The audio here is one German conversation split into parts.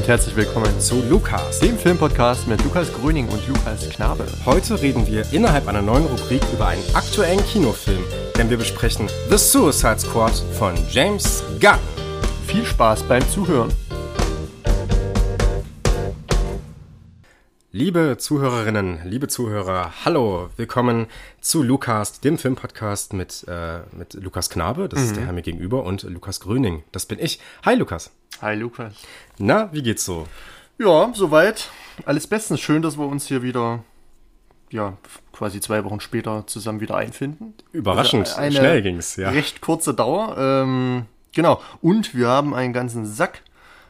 Und herzlich willkommen zu Lukas, dem Filmpodcast mit Lukas Gröning und Lukas Knabe. Heute reden wir innerhalb einer neuen Rubrik über einen aktuellen Kinofilm, denn wir besprechen The Suicide Squad von James Gunn. Viel Spaß beim Zuhören. Liebe Zuhörerinnen, liebe Zuhörer, hallo, willkommen zu Lukas, dem Filmpodcast mit, äh, mit Lukas Knabe, das mhm. ist der Herr mir gegenüber, und Lukas Gröning, das bin ich. Hi Lukas. Hi Lukas. Na, wie geht's so? Ja, soweit. Alles bestens. Schön, dass wir uns hier wieder, ja, quasi zwei Wochen später zusammen wieder einfinden. Überraschend, also schnell ging's, ja. Recht kurze Dauer. Ähm, genau. Und wir haben einen ganzen Sack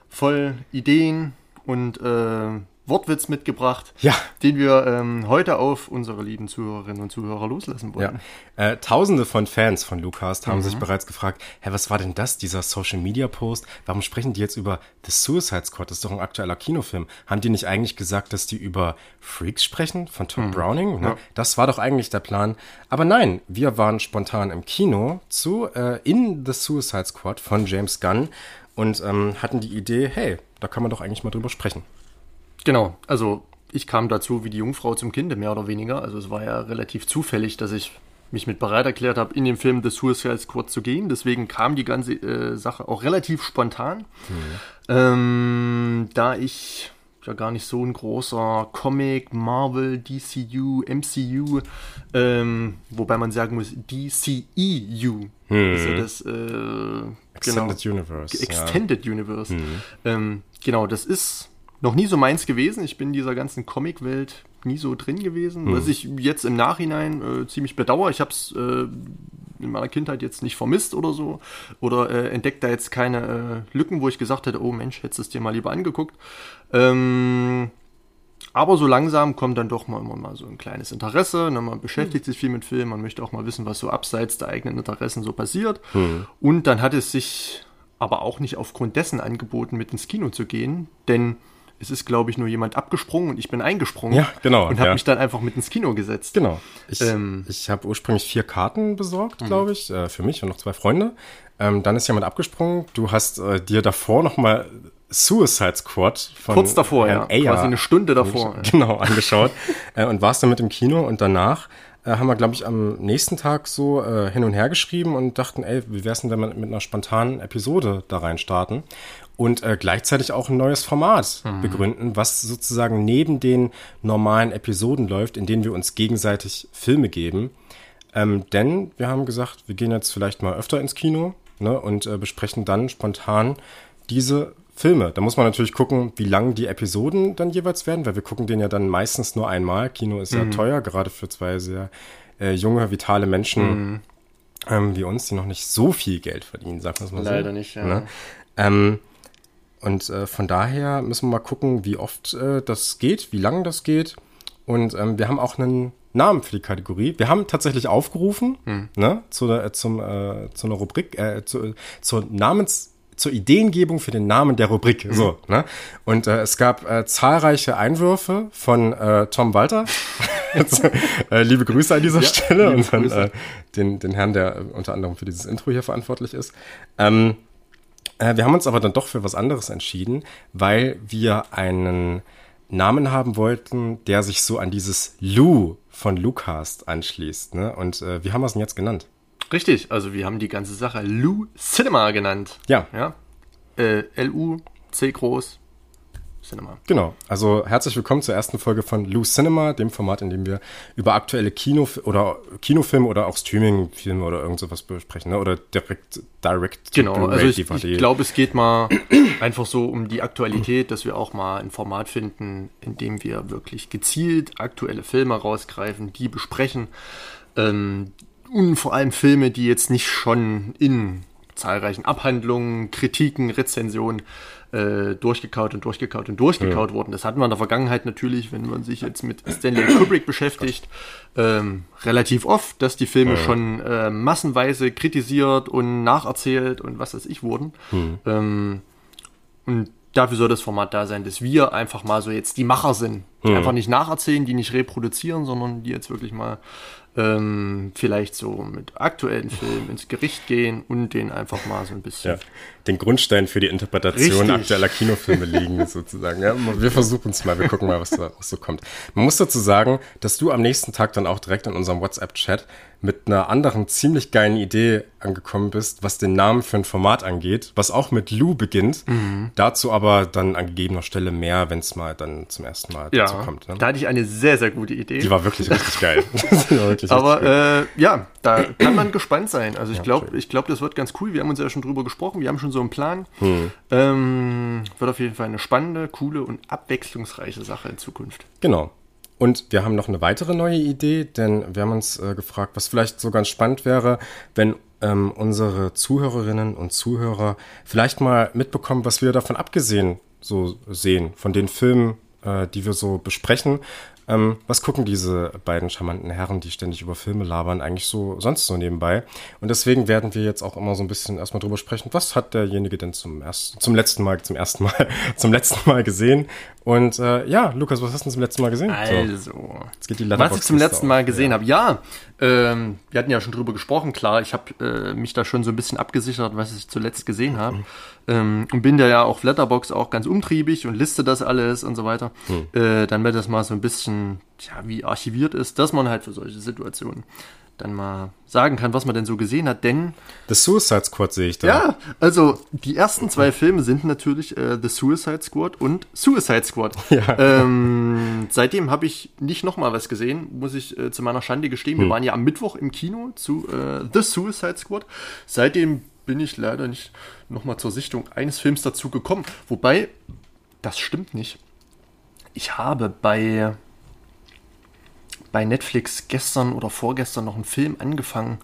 voll Ideen und äh, Wortwitz mitgebracht, ja. den wir ähm, heute auf unsere lieben Zuhörerinnen und Zuhörer loslassen wollen. Ja. Äh, Tausende von Fans von Lukas haben mhm. sich bereits gefragt, hä, was war denn das, dieser Social Media Post? Warum sprechen die jetzt über The Suicide Squad? Das ist doch ein aktueller Kinofilm. Haben die nicht eigentlich gesagt, dass die über Freaks sprechen von Tom mhm. Browning? Ne? Ja. Das war doch eigentlich der Plan. Aber nein, wir waren spontan im Kino zu äh, In The Suicide Squad von James Gunn und ähm, hatten die Idee, hey, da kann man doch eigentlich mal drüber sprechen. Genau, also ich kam dazu wie die Jungfrau zum Kinde, mehr oder weniger. Also es war ja relativ zufällig, dass ich mich mit bereit erklärt habe, in den Film The Suicide Squad zu gehen. Deswegen kam die ganze äh, Sache auch relativ spontan. Mhm. Ähm, da ich ja gar nicht so ein großer Comic, Marvel, DCU, MCU, ähm, wobei man sagen muss, DCEU. Mhm. Also das äh, Extended genau, Universe. Extended ja. Universe. Mhm. Ähm, genau, das ist noch nie so meins gewesen. Ich bin in dieser ganzen Comic-Welt nie so drin gewesen, hm. was ich jetzt im Nachhinein äh, ziemlich bedauere. Ich habe es äh, in meiner Kindheit jetzt nicht vermisst oder so oder äh, entdeckt da jetzt keine äh, Lücken, wo ich gesagt hätte, oh Mensch, hättest du es dir mal lieber angeguckt. Ähm, aber so langsam kommt dann doch mal immer mal so ein kleines Interesse. Ne? Man beschäftigt hm. sich viel mit Filmen, man möchte auch mal wissen, was so abseits der eigenen Interessen so passiert. Hm. Und dann hat es sich aber auch nicht aufgrund dessen angeboten, mit ins Kino zu gehen, denn es ist, glaube ich, nur jemand abgesprungen und ich bin eingesprungen. Ja, genau. Und habe ja. mich dann einfach mit ins Kino gesetzt. Genau. Ich, ähm, ich habe ursprünglich vier Karten besorgt, glaube ich, äh, für mich und noch zwei Freunde. Ähm, dann ist jemand abgesprungen. Du hast äh, dir davor noch mal Suicide Squad von Kurz davor, Herrn ja. Ayer, quasi eine Stunde davor. Genau, angeschaut. äh, und warst dann mit im Kino und danach äh, haben wir, glaube ich, am nächsten Tag so äh, hin und her geschrieben und dachten, ey, wie wär's denn, wenn wir mit einer spontanen Episode da rein starten? Und äh, gleichzeitig auch ein neues Format mhm. begründen, was sozusagen neben den normalen Episoden läuft, in denen wir uns gegenseitig Filme geben. Ähm, denn wir haben gesagt, wir gehen jetzt vielleicht mal öfter ins Kino ne, und äh, besprechen dann spontan diese Filme. Da muss man natürlich gucken, wie lang die Episoden dann jeweils werden, weil wir gucken den ja dann meistens nur einmal. Kino ist mhm. ja teuer, gerade für zwei sehr äh, junge, vitale Menschen mhm. ähm, wie uns, die noch nicht so viel Geld verdienen, sagen wir es mal Leider so. Leider nicht, ja. Ne? Ähm, und äh, von daher müssen wir mal gucken, wie oft äh, das geht, wie lang das geht. Und ähm, wir haben auch einen Namen für die Kategorie. Wir haben tatsächlich aufgerufen, hm. ne, zu, der, zum, äh, zu einer Rubrik, äh, zu, zur Namens, zur Ideengebung für den Namen der Rubrik. Mhm. So, ne? Und äh, es gab äh, zahlreiche Einwürfe von äh, Tom Walter. äh, liebe Grüße an dieser ja, Stelle und dann äh, den, den Herrn, der äh, unter anderem für dieses Intro hier verantwortlich ist. Ähm, äh, wir haben uns aber dann doch für was anderes entschieden, weil wir einen Namen haben wollten, der sich so an dieses Lou von Lucast anschließt. Ne? Und äh, wie haben wir es denn jetzt genannt? Richtig, also wir haben die ganze Sache Lou Cinema genannt. Ja. ja? Äh, L-U, C groß, Cinema. Genau. Also herzlich willkommen zur ersten Folge von Loose Cinema, dem Format, in dem wir über aktuelle Kino oder Kinofilme oder auch Streamingfilme oder irgend sowas besprechen, ne? Oder direkt direct Genau, also ich, ich glaube, es geht mal einfach so um die Aktualität, dass wir auch mal ein Format finden, in dem wir wirklich gezielt aktuelle Filme rausgreifen, die besprechen. Ähm, und vor allem Filme, die jetzt nicht schon in zahlreichen Abhandlungen, Kritiken, Rezensionen äh, durchgekaut und durchgekaut und durchgekaut ja. wurden. Das hatten wir in der Vergangenheit natürlich, wenn man sich jetzt mit Stanley Kubrick beschäftigt, ähm, relativ oft, dass die Filme ja. schon äh, massenweise kritisiert und nacherzählt und was weiß ich wurden. Mhm. Ähm, und dafür soll das Format da sein, dass wir einfach mal so jetzt die Macher sind Die einfach nicht nacherzählen, die nicht reproduzieren, sondern die jetzt wirklich mal ähm, vielleicht so mit aktuellen Filmen ins Gericht gehen und den einfach mal so ein bisschen. Ja, den Grundstein für die Interpretation Richtig. aktueller Kinofilme legen, sozusagen. Ja, wir versuchen es mal, wir gucken mal, was da so kommt. Man muss dazu sagen, dass du am nächsten Tag dann auch direkt in unserem WhatsApp-Chat mit einer anderen ziemlich geilen Idee angekommen bist, was den Namen für ein Format angeht, was auch mit Lou beginnt. Dazu aber dann an gegebener Stelle mehr, wenn es mal dann zum ersten Mal dazu kommt. Ne? da hatte ich eine sehr, sehr gute Idee. Die war wirklich richtig geil. Wirklich Aber richtig äh, ja, da kann man gespannt sein. Also ich glaube, schön. ich glaube, das wird ganz cool. Wir haben uns ja schon drüber gesprochen. Wir haben schon so einen Plan. Hm. Ähm, wird auf jeden Fall eine spannende, coole und abwechslungsreiche Sache in Zukunft. Genau. Und wir haben noch eine weitere neue Idee, denn wir haben uns äh, gefragt, was vielleicht so ganz spannend wäre, wenn ähm, unsere Zuhörerinnen und Zuhörer vielleicht mal mitbekommen, was wir davon abgesehen so sehen, von den Filmen, äh, die wir so besprechen. Ähm, was gucken diese beiden charmanten Herren, die ständig über Filme labern, eigentlich so sonst so nebenbei? Und deswegen werden wir jetzt auch immer so ein bisschen erstmal drüber sprechen, was hat derjenige denn zum ersten, zum letzten Mal, zum ersten Mal, zum letzten Mal gesehen? Und äh, ja, Lukas, was hast du denn zum letzten Mal gesehen? So, Also, jetzt geht die was ich zum letzten Mal gesehen habe, ja, ähm, wir hatten ja schon drüber gesprochen, klar, ich habe äh, mich da schon so ein bisschen abgesichert, was ich zuletzt gesehen habe. Mhm. Ähm, und bin da ja auf Letterbox auch ganz umtriebig und liste das alles und so weiter. Mhm. Äh, dann wird das mal so ein bisschen, ja, wie archiviert ist, dass man halt für solche Situationen dann mal sagen kann, was man denn so gesehen hat, denn The Suicide Squad sehe ich da. ja, also die ersten zwei Filme sind natürlich äh, The Suicide Squad und Suicide Squad. Ja. Ähm, seitdem habe ich nicht noch mal was gesehen, muss ich äh, zu meiner Schande gestehen. Wir waren ja am Mittwoch im Kino zu äh, The Suicide Squad. Seitdem bin ich leider nicht noch mal zur Sichtung eines Films dazu gekommen. Wobei, das stimmt nicht. Ich habe bei bei Netflix gestern oder vorgestern noch einen Film angefangen,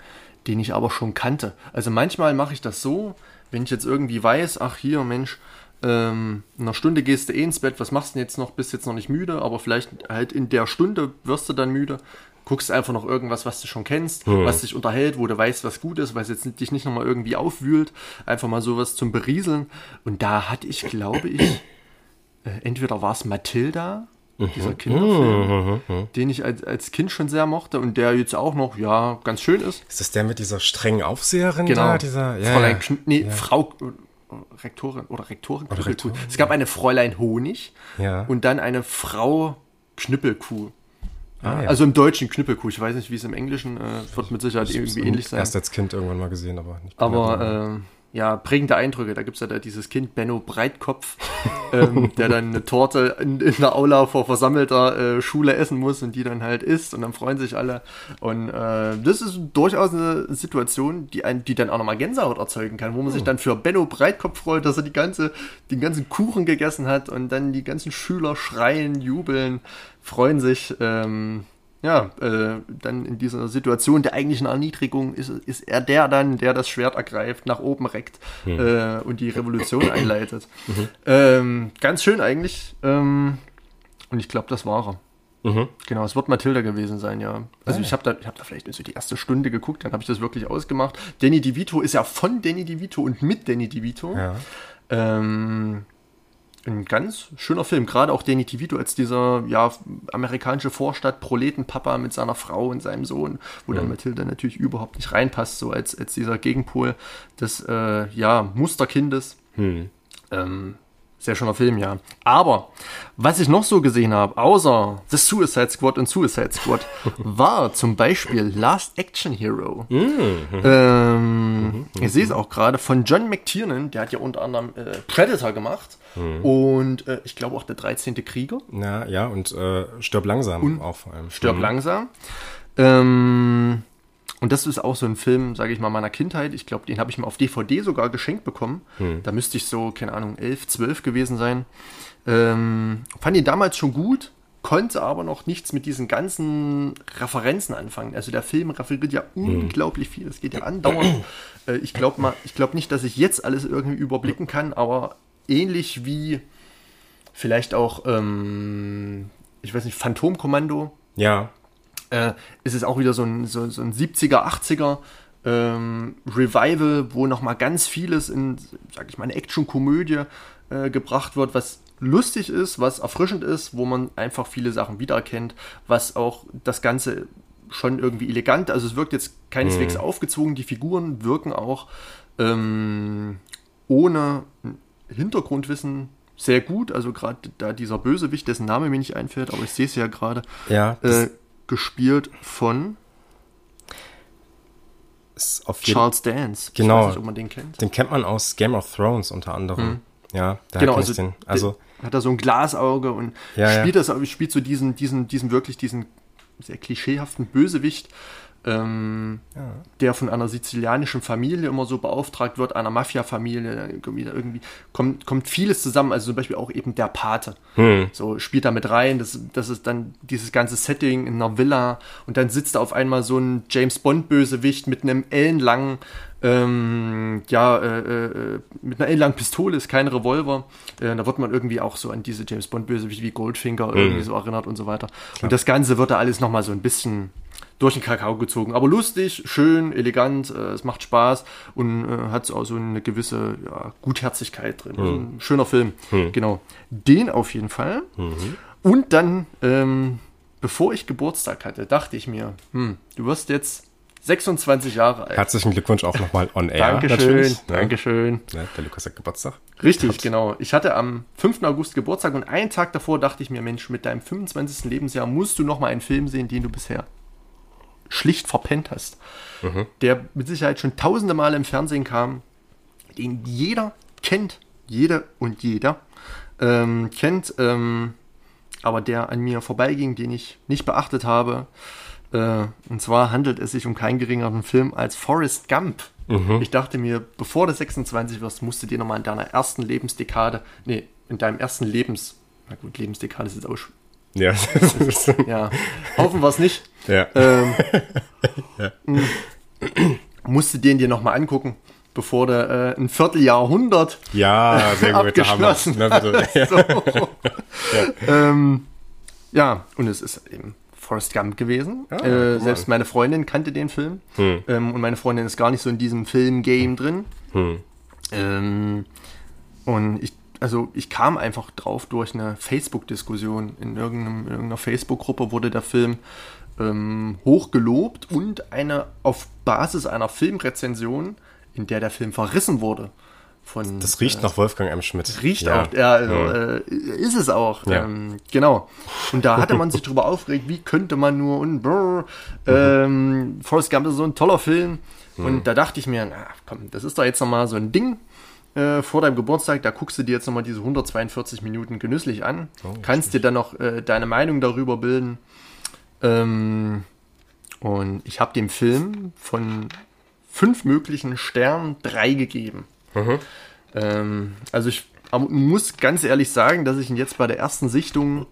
den ich aber schon kannte. Also manchmal mache ich das so, wenn ich jetzt irgendwie weiß, ach hier, Mensch, ähm, in einer Stunde gehst du eh ins Bett, was machst du denn jetzt noch, bist jetzt noch nicht müde, aber vielleicht halt in der Stunde wirst du dann müde, guckst einfach noch irgendwas, was du schon kennst, was dich unterhält, wo du weißt, was gut ist, was jetzt dich nicht nochmal irgendwie aufwühlt, einfach mal sowas zum Berieseln. Und da hatte ich, glaube ich, äh, entweder war es Matilda, dieser Kinderfilm, den ich als, als Kind schon sehr mochte und der jetzt auch noch, ja, ganz schön ist. Ist das der mit dieser strengen Aufseherin Genau. da? Dieser, ja, Fräulein ja. Nee, Frau äh, Rektorin oder Rektorin Knüppelkuh. Rektorin, Es gab eine Fräulein Honig Ja. und dann eine Frau Knüppelkuh. Ah, ja. Also im Deutschen Knüppelkuh. Ich weiß nicht, wie es im Englischen äh, wird mit Sicherheit irgendwie ähnlich sein. Erst als Kind irgendwann mal gesehen, aber nicht Aber ähm, ja, prägende Eindrücke. Da gibt's ja da dieses Kind Benno Breitkopf, ähm, der dann eine Torte in, in der Aula vor versammelter äh, Schule essen muss und die dann halt isst und dann freuen sich alle. Und äh, das ist durchaus eine Situation, die, ein, die dann auch nochmal Gänsehaut erzeugen kann, wo man sich dann für Benno Breitkopf freut, dass er die ganze, den ganzen Kuchen gegessen hat und dann die ganzen Schüler schreien, jubeln, freuen sich. Ähm, ja, äh, dann in dieser Situation der eigentlichen Erniedrigung ist, ist er der dann, der das Schwert ergreift, nach oben reckt äh, und die Revolution einleitet. Ähm, ganz schön eigentlich. Ähm, und ich glaube, das war er. Mhm. Genau, es wird Matilda gewesen sein, ja. Also ich habe da, ich hab da vielleicht so die erste Stunde geguckt, dann habe ich das wirklich ausgemacht. Danny DeVito ist ja von Danny DeVito und mit Danny DeVito. Ja. Ähm, ein ganz schöner Film, gerade auch Danny DeVito als dieser ja, amerikanische Vorstadt Proletenpapa mit seiner Frau und seinem Sohn, wo dann Mathilda natürlich überhaupt nicht reinpasst, so als, als dieser Gegenpol des äh, ja, Musterkindes. Ähm, sehr schöner Film, ja. Aber was ich noch so gesehen habe, außer The Suicide Squad und Suicide Squad, war zum Beispiel Last Action Hero. Ähm, ich sehe es auch gerade von John McTiernan, der hat ja unter anderem äh, Predator gemacht und äh, ich glaube auch der 13. Krieger. Na, ja, und äh, stirb langsam auch vor allem. Stirb Mhm. langsam. Ähm, und das ist auch so ein Film, sage ich mal, meiner Kindheit. Ich glaube, den habe ich mir auf DVD sogar geschenkt bekommen. Hm. Da müsste ich so, keine Ahnung, 11, 12 gewesen sein. Ähm, fand ihn damals schon gut, konnte aber noch nichts mit diesen ganzen Referenzen anfangen. Also der Film referiert ja Hm. unglaublich viel. Es geht ja andauernd. äh, ich glaube mal, ich glaube nicht, dass ich jetzt alles irgendwie überblicken kann, aber ähnlich wie vielleicht auch, ähm, ich weiß nicht, Phantomkommando Ja, äh, ist es auch wieder so ein, so, so ein 70er, 80er ähm, Revival, wo nochmal ganz vieles in, sag ich mal, eine Action-Komödie äh, gebracht wird, was lustig ist, was erfrischend ist, wo man einfach viele Sachen wiedererkennt, was auch das Ganze schon irgendwie elegant, also es wirkt jetzt keineswegs mhm. aufgezwungen, die Figuren wirken auch ähm, ohne Hintergrundwissen sehr gut, also gerade da dieser Bösewicht, dessen Name mir nicht einfällt, aber ich sehe es ja gerade, ja, äh, gespielt von Charles Dance. Genau. Ich weiß nicht, ob man den kennt. Den kennt man aus Game of Thrones unter anderem. Mhm. Ja, da genau, also, den. Also hat er so ein Glasauge und ja, spielt ja. das, spielt so diesen, diesen, diesen wirklich diesen sehr klischeehaften Bösewicht, ähm, ja. der von einer sizilianischen Familie immer so beauftragt wird, einer Mafia-Familie. Irgendwie, irgendwie kommt, kommt vieles zusammen, also zum Beispiel auch eben der Pate. Hm. So spielt da mit rein, das, das ist dann dieses ganze Setting in einer Villa und dann sitzt da auf einmal so ein James Bond-Bösewicht mit einem ellenlangen ähm, ja, äh, äh, mit einer ellenlangen Pistole, ist kein Revolver. Äh, da wird man irgendwie auch so an diese James Bond-Bösewicht wie Goldfinger mhm. irgendwie so erinnert und so weiter. Klar. Und das Ganze wird da alles nochmal so ein bisschen durch den Kakao gezogen. Aber lustig, schön, elegant, äh, es macht Spaß und äh, hat auch so eine gewisse ja, Gutherzigkeit drin. Also ein schöner Film. Mhm. Genau. Den auf jeden Fall. Mhm. Und dann, ähm, bevor ich Geburtstag hatte, dachte ich mir, hm, du wirst jetzt 26 Jahre alt. Herzlichen Glückwunsch auch nochmal on air. Dankeschön, ne? Dankeschön. Ja, der Lukas hat Geburtstag. Richtig, Gehabt. genau. Ich hatte am 5. August Geburtstag und einen Tag davor dachte ich mir, Mensch, mit deinem 25. Lebensjahr musst du nochmal einen Film sehen, den du bisher schlicht verpennt hast. Mhm. Der mit Sicherheit schon tausende Male im Fernsehen kam, den jeder kennt, jede und jeder ähm, kennt, ähm, aber der an mir vorbeiging, den ich nicht beachtet habe. Äh, und zwar handelt es sich um keinen geringeren Film als Forrest Gump. Mhm. Ich dachte mir, bevor du 26 wirst, musst du dir nochmal in deiner ersten Lebensdekade, nee, in deinem ersten Lebens, na gut, Lebensdekade ist jetzt auch ja. ja. Hoffen wir es nicht. Ja. Ähm, ja. Musst du den dir nochmal angucken, bevor du äh, ein Vierteljahrhundert ja, sehr gut, abgeschlossen Na, bitte. Ja. So. ja. Ähm, ja, und es ist eben Forrest Gump gewesen. Ah, äh, selbst meine Freundin kannte den Film. Hm. Ähm, und meine Freundin ist gar nicht so in diesem Film-Game drin. Hm. Ähm, und ich also ich kam einfach drauf durch eine Facebook-Diskussion. In irgendeiner Facebook-Gruppe wurde der Film ähm, hochgelobt und eine auf Basis einer Filmrezension, in der der Film verrissen wurde. Von, das riecht äh, nach Wolfgang M. Schmidt. Riecht ja. auch, ja, also, ja. Äh, ist es auch. Ja. Ähm, genau. Und da hatte man sich darüber aufgeregt, wie könnte man nur und brr, ähm, Forrest Gump ist so ein toller Film. Und mhm. da dachte ich mir, na komm, das ist doch jetzt nochmal so ein Ding äh, vor deinem Geburtstag, da guckst du dir jetzt nochmal diese 142 Minuten genüsslich an, oh, kannst dir dann noch äh, deine Meinung darüber bilden. Ähm, und ich habe dem Film von fünf möglichen Sternen drei gegeben. Mhm. Ähm, also ich muss ganz ehrlich sagen, dass ich ihn jetzt bei der ersten Sichtung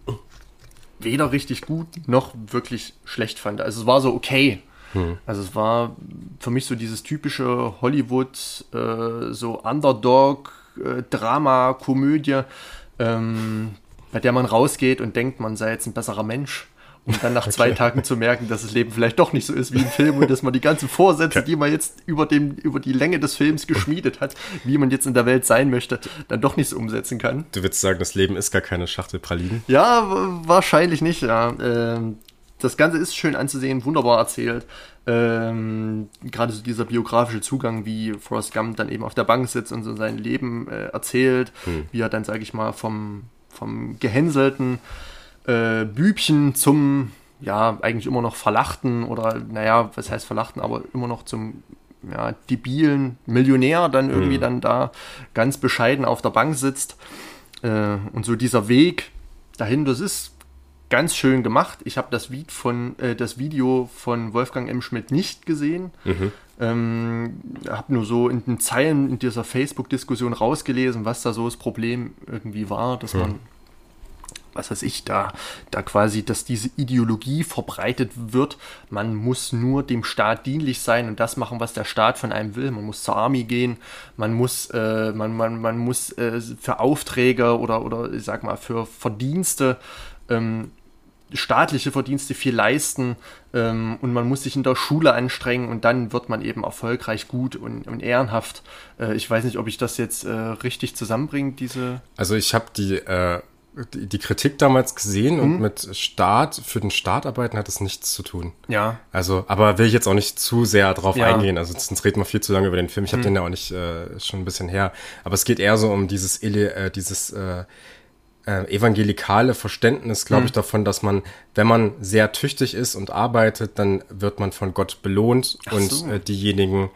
weder richtig gut noch wirklich schlecht fand. Also es war so okay. Hm. Also es war für mich so dieses typische Hollywood, äh, so Underdog, äh, Drama, Komödie, ähm, bei der man rausgeht und denkt, man sei jetzt ein besserer Mensch. Um dann nach okay. zwei Tagen zu merken, dass das Leben vielleicht doch nicht so ist wie im Film und dass man die ganzen Vorsätze, die man jetzt über, den, über die Länge des Films geschmiedet hat, wie man jetzt in der Welt sein möchte, dann doch nicht so umsetzen kann. Du würdest sagen, das Leben ist gar keine Schachtel Pralinen? Ja, wahrscheinlich nicht, ja. Ähm, das Ganze ist schön anzusehen, wunderbar erzählt. Ähm, Gerade so dieser biografische Zugang, wie Forrest Gump dann eben auf der Bank sitzt und so sein Leben äh, erzählt, hm. wie er dann, sage ich mal, vom, vom gehänselten äh, Bübchen zum, ja, eigentlich immer noch verlachten oder, naja, was heißt verlachten, aber immer noch zum ja, debilen Millionär dann irgendwie hm. dann da ganz bescheiden auf der Bank sitzt. Äh, und so dieser Weg dahin, das ist ganz schön gemacht. Ich habe das, Video von, äh, das Video von Wolfgang M. Schmidt nicht gesehen. Mhm. Ähm, habe nur so in den Zeilen in dieser Facebook-Diskussion rausgelesen, was da so das Problem irgendwie war, dass mhm. man, was weiß ich, da, da quasi, dass diese Ideologie verbreitet wird. Man muss nur dem Staat dienlich sein und das machen, was der Staat von einem will. Man muss zur Army gehen, man muss, äh, man, man, man muss äh, für Aufträge oder, oder ich sag mal, für Verdienste ähm, staatliche Verdienste viel leisten ähm, und man muss sich in der Schule anstrengen und dann wird man eben erfolgreich, gut und, und ehrenhaft. Äh, ich weiß nicht, ob ich das jetzt äh, richtig zusammenbringe, diese. Also ich habe die, äh, die, die Kritik damals gesehen und mit Staat, für den Staatarbeiten hat es nichts zu tun. Ja. Also, aber will ich jetzt auch nicht zu sehr drauf Ja. eingehen. Also sonst reden wir viel zu lange über den Film. Ich habe den ja auch nicht äh, schon ein bisschen her. Aber es geht eher so um dieses, Ele- äh, dieses äh, evangelikale Verständnis, glaube ich, davon, dass man, wenn man sehr tüchtig ist und arbeitet, dann wird man von Gott belohnt und so. äh, diejenigen,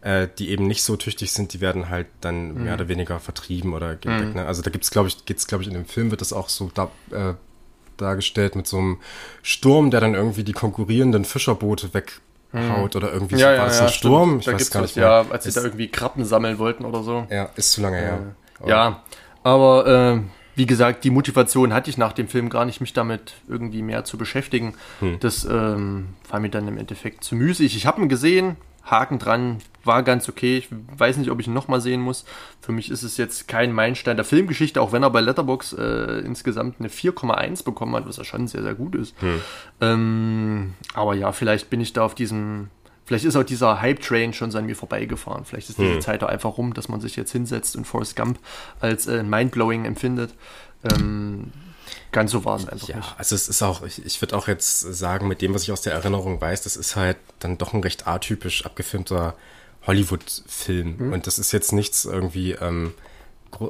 äh, die eben nicht so tüchtig sind, die werden halt dann mehr oder weniger vertrieben oder gehen weg. Ne? Also da gibt's, glaube ich, geht's, glaube ich, in dem Film wird das auch so da, äh, dargestellt mit so einem Sturm, der dann irgendwie die konkurrierenden Fischerboote weghaut oder irgendwie so. War das ein Sturm? stimmt. Da gibt's was, Ja, als sie da irgendwie Krabben sammeln wollten oder so. ja, ist zu lange her. Ja, aber äh, wie gesagt, die Motivation hatte ich nach dem Film gar nicht, mich damit irgendwie mehr zu beschäftigen. Hm. Das ähm, war mir dann im Endeffekt zu müßig. Ich habe ihn gesehen, Haken dran, war ganz okay. Ich weiß nicht, ob ich ihn nochmal sehen muss. Für mich ist es jetzt kein Meilenstein der Filmgeschichte, auch wenn er bei Letterbox äh, insgesamt eine 4,1 bekommen hat, was ja schon sehr, sehr gut ist. Hm. Ähm, aber ja, vielleicht bin ich da auf diesem Vielleicht ist auch dieser Hype-Train schon an mir vorbeigefahren. Vielleicht ist Hm. diese Zeit auch einfach rum, dass man sich jetzt hinsetzt und Forrest Gump als äh, mindblowing empfindet. Ähm, ganz so war es einfach Ja, nicht. also es ist auch, ich, ich würde auch jetzt sagen, mit dem, was ich aus der Erinnerung weiß, das ist halt dann doch ein recht atypisch abgefilmter Hollywood-Film. Mhm. Und das ist jetzt nichts irgendwie ähm,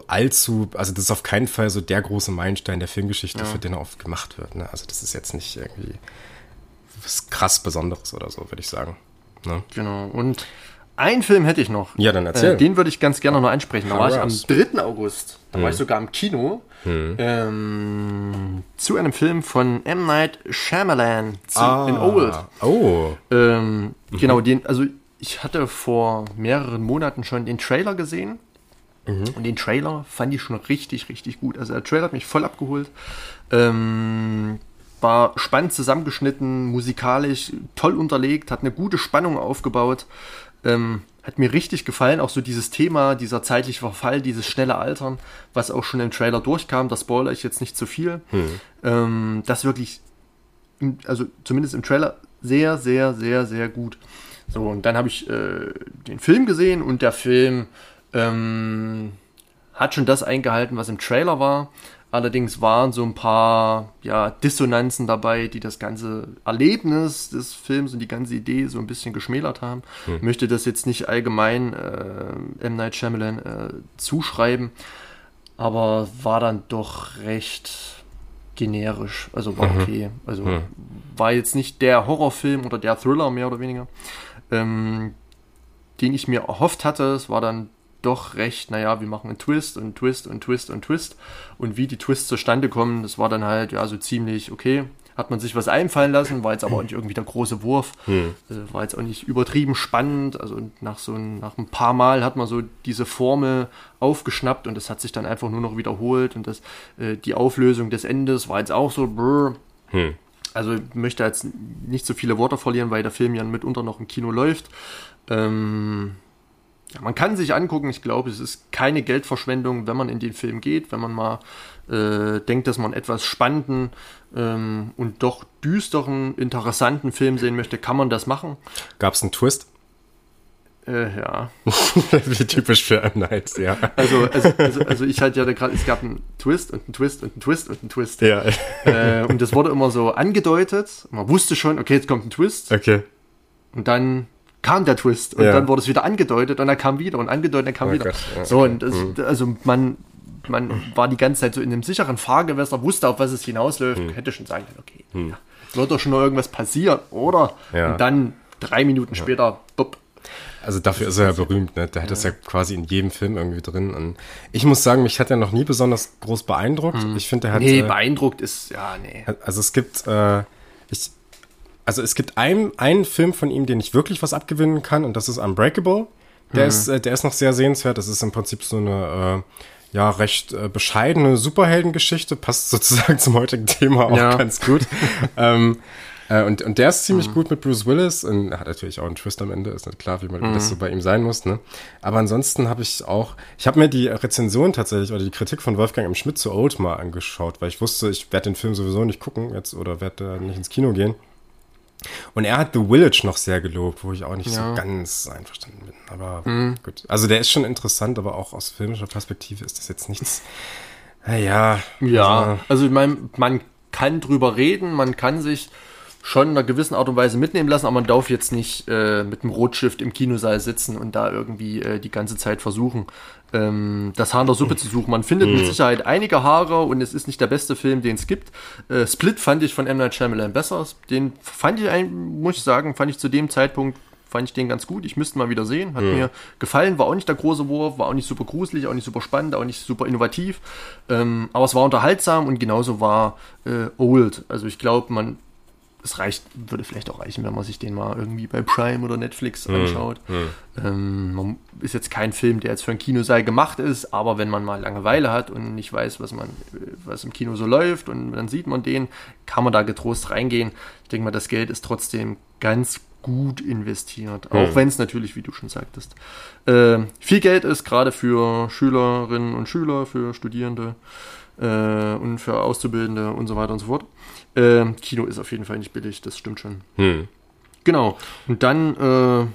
allzu, also das ist auf keinen Fall so der große Meilenstein der Filmgeschichte, für den er oft gemacht wird. Ne? Also das ist jetzt nicht irgendwie was krass Besonderes oder so, würde ich sagen. Ne? Genau. Und einen Film hätte ich noch. Ja, dann erzähl. Äh, den würde ich ganz gerne noch ansprechen. Da war ich am raus. 3. August. Da Hm. war ich sogar im Kino. Ähm, zu einem Film von M. Night Shyamalan zu, in Old. Oh. Ähm, Genau, den, also ich hatte vor mehreren Monaten schon den Trailer gesehen. Und den Trailer fand ich schon richtig, richtig gut. Also der Trailer hat mich voll abgeholt. Ähm, war spannend zusammengeschnitten, musikalisch toll unterlegt, hat eine gute Spannung aufgebaut. Ähm, hat mir richtig gefallen, auch so dieses Thema, dieser zeitliche Verfall, dieses schnelle Altern, was auch schon im Trailer durchkam, da spoilere ich jetzt nicht zu viel. Ähm, das wirklich also zumindest im Trailer, sehr, sehr, sehr, sehr gut. So, und dann habe ich äh, den Film gesehen und der Film ähm, hat schon das eingehalten, was im Trailer war. Allerdings waren so ein paar ja, Dissonanzen dabei, die das ganze Erlebnis des Films und die ganze Idee so ein bisschen geschmälert haben. Ich möchte das jetzt nicht allgemein äh, M. Night Shyamalan äh, zuschreiben, aber war dann doch recht generisch. Also war okay. Also war jetzt nicht der Horrorfilm oder der Thriller mehr oder weniger, ähm, den ich mir erhofft hatte. Es war dann doch recht, naja, wir machen einen Twist und Twist und Twist und Twist. Und wie die Twists zustande kommen, das war dann halt, ja, so ziemlich okay. Hat man sich was einfallen lassen, war jetzt aber auch nicht irgendwie der große Wurf. Äh, war jetzt auch nicht übertrieben spannend. Also nach so ein, nach ein paar Mal hat man so diese Formel aufgeschnappt und das hat sich dann einfach nur noch wiederholt. Und das, äh, die Auflösung des Endes war jetzt auch so, brr. Also ich möchte jetzt nicht so viele Worte verlieren, weil der Film ja mitunter noch im Kino läuft. Ähm, ja, man kann sich angucken, ich glaube, es ist keine Geldverschwendung, wenn man in den Film geht, wenn man mal äh, denkt, dass man etwas spannenden ähm, und doch düsteren, interessanten Film sehen möchte, kann man das machen. Gab es einen Twist? Äh, ja. Wie typisch für M. Night, ja. Also, also, also, also ich hatte ja gerade, es gab einen Twist und einen Twist und einen Twist und einen Twist. Ja, Äh, und das wurde immer so angedeutet. Man wusste schon, okay, jetzt kommt ein Twist. okay. Und dann kam der Twist und Ja. dann wurde es wieder angedeutet und dann kam wieder und angedeutet, dann kam Oh wieder. Gott, ja, so, und das, also man, man war die ganze Zeit so in einem sicheren Fahrgewässer, wusste, auf was es hinausläuft, hätte schon sagen können, okay, ja, wird doch schon noch irgendwas passieren, oder? Ja. Und dann drei Minuten später, bupp, Also dafür ist er ja berühmt, ne? Der hat das ja quasi in jedem Film irgendwie drin. Und ich muss sagen, mich hat er noch nie besonders groß beeindruckt. Ich finde, er hat. nee, äh, beeindruckt ist, ja, nee. Also es gibt, äh, ich, also es gibt einen, einen Film von ihm, den ich wirklich was abgewinnen kann, und das ist Unbreakable. Der ist, äh, der ist noch sehr sehenswert. Das ist im Prinzip so eine, äh, ja, recht äh, bescheidene Superheldengeschichte, passt sozusagen zum heutigen Thema auch Ja. ganz gut. ähm, Äh, und, und der ist ziemlich mhm. gut mit Bruce Willis und hat natürlich auch einen Twist am Ende, ist nicht klar, wie man mhm. das so bei ihm sein muss. Ne? Aber ansonsten habe ich auch, ich habe mir die Rezension tatsächlich oder die Kritik von Wolfgang M. Schmidt zu Old mal angeschaut, weil ich wusste, ich werde den Film sowieso nicht gucken jetzt oder werde da nicht ins Kino gehen. Und er hat The Village noch sehr gelobt, wo ich auch nicht ja. so ganz einverstanden bin. Aber mhm. gut. Also der ist schon interessant, aber auch aus filmischer Perspektive ist das jetzt nichts. Naja. Ja, also, also ich meine, man kann drüber reden, man kann sich schon in einer gewissen Art und Weise mitnehmen lassen, aber man darf jetzt nicht äh, mit einem Rotstift im Kinosaal sitzen und da irgendwie äh, die ganze Zeit versuchen, ähm, das Haar in der Suppe zu suchen. Man findet mit mhm. Sicherheit einige Haare und es ist nicht der beste Film, den es gibt. Äh, Split fand ich von M. Night Shyamalan besser. Den fand ich, muss ich sagen, fand ich zu dem Zeitpunkt fand ich den ganz gut. Ich müsste mal wieder sehen. Hat mhm. mir gefallen. War auch nicht der große Wurf, war auch nicht super gruselig, auch nicht super spannend, auch nicht super innovativ. Ähm, aber es war unterhaltsam und genauso war äh, Old. Also ich glaube, man es reicht, würde vielleicht auch reichen, wenn man sich den mal irgendwie bei Prime oder Netflix mhm. anschaut. Mhm. Ähm, ist jetzt kein Film, der jetzt für ein Kinosaal gemacht ist, aber wenn man mal Langeweile hat und nicht weiß, was man, was im Kino so läuft und dann sieht man den, kann man da getrost reingehen. Ich denke mal, das Geld ist trotzdem ganz gut investiert, auch mhm. wenn es natürlich, wie du schon sagtest, äh, viel Geld ist, gerade für Schülerinnen und Schüler, für Studierende äh, und für Auszubildende und so weiter und so fort. Äh, Kino ist auf jeden Fall nicht billig, das stimmt schon. Hm. Genau. Und dann, äh,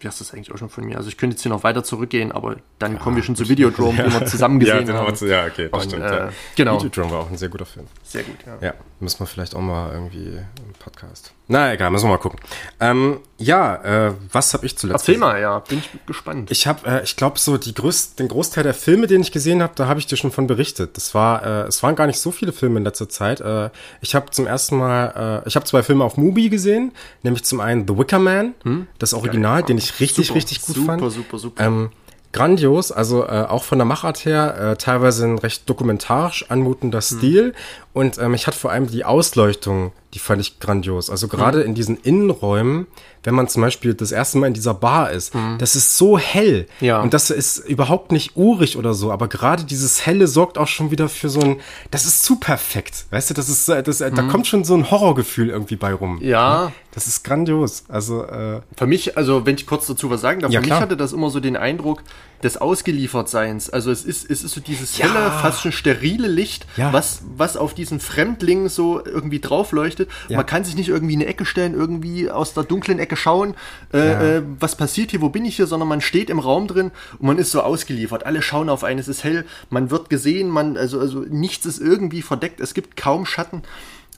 wie hast du das eigentlich auch schon von mir? Also ich könnte jetzt hier noch weiter zurückgehen, aber dann ja, kommen wir schon zu Videodrome, ja. den wir zusammen gesehen ja, haben. Wir zu, ja, okay, das und, stimmt. Äh. Genau. Videodrome war auch ein sehr guter Film. Sehr gut, ja. Ja, müssen wir vielleicht auch mal irgendwie im Podcast. Na egal, müssen wir mal gucken. Ähm, ja, äh, was habe ich zuletzt Erzähl mal, ja, bin ich gespannt. Ich habe, äh, ich glaube, so die größ den Großteil der Filme, den ich gesehen habe, da habe ich dir schon von berichtet. Das war, äh, es waren gar nicht so viele Filme in letzter Zeit. Äh, ich habe zum ersten Mal, äh, ich habe zwei Filme auf Mubi gesehen, nämlich zum einen The Wicker Man, hm? das Original, Geil. den ich richtig, super, richtig gut super, fand. Super, super, super. Ähm, grandios, also äh, auch von der Machart her äh, teilweise ein recht dokumentarisch anmutender hm. Stil. Und ähm, ich hatte vor allem die Ausleuchtung, die fand ich grandios. Also gerade hm. in diesen Innenräumen wenn man zum Beispiel das erste Mal in dieser Bar ist. Mhm. Das ist so hell. Ja. Und das ist überhaupt nicht urig oder so. Aber gerade dieses Helle sorgt auch schon wieder für so ein, das ist zu perfekt. Weißt du, das ist, das, mhm. da kommt schon so ein Horrorgefühl irgendwie bei rum. Ja. Das ist grandios. Also, äh, Für mich, also, wenn ich kurz dazu was sagen darf, ja, für klar. mich hatte das immer so den Eindruck des Ausgeliefertseins. Also, es ist, es ist so dieses ja. helle, fast schon sterile Licht, ja. was, was auf diesen Fremdling so irgendwie draufleuchtet. Ja. Man kann sich nicht irgendwie in eine Ecke stellen, irgendwie aus der dunklen Ecke schauen, äh, ja. äh, was passiert hier, wo bin ich hier, sondern man steht im Raum drin und man ist so ausgeliefert. Alle schauen auf einen, es ist hell, man wird gesehen, man, also, also nichts ist irgendwie verdeckt, es gibt kaum Schatten.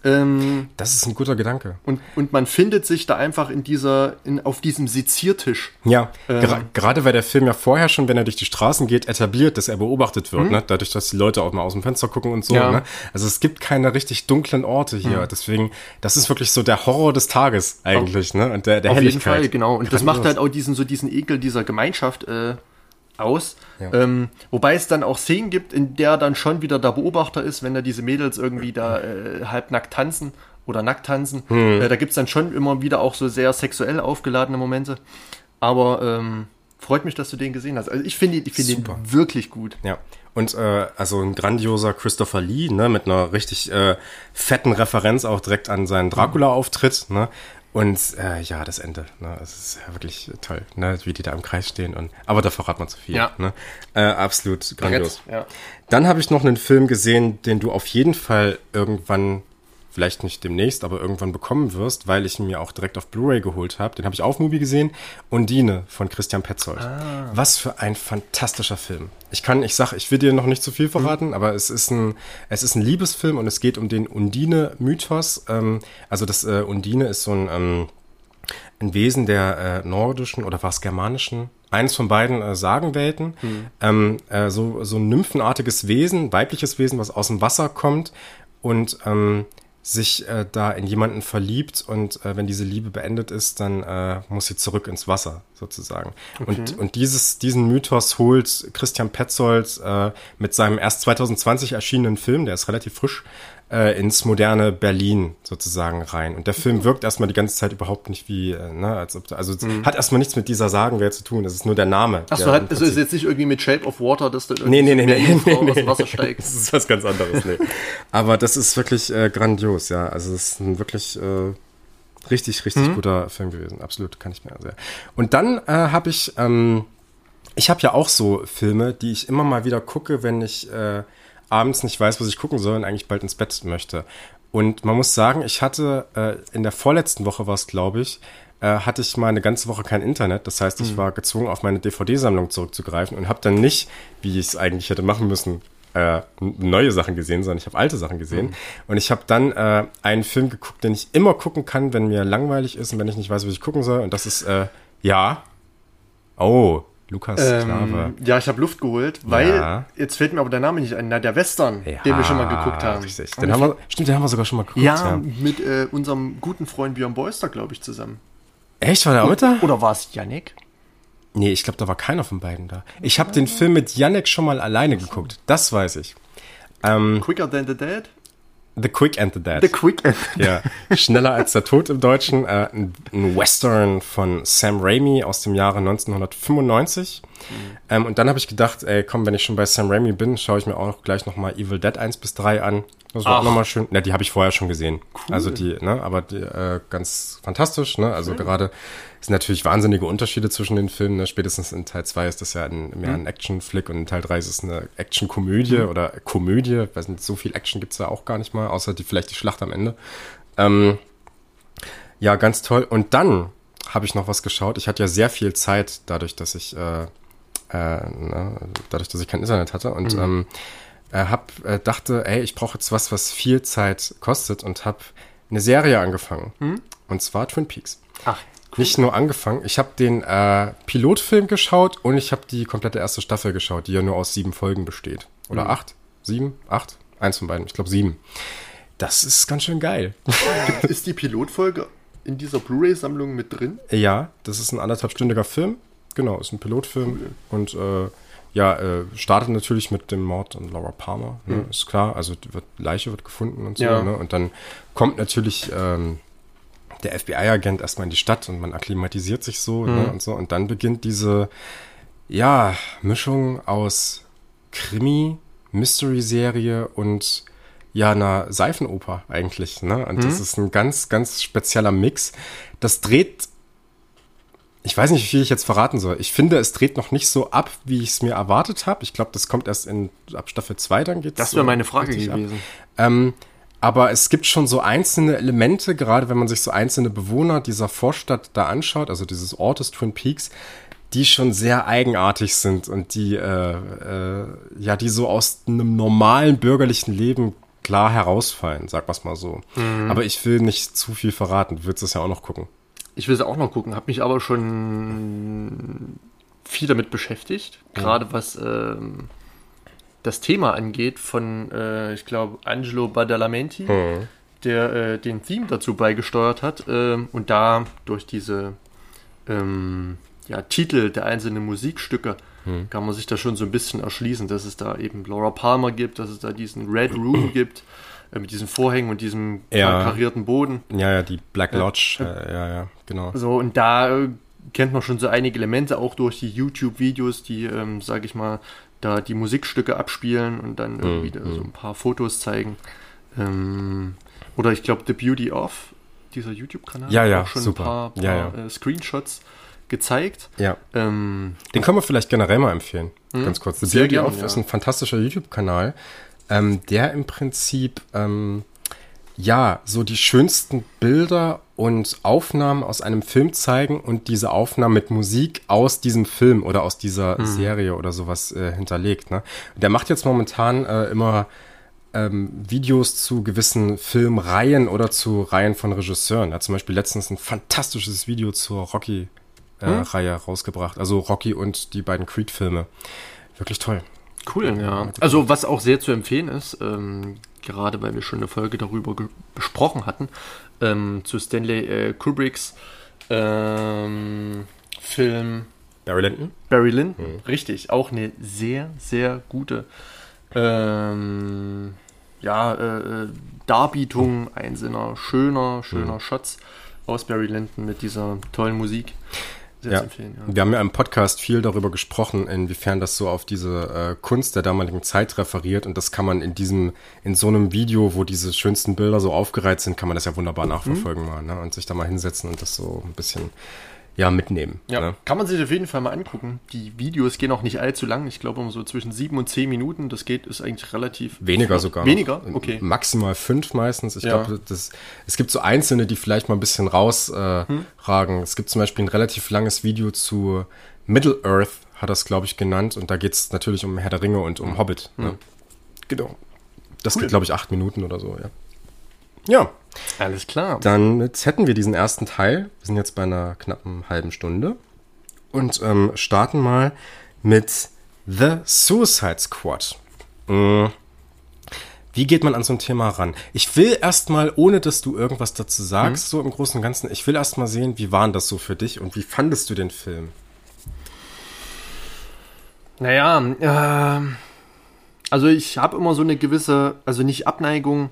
Ähm, das ist ein guter Gedanke. Und, und man findet sich da einfach in dieser, in, auf diesem Seziertisch. Ja, ähm, gerade weil der Film ja vorher schon, wenn er durch die Straßen geht, etabliert, dass er beobachtet wird, mhm. ne? dadurch, dass die Leute auch mal aus dem Fenster gucken und so. Ja. Ne? Also es gibt keine richtig dunklen Orte hier. Mhm. Deswegen, das ist wirklich so der Horror des Tages eigentlich, auf, ne? Und der, der Auf jeden Fall, genau. Und das macht halt auch diesen, so diesen Ekel dieser Gemeinschaft, äh, aus. Ja. Ähm, wobei es dann auch Szenen gibt, in der dann schon wieder der Beobachter ist, wenn da diese Mädels irgendwie da äh, halbnackt tanzen oder nackt tanzen. Hm. Äh, da gibt es dann schon immer wieder auch so sehr sexuell aufgeladene Momente. Aber ähm, freut mich, dass du den gesehen hast. Also ich finde ich find den wirklich gut. Ja. Und äh, also ein grandioser Christopher Lee, ne, mit einer richtig äh, fetten Referenz auch direkt an seinen Dracula-Auftritt, ne? Und äh, ja, das Ende. Ne? Es ist ja wirklich toll, ne? wie die da im Kreis stehen. Und, aber da verrat man zu viel. Ja. Ne? Äh, absolut grandios. Ja. Dann habe ich noch einen Film gesehen, den du auf jeden Fall irgendwann vielleicht nicht demnächst, aber irgendwann bekommen wirst, weil ich ihn mir auch direkt auf Blu-ray geholt habe. Den habe ich auf Movie gesehen. Undine von Christian Petzold. Ah. Was für ein fantastischer Film. Ich kann, ich sag, ich will dir noch nicht zu viel verraten, mhm. aber es ist ein, es ist ein Liebesfilm und es geht um den Undine-Mythos. Ähm, also das äh, Undine ist so ein, ähm, ein Wesen der äh, nordischen oder was germanischen eins von beiden äh, Sagenwelten. Mhm. Ähm, äh, so, so ein nymphenartiges Wesen, weibliches Wesen, was aus dem Wasser kommt und ähm, sich äh, da in jemanden verliebt und äh, wenn diese Liebe beendet ist, dann äh, muss sie zurück ins Wasser sozusagen. Okay. Und, und dieses, diesen Mythos holt Christian Petzold äh, mit seinem erst 2020 erschienenen Film, der ist relativ frisch, äh, ins moderne Berlin sozusagen rein. Und der Film wirkt erstmal die ganze Zeit überhaupt nicht wie, äh, ne, als ob, also mhm. hat erstmal nichts mit dieser Sagenwelt zu tun. Das ist nur der Name. Achso, hat, also ist jetzt nicht irgendwie mit Shape of Water, dass da irgendwie nee, nee, nee, nee, nee, nee, aus dem Wasser steigt. das ist was ganz anderes, nee. Aber das ist wirklich äh, grandios, ja. Also es ist ein wirklich äh, Richtig, richtig mhm. guter Film gewesen. Absolut, kann ich mir sehr. Und dann äh, habe ich, ähm, ich habe ja auch so Filme, die ich immer mal wieder gucke, wenn ich äh, abends nicht weiß, was ich gucken soll und eigentlich bald ins Bett möchte. Und man muss sagen, ich hatte äh, in der vorletzten Woche war es, glaube ich, äh, hatte ich mal eine ganze Woche kein Internet. Das heißt, ich mhm. war gezwungen, auf meine DVD-Sammlung zurückzugreifen und habe dann nicht, wie ich es eigentlich hätte machen müssen, äh, neue Sachen gesehen, sondern ich habe alte Sachen gesehen. Mhm. Und ich habe dann äh, einen Film geguckt, den ich immer gucken kann, wenn mir langweilig ist und wenn ich nicht weiß, was ich gucken soll. Und das ist, äh, ja. Oh, Lukas ähm, Ja, ich habe Luft geholt, weil ja. jetzt fällt mir aber der Name nicht ein. Na, der Western, ja, den wir schon mal geguckt haben. Richtig. Den haben wir, stimmt, den haben wir sogar schon mal geguckt. Ja, ja. mit äh, unserem guten Freund Björn Boyster, glaube ich, zusammen. Echt? War der auch mit da? Oder war es Yannick? Nee, ich glaube, da war keiner von beiden da. Ich habe den Film mit Yannick schon mal alleine geguckt. Das weiß ich. Ähm, Quicker Than the Dead? The Quick and the Dead. The Quick and the Dead. Ja, schneller als der Tod im Deutschen. Äh, ein, Western von Sam Raimi aus dem Jahre 1995. Mhm. Ähm, und dann habe ich gedacht, ey, komm, wenn ich schon bei Sam Raimi bin, schaue ich mir auch gleich nochmal Evil Dead 1 bis 3 an. Das war Ach. auch nochmal schön. Ja, die habe ich vorher schon gesehen. Cool. Also die, ne, aber die, äh, ganz fantastisch, ne? Also mhm. gerade sind natürlich wahnsinnige Unterschiede zwischen den Filmen. Ne? Spätestens in Teil 2 ist das ja ein, mehr mhm. ein Action-Flick und in Teil 3 ist es eine Action-Komödie mhm. oder Komödie. Weiß nicht, so viel Action gibt's da auch gar nicht mal, außer die, vielleicht die Schlacht am Ende. Ähm, ja, ganz toll. Und dann habe ich noch was geschaut. Ich hatte ja sehr viel Zeit, dadurch, dass ich äh, äh, ne, dadurch, dass ich kein Internet hatte und mhm. ähm, äh, hab, äh, dachte, ey, ich brauche jetzt was, was viel Zeit kostet und habe eine Serie angefangen. Mhm. Und zwar Twin Peaks. Ach. Nicht nur angefangen. Ich habe den äh, Pilotfilm geschaut und ich habe die komplette erste Staffel geschaut, die ja nur aus sieben Folgen besteht. Oder mhm. acht? Sieben? Acht? Eins von beiden. Ich glaube sieben. Das ist ganz schön geil. ist die Pilotfolge in dieser Blu-ray-Sammlung mit drin? Ja, das ist ein anderthalbstündiger Film. Genau, ist ein Pilotfilm. Cool. Und äh, ja, äh, startet natürlich mit dem Mord an Laura Palmer, ne? mhm. ist klar. Also die wird, Leiche wird gefunden und so. Ja. Ne? Und dann kommt natürlich ähm, der FBI-Agent erstmal in die Stadt und man akklimatisiert sich so ne, mhm. ne, und so. Und dann beginnt diese, ja, Mischung aus Krimi, Mystery-Serie und ja, einer Seifenoper eigentlich. Ne? Und mhm. das ist ein ganz, ganz spezieller Mix. Das dreht ich weiß nicht, wie viel ich jetzt verraten soll. Ich finde, es dreht noch nicht so ab, wie ich es mir erwartet habe. Ich glaube, das kommt erst in ab Staffel 2, dann geht's. Das wäre meine Frage gewesen. Ähm, aber es gibt schon so einzelne Elemente, gerade wenn man sich so einzelne Bewohner dieser Vorstadt da anschaut, also dieses Ortes Twin Peaks, die schon sehr eigenartig sind und die, äh, äh, ja, die so aus einem normalen bürgerlichen Leben klar herausfallen, sag mal's mal so. Mhm. Aber ich will nicht zu viel verraten. Du willst es ja auch noch gucken. Ich will es auch noch gucken, habe mich aber schon viel damit beschäftigt, gerade was ähm, das Thema angeht von, äh, ich glaube, Angelo Badalamenti, mhm. der äh, den Theme dazu beigesteuert hat äh, und da durch diese ähm, ja, Titel der einzelnen Musikstücke mhm. kann man sich da schon so ein bisschen erschließen, dass es da eben Laura Palmer gibt, dass es da diesen Red Room gibt äh, mit diesen Vorhängen und diesem ja. karierten Boden. Ja, ja, die Black Lodge, äh, ja, ja, genau. So, und da äh, kennt man schon so einige Elemente, auch durch die YouTube-Videos, die, ähm, sage ich mal, da die Musikstücke abspielen und dann irgendwie mhm. so ein paar Fotos zeigen. Ähm, oder ich glaube, The Beauty of, dieser YouTube-Kanal, ja, ja, auch schon super. ein paar, paar ja, ja. Äh, Screenshots gezeigt. Ja. Ähm, Den können wir vielleicht generell mal empfehlen. Hm? Ganz kurz. The Beauty gern, of ja. ist ein fantastischer YouTube-Kanal, ähm, der im Prinzip ähm, ja, so die schönsten Bilder und Aufnahmen aus einem Film zeigen und diese Aufnahmen mit Musik aus diesem Film oder aus dieser mhm. Serie oder sowas äh, hinterlegt. Ne? Der macht jetzt momentan äh, immer ähm, Videos zu gewissen Filmreihen oder zu Reihen von Regisseuren. Er hat zum Beispiel letztens ein fantastisches Video zur Rocky-Reihe äh, hm? rausgebracht. Also Rocky und die beiden Creed-Filme. Wirklich toll. Cool, ja. Also was auch sehr zu empfehlen ist, ähm, gerade weil wir schon eine Folge darüber besprochen hatten, ähm, zu Stanley äh, Kubricks ähm, Film Barry Lyndon. Barry Lyndon, mhm. richtig. Auch eine sehr, sehr gute ähm, ja, äh, äh Darbietung einzelner schöner, schöner mhm. Shots aus Barry Lyndon mit dieser tollen Musik. Ja. empfehlen. Ja. Wir haben ja im Podcast viel darüber gesprochen, inwiefern das so auf diese äh, Kunst der damaligen Zeit referiert und das kann man in diesem, in so einem Video, wo diese schönsten Bilder so aufgereiht sind, kann man das ja wunderbar nachverfolgen mhm. mal, ne? Und sich da mal hinsetzen und das so ein bisschen ja, mitnehmen. Ja, ne? kann man sich auf jeden Fall mal angucken. Die Videos gehen auch nicht allzu lang. Ich glaube, so zwischen sieben und zehn Minuten. Das geht, ist eigentlich relativ. Weniger sogar. Weniger? Okay. Maximal fünf meistens. Ich ja. glaube, es gibt so einzelne, die vielleicht mal ein bisschen rausragen. Äh, hm? Es gibt zum Beispiel ein relativ langes Video zu Middle Earth, hat das, glaube ich, genannt. Und da geht es natürlich um Herr der Ringe und um hm. Hobbit. Ne? Hm. Genau. Das cool. geht, glaube ich, acht Minuten oder so, ja. Ja. Alles klar. Dann jetzt hätten wir diesen ersten Teil. Wir sind jetzt bei einer knappen halben Stunde. Und ähm, starten mal mit The Suicide Squad. Mhm. Wie geht man an so ein Thema ran? Ich will erstmal, ohne dass du irgendwas dazu sagst, mhm. so im Großen und Ganzen, ich will erstmal sehen, wie war das so für dich und wie fandest du den Film? Naja, äh, also ich habe immer so eine gewisse, also nicht Abneigung,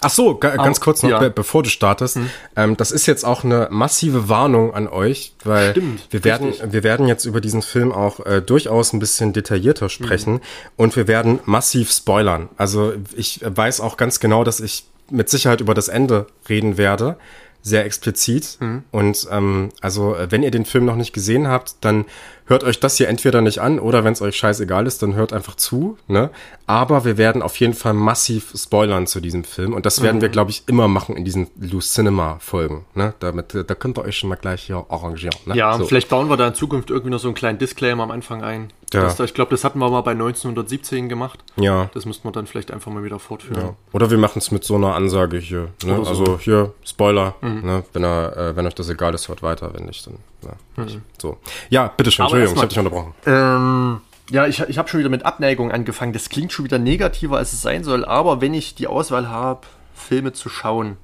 Ach so, ganz kurz noch, ja. be bevor du startest. Hm. Ähm, das ist jetzt auch eine massive Warnung an euch, weil Stimmt, wir werden, wir werden jetzt über diesen Film auch äh, durchaus ein bisschen detaillierter sprechen mhm. und wir werden massiv spoilern. Also ich weiß auch ganz genau, dass ich mit Sicherheit über das Ende reden werde sehr explizit. Mhm. Und ähm, also, wenn ihr den Film noch nicht gesehen habt, dann hört euch das hier entweder nicht an oder wenn es euch scheißegal ist, dann hört einfach zu. Ne? Aber wir werden auf jeden Fall massiv spoilern zu diesem Film. Und das werden mhm. wir, glaube ich, immer machen in diesen Loose Cinema Folgen. Ne? Damit, da könnt ihr euch schon mal gleich hier arrangieren. Ne? Ja, so. vielleicht bauen wir da in Zukunft irgendwie noch so einen kleinen Disclaimer am Anfang ein. Ja. Das, ich glaube, das hatten wir mal bei 1917 gemacht. Ja. Das müssten wir dann vielleicht einfach mal wieder fortführen. Ja. Oder wir machen es mit so einer Ansage hier. Ne? So. Also hier, Spoiler. Mhm. Ne? Wenn, er, äh, wenn euch das egal ist, hört weiter. Wenn nicht, dann. Ja, mhm. So. Ja, bitteschön. Entschuldigung, ich habe dich unterbrochen. Ähm, ja, ich, ich habe schon wieder mit Abneigung angefangen. Das klingt schon wieder negativer, als es sein soll. Aber wenn ich die Auswahl habe, Filme zu schauen,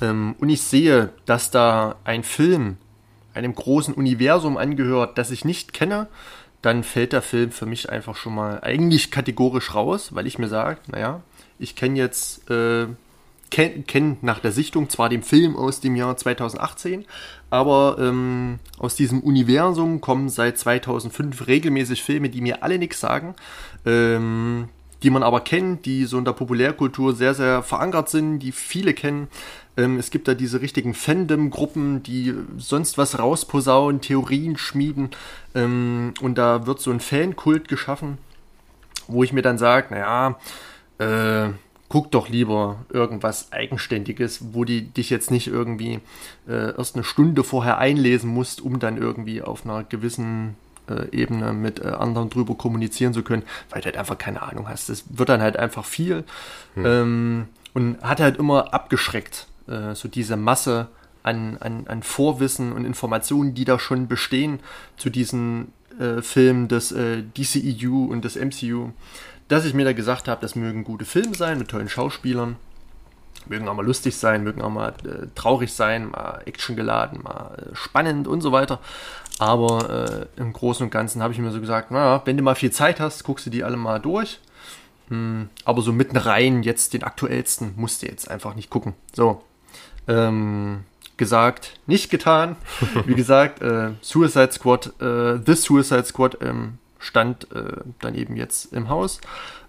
ähm, und ich sehe, dass da ein Film einem großen Universum angehört, das ich nicht kenne, dann fällt der Film für mich einfach schon mal eigentlich kategorisch raus, weil ich mir sage, naja, ich kenne jetzt, äh, kenne kenn nach der Sichtung zwar den Film aus dem Jahr 2018, aber ähm, aus diesem Universum kommen seit 2005 regelmäßig Filme, die mir alle nichts sagen. Ähm, die man aber kennt, die so in der Populärkultur sehr, sehr verankert sind, die viele kennen. Ähm, es gibt da diese richtigen Fandom-Gruppen, die sonst was rausposaunen, Theorien schmieden. Ähm, und da wird so ein Fankult geschaffen, wo ich mir dann sage, naja, äh, guck doch lieber irgendwas Eigenständiges, wo die dich jetzt nicht irgendwie äh, erst eine Stunde vorher einlesen musst, um dann irgendwie auf einer gewissen äh, Ebene mit äh, anderen drüber kommunizieren zu können, weil du halt einfach keine Ahnung hast. Das wird dann halt einfach viel hm. ähm, und hat halt immer abgeschreckt, äh, so diese Masse an, an, an Vorwissen und Informationen, die da schon bestehen zu diesen äh, Filmen des äh, DCEU und des MCU, dass ich mir da gesagt habe, das mögen gute Filme sein mit tollen Schauspielern mögen auch mal lustig sein, mögen auch mal äh, traurig sein, mal actiongeladen, mal äh, spannend und so weiter. Aber äh, im Großen und Ganzen habe ich mir so gesagt, naja, wenn du mal viel Zeit hast, guckst du die alle mal durch. Hm, aber so mitten rein, jetzt den aktuellsten, musst du jetzt einfach nicht gucken. So. Ähm, gesagt, nicht getan. Wie gesagt, äh, Suicide Squad, äh, The Suicide Squad ähm, stand äh, dann eben jetzt im Haus.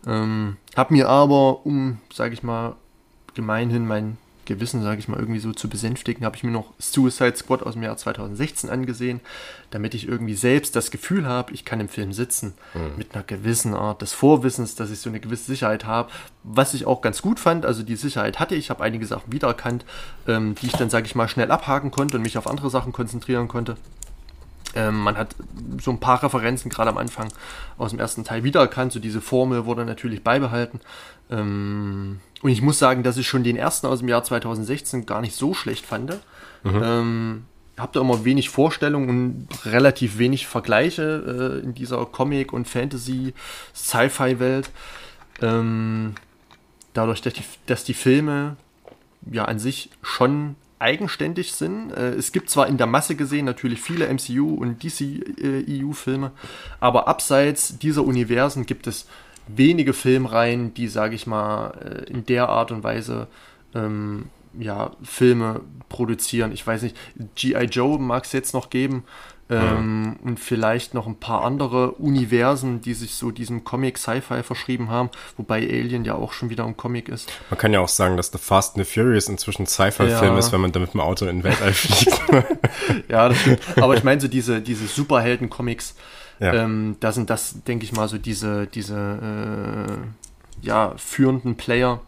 Ähm, hab mir aber, um, sage ich mal, gemeinhin mein Gewissen, sage ich mal, irgendwie so zu besänftigen, habe ich mir noch Suicide Squad aus dem Jahr 2016 angesehen, damit ich irgendwie selbst das Gefühl habe, ich kann im Film sitzen mhm. mit einer gewissen Art des Vorwissens, dass ich so eine gewisse Sicherheit habe, was ich auch ganz gut fand. Also die Sicherheit hatte ich, ich habe einige Sachen wiedererkannt, ähm, die ich dann, sage ich mal, schnell abhaken konnte und mich auf andere Sachen konzentrieren konnte. Ähm, man hat so ein paar Referenzen gerade am Anfang aus dem ersten Teil wiedererkannt. So diese Formel wurde natürlich beibehalten. Ähm, und ich muss sagen, dass ich schon den ersten aus dem Jahr 2016 gar nicht so schlecht fand. Mhm. Ähm, habe da immer wenig Vorstellungen und relativ wenig Vergleiche äh, in dieser Comic- und Fantasy-Sci-Fi-Welt. Ähm, dadurch, dass die, dass die Filme ja an sich schon eigenständig sind. Äh, es gibt zwar in der Masse gesehen natürlich viele MCU und DC-EU-Filme, äh, aber abseits dieser Universen gibt es wenige Filmreihen, die, sage ich mal, äh, in der Art und Weise ähm, ja, Filme produzieren. Ich weiß nicht, G.I. Joe mag es jetzt noch geben. Ähm, mhm. und vielleicht noch ein paar andere Universen, die sich so diesem Comic Sci-Fi verschrieben haben, wobei Alien ja auch schon wieder ein Comic ist. Man kann ja auch sagen, dass The Fast and the Furious inzwischen Sci-Fi-Film ja. ist, wenn man da mit dem Auto in den Weltall fliegt. ja, das stimmt. Aber ich meine so diese, diese Superhelden-Comics, ja. ähm, da sind das, denke ich mal, so diese, diese äh, ja, führenden Player.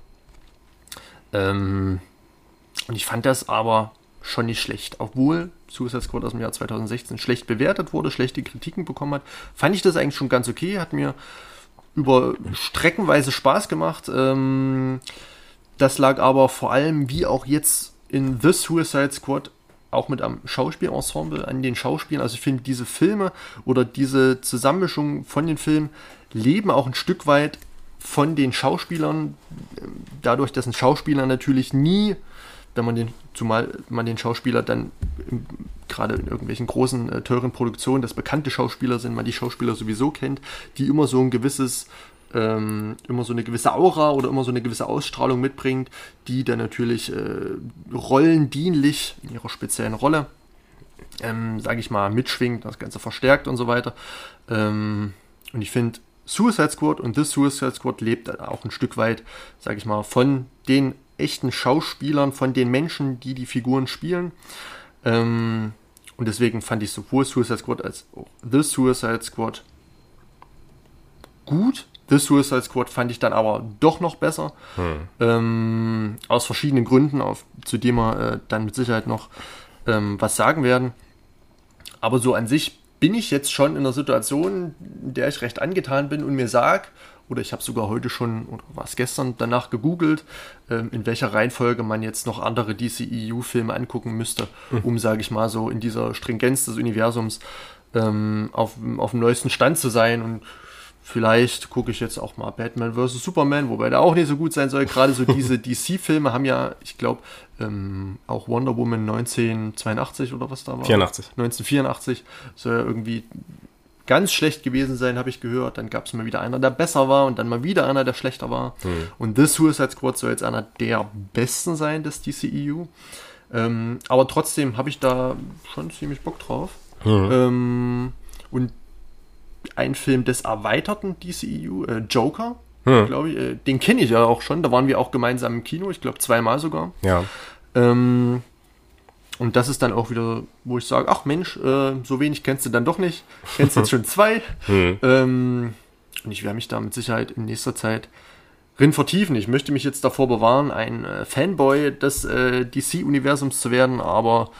Ähm, und ich fand das aber schon nicht schlecht. Obwohl Suicide Squad aus dem Jahr 2016 schlecht bewertet wurde, schlechte Kritiken bekommen hat, fand ich das eigentlich schon ganz okay. Hat mir über streckenweise Spaß gemacht. Ähm, das lag aber vor allem, wie auch jetzt in The Suicide Squad, auch mit am Schauspielensemble, an den Schauspielern. Also ich finde, diese Filme oder diese Zusammenmischung von den Filmen leben auch ein Stück weit von den Schauspielern, dadurch, dass ein Schauspieler natürlich nie wenn man den, zumal man den Schauspieler dann gerade in irgendwelchen großen, äh, teuren Produktionen, das bekannte Schauspieler sind, man die Schauspieler sowieso kennt, die immer so ein gewisses, ähm, immer so eine gewisse Aura oder immer so eine gewisse Ausstrahlung mitbringt, die dann natürlich äh, rollendienlich in ihrer speziellen Rolle, ähm, sage ich mal, mitschwingt, das Ganze verstärkt und so weiter. Ähm, und ich finde, Suicide Squad und This Suicide Squad lebt auch ein Stück weit, sage ich mal, von den echten Schauspielern, von den Menschen, die die Figuren spielen. Ähm, und deswegen fand ich sowohl Suicide Squad als auch The Suicide Squad gut. The Suicide Squad fand ich dann aber doch noch besser. Hm. Ähm, aus verschiedenen Gründen, auf, zu dem wir äh, dann mit Sicherheit noch ähm, was sagen werden. Aber so an sich bin ich jetzt schon in einer Situation, in der ich recht angetan bin und mir sage, oder ich habe sogar heute schon, oder war es gestern, danach gegoogelt, ähm, in welcher Reihenfolge man jetzt noch andere DCEU-Filme angucken müsste, mhm. um, sage ich mal, so in dieser Stringenz des Universums ähm, auf, auf dem neuesten Stand zu sein. Und vielleicht gucke ich jetzt auch mal Batman vs. Superman, wobei der auch nicht so gut sein soll. Gerade so diese DC-Filme haben ja, ich glaube, ähm, auch Wonder Woman 1982 oder was da war. 84. 1984 soll ja irgendwie ganz schlecht gewesen sein, habe ich gehört. Dann gab es mal wieder einer, der besser war und dann mal wieder einer, der schlechter war. Mhm. Und The Suicide Squad soll jetzt einer der besten sein des DCEU. Ähm, aber trotzdem habe ich da schon ziemlich Bock drauf. Mhm. Ähm, und ein Film des erweiterten DCEU, äh, Joker, mhm. glaube ich, äh, den kenne ich ja auch schon. Da waren wir auch gemeinsam im Kino, ich glaube zweimal sogar. Ja. Ähm, und das ist dann auch wieder, wo ich sage, ach Mensch, äh, so wenig kennst du dann doch nicht. Kennst jetzt schon zwei. Hm. Ähm, und ich werde mich da mit Sicherheit in nächster Zeit drin vertiefen. Ich möchte mich jetzt davor bewahren, ein äh, Fanboy des äh, DC-Universums zu werden, aber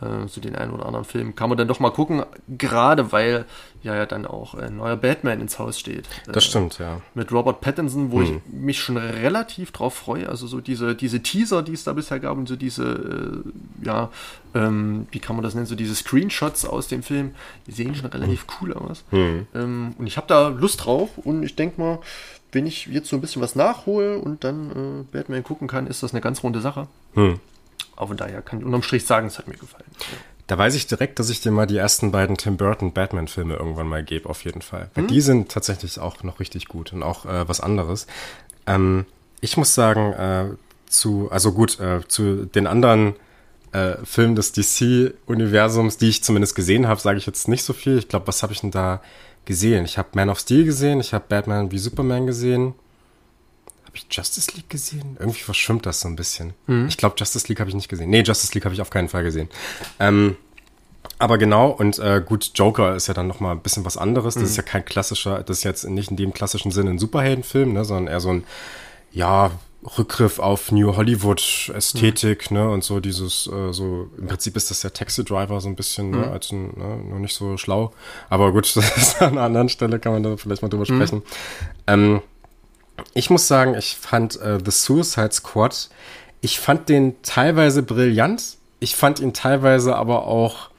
äh, so den einen oder anderen Film kann man dann doch mal gucken, gerade weil ja ja dann auch ein neuer Batman ins Haus steht. Das äh, stimmt, ja. Mit Robert Pattinson, wo hm. ich mich schon relativ drauf freue. Also so diese, diese Teaser, die es da bisher gab und so diese, äh, ja, ähm, wie kann man das nennen, so diese Screenshots aus dem Film, die sehen schon relativ hm. cool aus. Hm. Ähm, und ich habe da Lust drauf und ich denke mal, wenn ich jetzt so ein bisschen was nachhole und dann äh, Batman gucken kann, ist das eine ganz runde Sache. Hm. Aber von daher kann ich unterm Strich sagen, es hat mir gefallen. Da weiß ich direkt, dass ich dir mal die ersten beiden Tim Burton Batman-Filme irgendwann mal gebe, auf jeden Fall. Weil hm? die sind tatsächlich auch noch richtig gut und auch äh, was anderes. Ähm, ich muss sagen, äh, zu, also gut, äh, zu den anderen äh, Filmen des DC-Universums, die ich zumindest gesehen habe, sage ich jetzt nicht so viel. Ich glaube, was habe ich denn da gesehen? Ich habe Man of Steel gesehen, ich habe Batman wie Superman gesehen ich Justice League gesehen? Irgendwie verschwimmt das so ein bisschen. Mhm. Ich glaube, Justice League habe ich nicht gesehen. Nee, Justice League habe ich auf keinen Fall gesehen. Ähm, aber genau, und äh, gut, Joker ist ja dann nochmal ein bisschen was anderes. Das mhm. ist ja kein klassischer, das ist jetzt nicht in dem klassischen Sinne ein Superheldenfilm, ne, sondern eher so ein, ja, Rückgriff auf New Hollywood Ästhetik, mhm. ne, und so dieses, äh, so, im Prinzip ist das der Taxi Driver so ein bisschen, ne, mhm. als ein, ne, nur nicht so schlau. Aber gut, das ist an einer anderen Stelle, kann man da vielleicht mal drüber mhm. sprechen. Ähm, ich muss sagen, ich fand äh, The Suicide Squad, ich fand den teilweise brillant. Ich fand ihn teilweise aber auch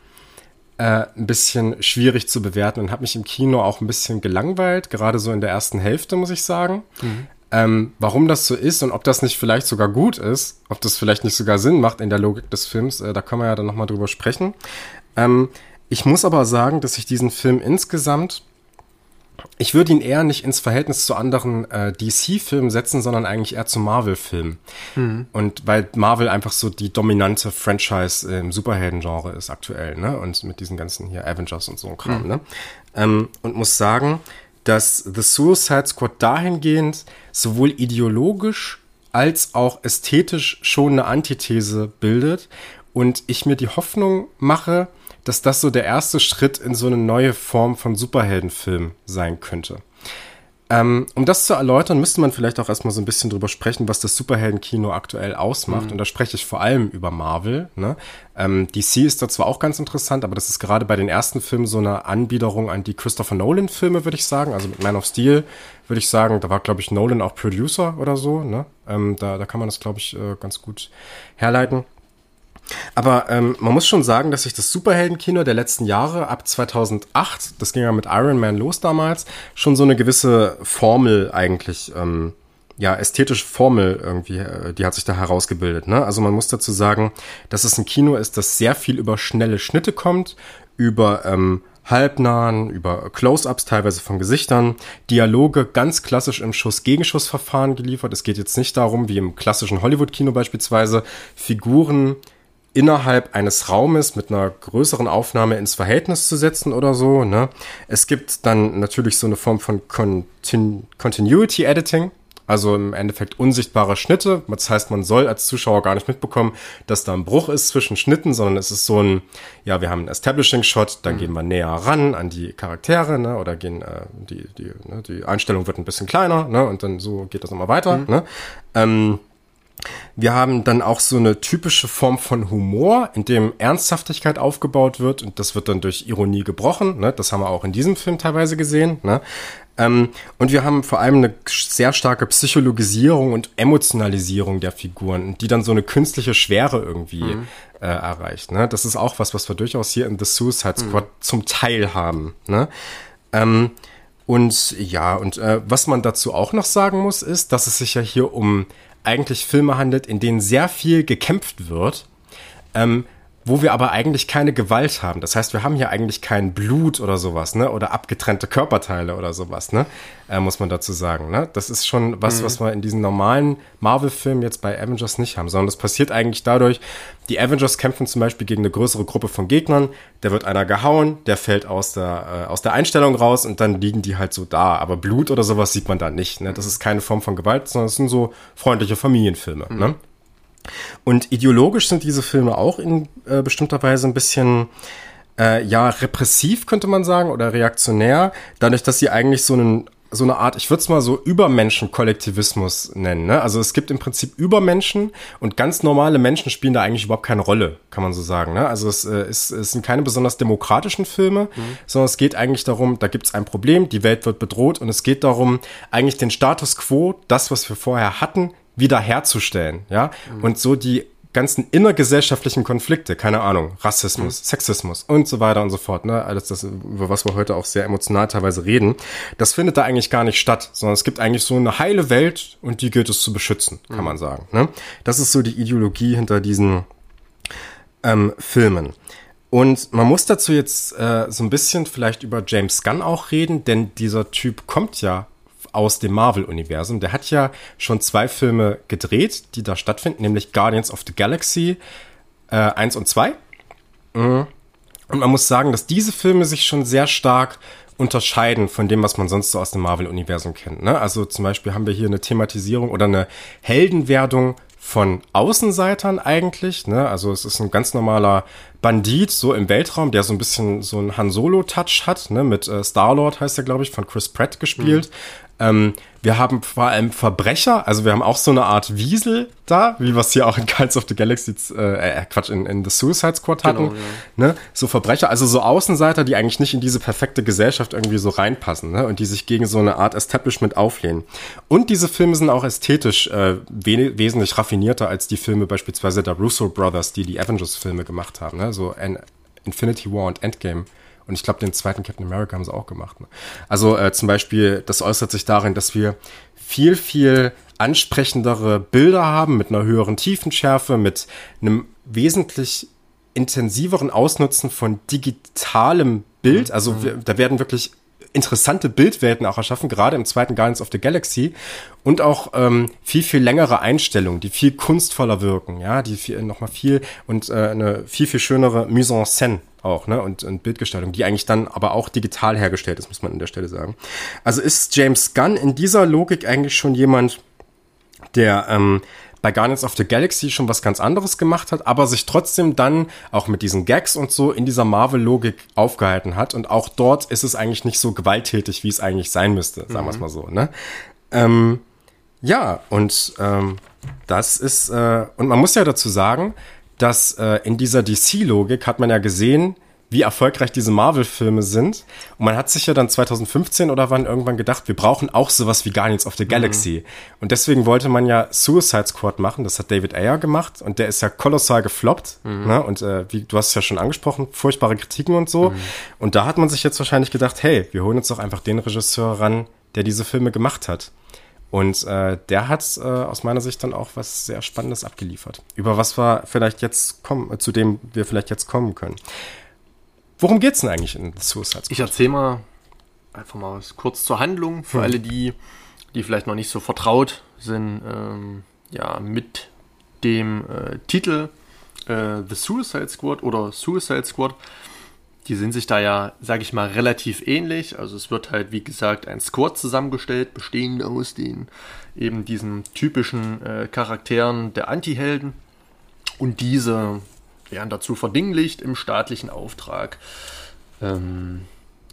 äh, ein bisschen schwierig zu bewerten und habe mich im Kino auch ein bisschen gelangweilt, gerade so in der ersten Hälfte, muss ich sagen. Mhm. Ähm, warum das so ist und ob das nicht vielleicht sogar gut ist, ob das vielleicht nicht sogar Sinn macht in der Logik des Films, äh, da können wir ja dann nochmal drüber sprechen. Ähm, ich muss aber sagen, dass ich diesen Film insgesamt ich würde ihn eher nicht ins Verhältnis zu anderen äh, DC-Filmen setzen, sondern eigentlich eher zu Marvel-Filmen. Mhm. Und weil Marvel einfach so die dominante Franchise im Superhelden-Genre ist aktuell, ne? Und mit diesen ganzen hier Avengers und so ein Kram, mhm. ne? Ähm, und muss sagen, dass The Suicide Squad dahingehend sowohl ideologisch als auch ästhetisch schon eine Antithese bildet und ich mir die Hoffnung mache, dass das so der erste Schritt in so eine neue Form von Superheldenfilm sein könnte. Ähm, um das zu erläutern, müsste man vielleicht auch erstmal so ein bisschen drüber sprechen, was das Superheldenkino aktuell ausmacht. Mhm. Und da spreche ich vor allem über Marvel. Ne? Ähm, DC ist da zwar auch ganz interessant, aber das ist gerade bei den ersten Filmen so eine Anbiederung an die Christopher Nolan-Filme, würde ich sagen. Also mit Man of Steel würde ich sagen, da war, glaube ich, Nolan auch Producer oder so. Ne? Ähm, da, da kann man das, glaube ich, äh, ganz gut herleiten. Aber ähm, man muss schon sagen, dass sich das Superheldenkino der letzten Jahre ab 2008, das ging ja mit Iron Man los damals, schon so eine gewisse Formel eigentlich, ähm, ja, ästhetische Formel irgendwie, äh, die hat sich da herausgebildet. Ne? Also man muss dazu sagen, dass es ein Kino ist, das sehr viel über schnelle Schnitte kommt, über ähm, halbnahen, über Close-ups teilweise von Gesichtern, Dialoge ganz klassisch im Schuss-Gegenschuss-Verfahren geliefert. Es geht jetzt nicht darum, wie im klassischen Hollywood-Kino beispielsweise, Figuren innerhalb eines Raumes mit einer größeren Aufnahme ins Verhältnis zu setzen oder so. Ne? Es gibt dann natürlich so eine Form von Continu Continuity Editing, also im Endeffekt unsichtbare Schnitte. Das heißt, man soll als Zuschauer gar nicht mitbekommen, dass da ein Bruch ist zwischen Schnitten, sondern es ist so ein, ja, wir haben einen Establishing-Shot, dann mhm. gehen wir näher ran an die Charaktere, ne, oder gehen, äh, die, die, ne, die Einstellung wird ein bisschen kleiner, ne, und dann so geht das immer weiter, mhm. ne. Ähm, wir haben dann auch so eine typische Form von Humor, in dem Ernsthaftigkeit aufgebaut wird und das wird dann durch Ironie gebrochen. Ne? Das haben wir auch in diesem Film teilweise gesehen. Ne? Ähm, und wir haben vor allem eine sehr starke Psychologisierung und Emotionalisierung der Figuren, die dann so eine künstliche Schwere irgendwie mhm. äh, erreicht. Ne? Das ist auch was, was wir durchaus hier in The Suicide Squad mhm. zum Teil haben. Ne? Ähm, und ja, und äh, was man dazu auch noch sagen muss, ist, dass es sich ja hier um eigentlich Filme handelt, in denen sehr viel gekämpft wird, ähm, wo wir aber eigentlich keine Gewalt haben. Das heißt, wir haben hier eigentlich kein Blut oder sowas, ne? Oder abgetrennte Körperteile oder sowas, ne? Äh, muss man dazu sagen, ne? Das ist schon was, mhm. was wir in diesen normalen Marvel-Filmen jetzt bei Avengers nicht haben, sondern das passiert eigentlich dadurch, die Avengers kämpfen zum Beispiel gegen eine größere Gruppe von Gegnern, da wird einer gehauen, der fällt aus der, äh, aus der Einstellung raus und dann liegen die halt so da. Aber Blut oder sowas sieht man da nicht, ne? Das ist keine Form von Gewalt, sondern es sind so freundliche Familienfilme, mhm. ne? Und ideologisch sind diese Filme auch in äh, bestimmter Weise ein bisschen äh, ja repressiv könnte man sagen oder reaktionär, dadurch, dass sie eigentlich so einen so eine Art, ich würde es mal so Übermenschen-Kollektivismus nennen. Ne? Also es gibt im Prinzip Übermenschen und ganz normale Menschen spielen da eigentlich überhaupt keine Rolle, kann man so sagen. Ne? Also es, äh, ist, es sind keine besonders demokratischen Filme, mhm. sondern es geht eigentlich darum, da gibt es ein Problem, die Welt wird bedroht und es geht darum, eigentlich den Status quo, das, was wir vorher hatten, wiederherzustellen, ja, mhm. und so die ganzen innergesellschaftlichen Konflikte, keine Ahnung, Rassismus, mhm. Sexismus und so weiter und so fort, ne, alles das, über was wir heute auch sehr emotional teilweise reden, das findet da eigentlich gar nicht statt, sondern es gibt eigentlich so eine heile Welt und die gilt es zu beschützen, kann mhm. man sagen, ne. Das ist so die Ideologie hinter diesen ähm, Filmen. Und man muss dazu jetzt äh, so ein bisschen vielleicht über James Gunn auch reden, denn dieser Typ kommt ja aus dem Marvel-Universum. Der hat ja schon zwei Filme gedreht, die da stattfinden, nämlich Guardians of the Galaxy äh, 1 und 2. Mhm. Und man muss sagen, dass diese Filme sich schon sehr stark unterscheiden von dem, was man sonst so aus dem Marvel-Universum kennt. Ne? Also zum Beispiel haben wir hier eine Thematisierung oder eine Heldenwerdung von Außenseitern eigentlich. Ne? Also es ist ein ganz normaler Bandit, so im Weltraum, der so ein bisschen so einen Han Solo-Touch hat, ne? mit äh, Star-Lord heißt er, glaube ich, von Chris Pratt gespielt. Ähm, wir haben vor allem Verbrecher, also wir haben auch so eine Art Wiesel da, wie wir es hier auch in Guardians of the Galaxy, äh, äh, Quatsch, in, in The Suicide Squad hatten. Genau, ja. ne? So Verbrecher, also so Außenseiter, die eigentlich nicht in diese perfekte Gesellschaft irgendwie so reinpassen ne? und die sich gegen so eine Art Establishment auflehnen. Und diese Filme sind auch ästhetisch äh, we wesentlich raffinierter als die Filme beispielsweise der Russo Brothers, die die Avengers-Filme gemacht haben. Ne? So ein Infinity War und Endgame und ich glaube, den zweiten Captain America haben sie auch gemacht. Ne? Also äh, zum Beispiel, das äußert sich darin, dass wir viel, viel ansprechendere Bilder haben mit einer höheren Tiefenschärfe, mit einem wesentlich intensiveren Ausnutzen von digitalem Bild. Mhm. Also wir, da werden wirklich interessante Bildwelten auch erschaffen, gerade im zweiten Guardians of the Galaxy und auch ähm, viel, viel längere Einstellungen, die viel kunstvoller wirken, ja, die viel, nochmal viel und äh, eine viel, viel schönere Mise en scène auch, ne, und, und Bildgestaltung, die eigentlich dann aber auch digital hergestellt ist, muss man an der Stelle sagen. Also ist James Gunn in dieser Logik eigentlich schon jemand, der ähm, bei Guardians of the Galaxy schon was ganz anderes gemacht hat, aber sich trotzdem dann auch mit diesen Gags und so in dieser Marvel-Logik aufgehalten hat. Und auch dort ist es eigentlich nicht so gewalttätig, wie es eigentlich sein müsste, sagen mhm. wir es mal so. Ne? Ähm, ja, und ähm, das ist, äh, und man muss ja dazu sagen, dass äh, in dieser DC-Logik hat man ja gesehen, wie erfolgreich diese Marvel-Filme sind. Und man hat sich ja dann 2015 oder wann irgendwann gedacht, wir brauchen auch sowas wie Guardians of the mhm. Galaxy. Mhm. Und deswegen wollte man ja Suicide Squad machen. Das hat David Ayer gemacht und der ist ja kolossal gefloppt. Mhm. Ne? Und äh, wie du hast es ja schon angesprochen, furchtbare Kritiken und so. Mhm. Und da hat man sich jetzt wahrscheinlich gedacht, hey, wir holen uns doch einfach den Regisseur ran, der diese Filme gemacht hat. Und äh, der hat äh, aus meiner Sicht dann auch was sehr Spannendes abgeliefert. Über was wir vielleicht jetzt kommen, zu dem wir vielleicht jetzt kommen können. Worum geht es denn eigentlich in Suicide Squad? Ich erzähle mal einfach mal kurz zur Handlung für hm. alle die, die vielleicht noch nicht so vertraut sind, ähm, ja, mit dem äh, Titel äh, The Suicide Squad oder Suicide Squad. Die sind sich da ja, sage ich mal, relativ ähnlich. Also es wird halt, wie gesagt, ein Squad zusammengestellt, bestehend aus den eben diesen typischen äh, Charakteren der Anti-Helden. Und diese werden dazu verdinglicht im staatlichen Auftrag. Ähm,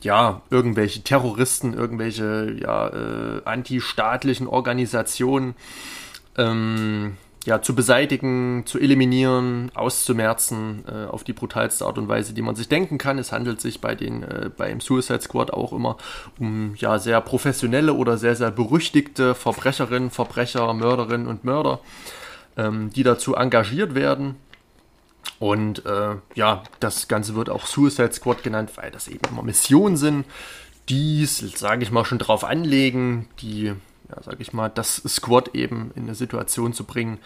ja, irgendwelche Terroristen, irgendwelche ja, äh, antistaatlichen Organisationen ähm, ja, zu beseitigen, zu eliminieren, auszumerzen äh, auf die brutalste Art und Weise, die man sich denken kann. Es handelt sich bei den, äh, beim Suicide Squad auch immer um ja, sehr professionelle oder sehr, sehr berüchtigte Verbrecherinnen, Verbrecher, Mörderinnen und Mörder, ähm, die dazu engagiert werden und äh, ja, das Ganze wird auch Suicide Squad genannt, weil das eben immer Missionen sind, die, sage ich mal, schon drauf anlegen, die, ja, sage ich mal, das Squad eben in eine Situation zu bringen,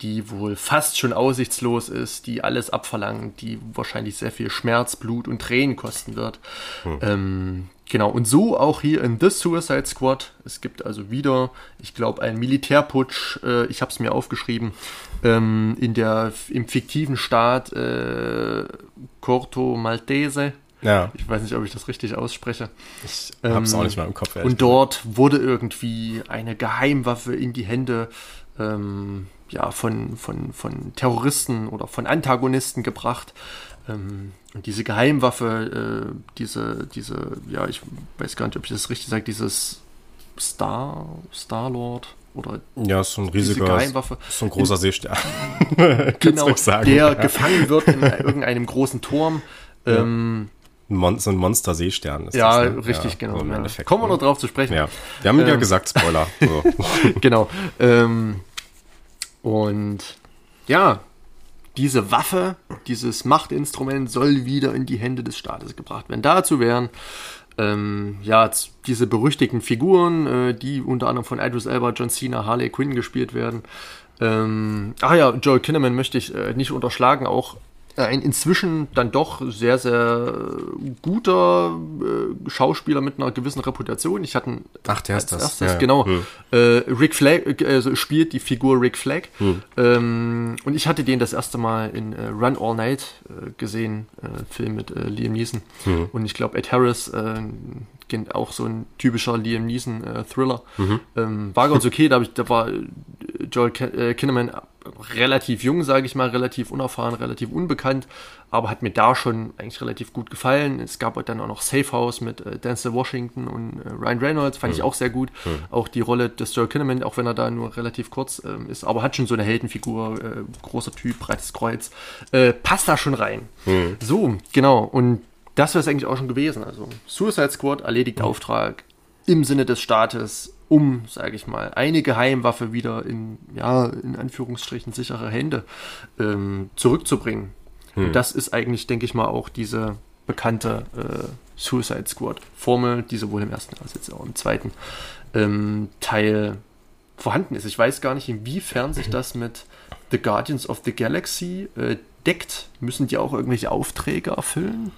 die wohl fast schon aussichtslos ist, die alles abverlangt, die wahrscheinlich sehr viel Schmerz, Blut und Tränen kosten wird. Hm. Ähm, genau, und so auch hier in The Suicide Squad. Es gibt also wieder, ich glaube, einen Militärputsch, äh, ich habe es mir aufgeschrieben, ähm, in der, im fiktiven Staat äh, Corto Maltese. Ja. Ich weiß nicht, ob ich das richtig ausspreche. Ich hab's ähm, auch nicht mal im Kopf. Und dort wurde irgendwie eine Geheimwaffe in die Hände ähm, ja, von, von, von Terroristen oder von Antagonisten gebracht. Ähm, und diese Geheimwaffe, äh, diese, diese, ja, ich weiß gar nicht, ob ich das richtig sage, dieses Star, Star-Lord oder ja, so ein riesiger Geheimwaffe. So ein großer in, Seestern. genau, der ja. gefangen wird in irgendeinem großen Turm. Ja. Ähm, Mon so ein Monster-Seestern ist ja, das. Ne? Richtig, ja, genau. So. Kommen wir noch drauf zu sprechen. Ja, wir haben ähm, ja gesagt, Spoiler. So. genau. Ähm, und ja, diese Waffe, dieses Machtinstrument soll wieder in die Hände des Staates gebracht werden. Dazu wären ähm, ja, diese berüchtigten Figuren, äh, die unter anderem von Idris Elba, John Cena, Harley Quinn gespielt werden. Ähm, ah ja, Joel Kinnaman möchte ich äh, nicht unterschlagen, auch ein inzwischen dann doch sehr, sehr guter äh, Schauspieler mit einer gewissen Reputation. Ich hatte Ach, der ist das. Erstes, ja. genau. Hm. Äh, Rick Flag äh, spielt die Figur Rick Flag. Hm. Ähm, und ich hatte den das erste Mal in äh, Run All Night äh, gesehen, äh, Film mit Liam Neeson. Hm. Und ich glaube, Ed Harris auch so ein typischer Liam Neeson äh, Thriller. Mhm. Ähm, war ganz okay, da, ich, da war Joel Kinnaman relativ jung, sage ich mal, relativ unerfahren, relativ unbekannt, aber hat mir da schon eigentlich relativ gut gefallen. Es gab dann auch noch Safe House mit äh, Denzel Washington und äh, Ryan Reynolds, fand mhm. ich auch sehr gut. Mhm. Auch die Rolle des Joel Kinnaman, auch wenn er da nur relativ kurz ähm, ist, aber hat schon so eine Heldenfigur, äh, großer Typ, breites Kreuz, äh, passt da schon rein. Mhm. So, genau, und das wäre es eigentlich auch schon gewesen. Also Suicide Squad erledigt mhm. Auftrag im Sinne des Staates um, sage ich mal, eine Geheimwaffe wieder in, ja, in Anführungsstrichen sichere Hände ähm, zurückzubringen. Hm. Das ist eigentlich, denke ich mal, auch diese bekannte äh, Suicide Squad Formel, die sowohl im ersten als jetzt auch im zweiten ähm, Teil vorhanden ist. Ich weiß gar nicht, inwiefern sich das mit The Guardians of the Galaxy äh, deckt. Müssen die auch irgendwelche Aufträge erfüllen?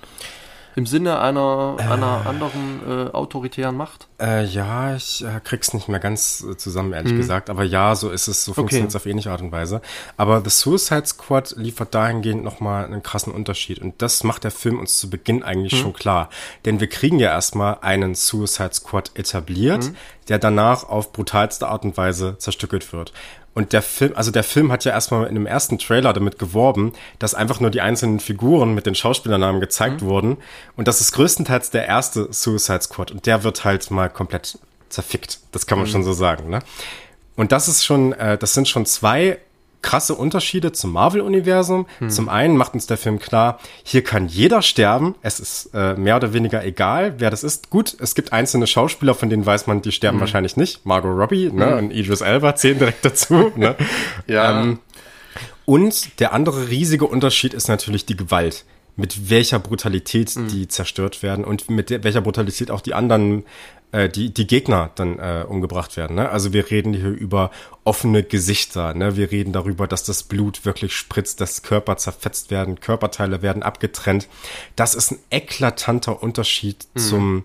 Im Sinne einer, einer anderen äh, autoritären Macht? Äh, ja, ich äh, krieg's nicht mehr ganz äh, zusammen, ehrlich gesagt. Aber ja, so ist es, so funktioniert es auf ähnliche Art und Weise. Aber The Suicide Squad liefert dahingehend nochmal einen krassen Unterschied. Und das macht der Film uns zu Beginn eigentlich schon klar. Denn wir kriegen ja erstmal einen Suicide Squad etabliert, der danach auf brutalste Art und Weise zerstückelt wird. Und der Film, also der Film hat ja erstmal in dem ersten Trailer damit geworben, dass einfach nur die einzelnen Figuren mit den Schauspielernamen gezeigt wurden. Und das ist größtenteils der erste Suicide Squad. Und der wird halt mal komplett zerfickt. Das kann man schon so sagen, ne? Und das ist schon, äh, das sind schon zwei krasse Unterschiede zum Marvel-Universum. Zum einen macht uns der Film klar, hier kann jeder sterben. Es ist äh, mehr oder weniger egal, wer das ist. Gut, es gibt einzelne Schauspieler, von denen weiß man, die sterben wahrscheinlich nicht. Margot Robbie ne, und Idris Elba zählen direkt dazu. ne? Ja. Ähm, und der andere riesige Unterschied ist natürlich die Gewalt. Mit welcher Brutalität die zerstört werden und mit welcher Brutalität auch die anderen, äh, die, die Gegner dann äh, umgebracht werden. Ne? Also wir reden hier über offene Gesichter. Ne? Wir reden darüber, dass das Blut wirklich spritzt, dass Körper zerfetzt werden, Körperteile werden abgetrennt. Das ist ein eklatanter Unterschied zum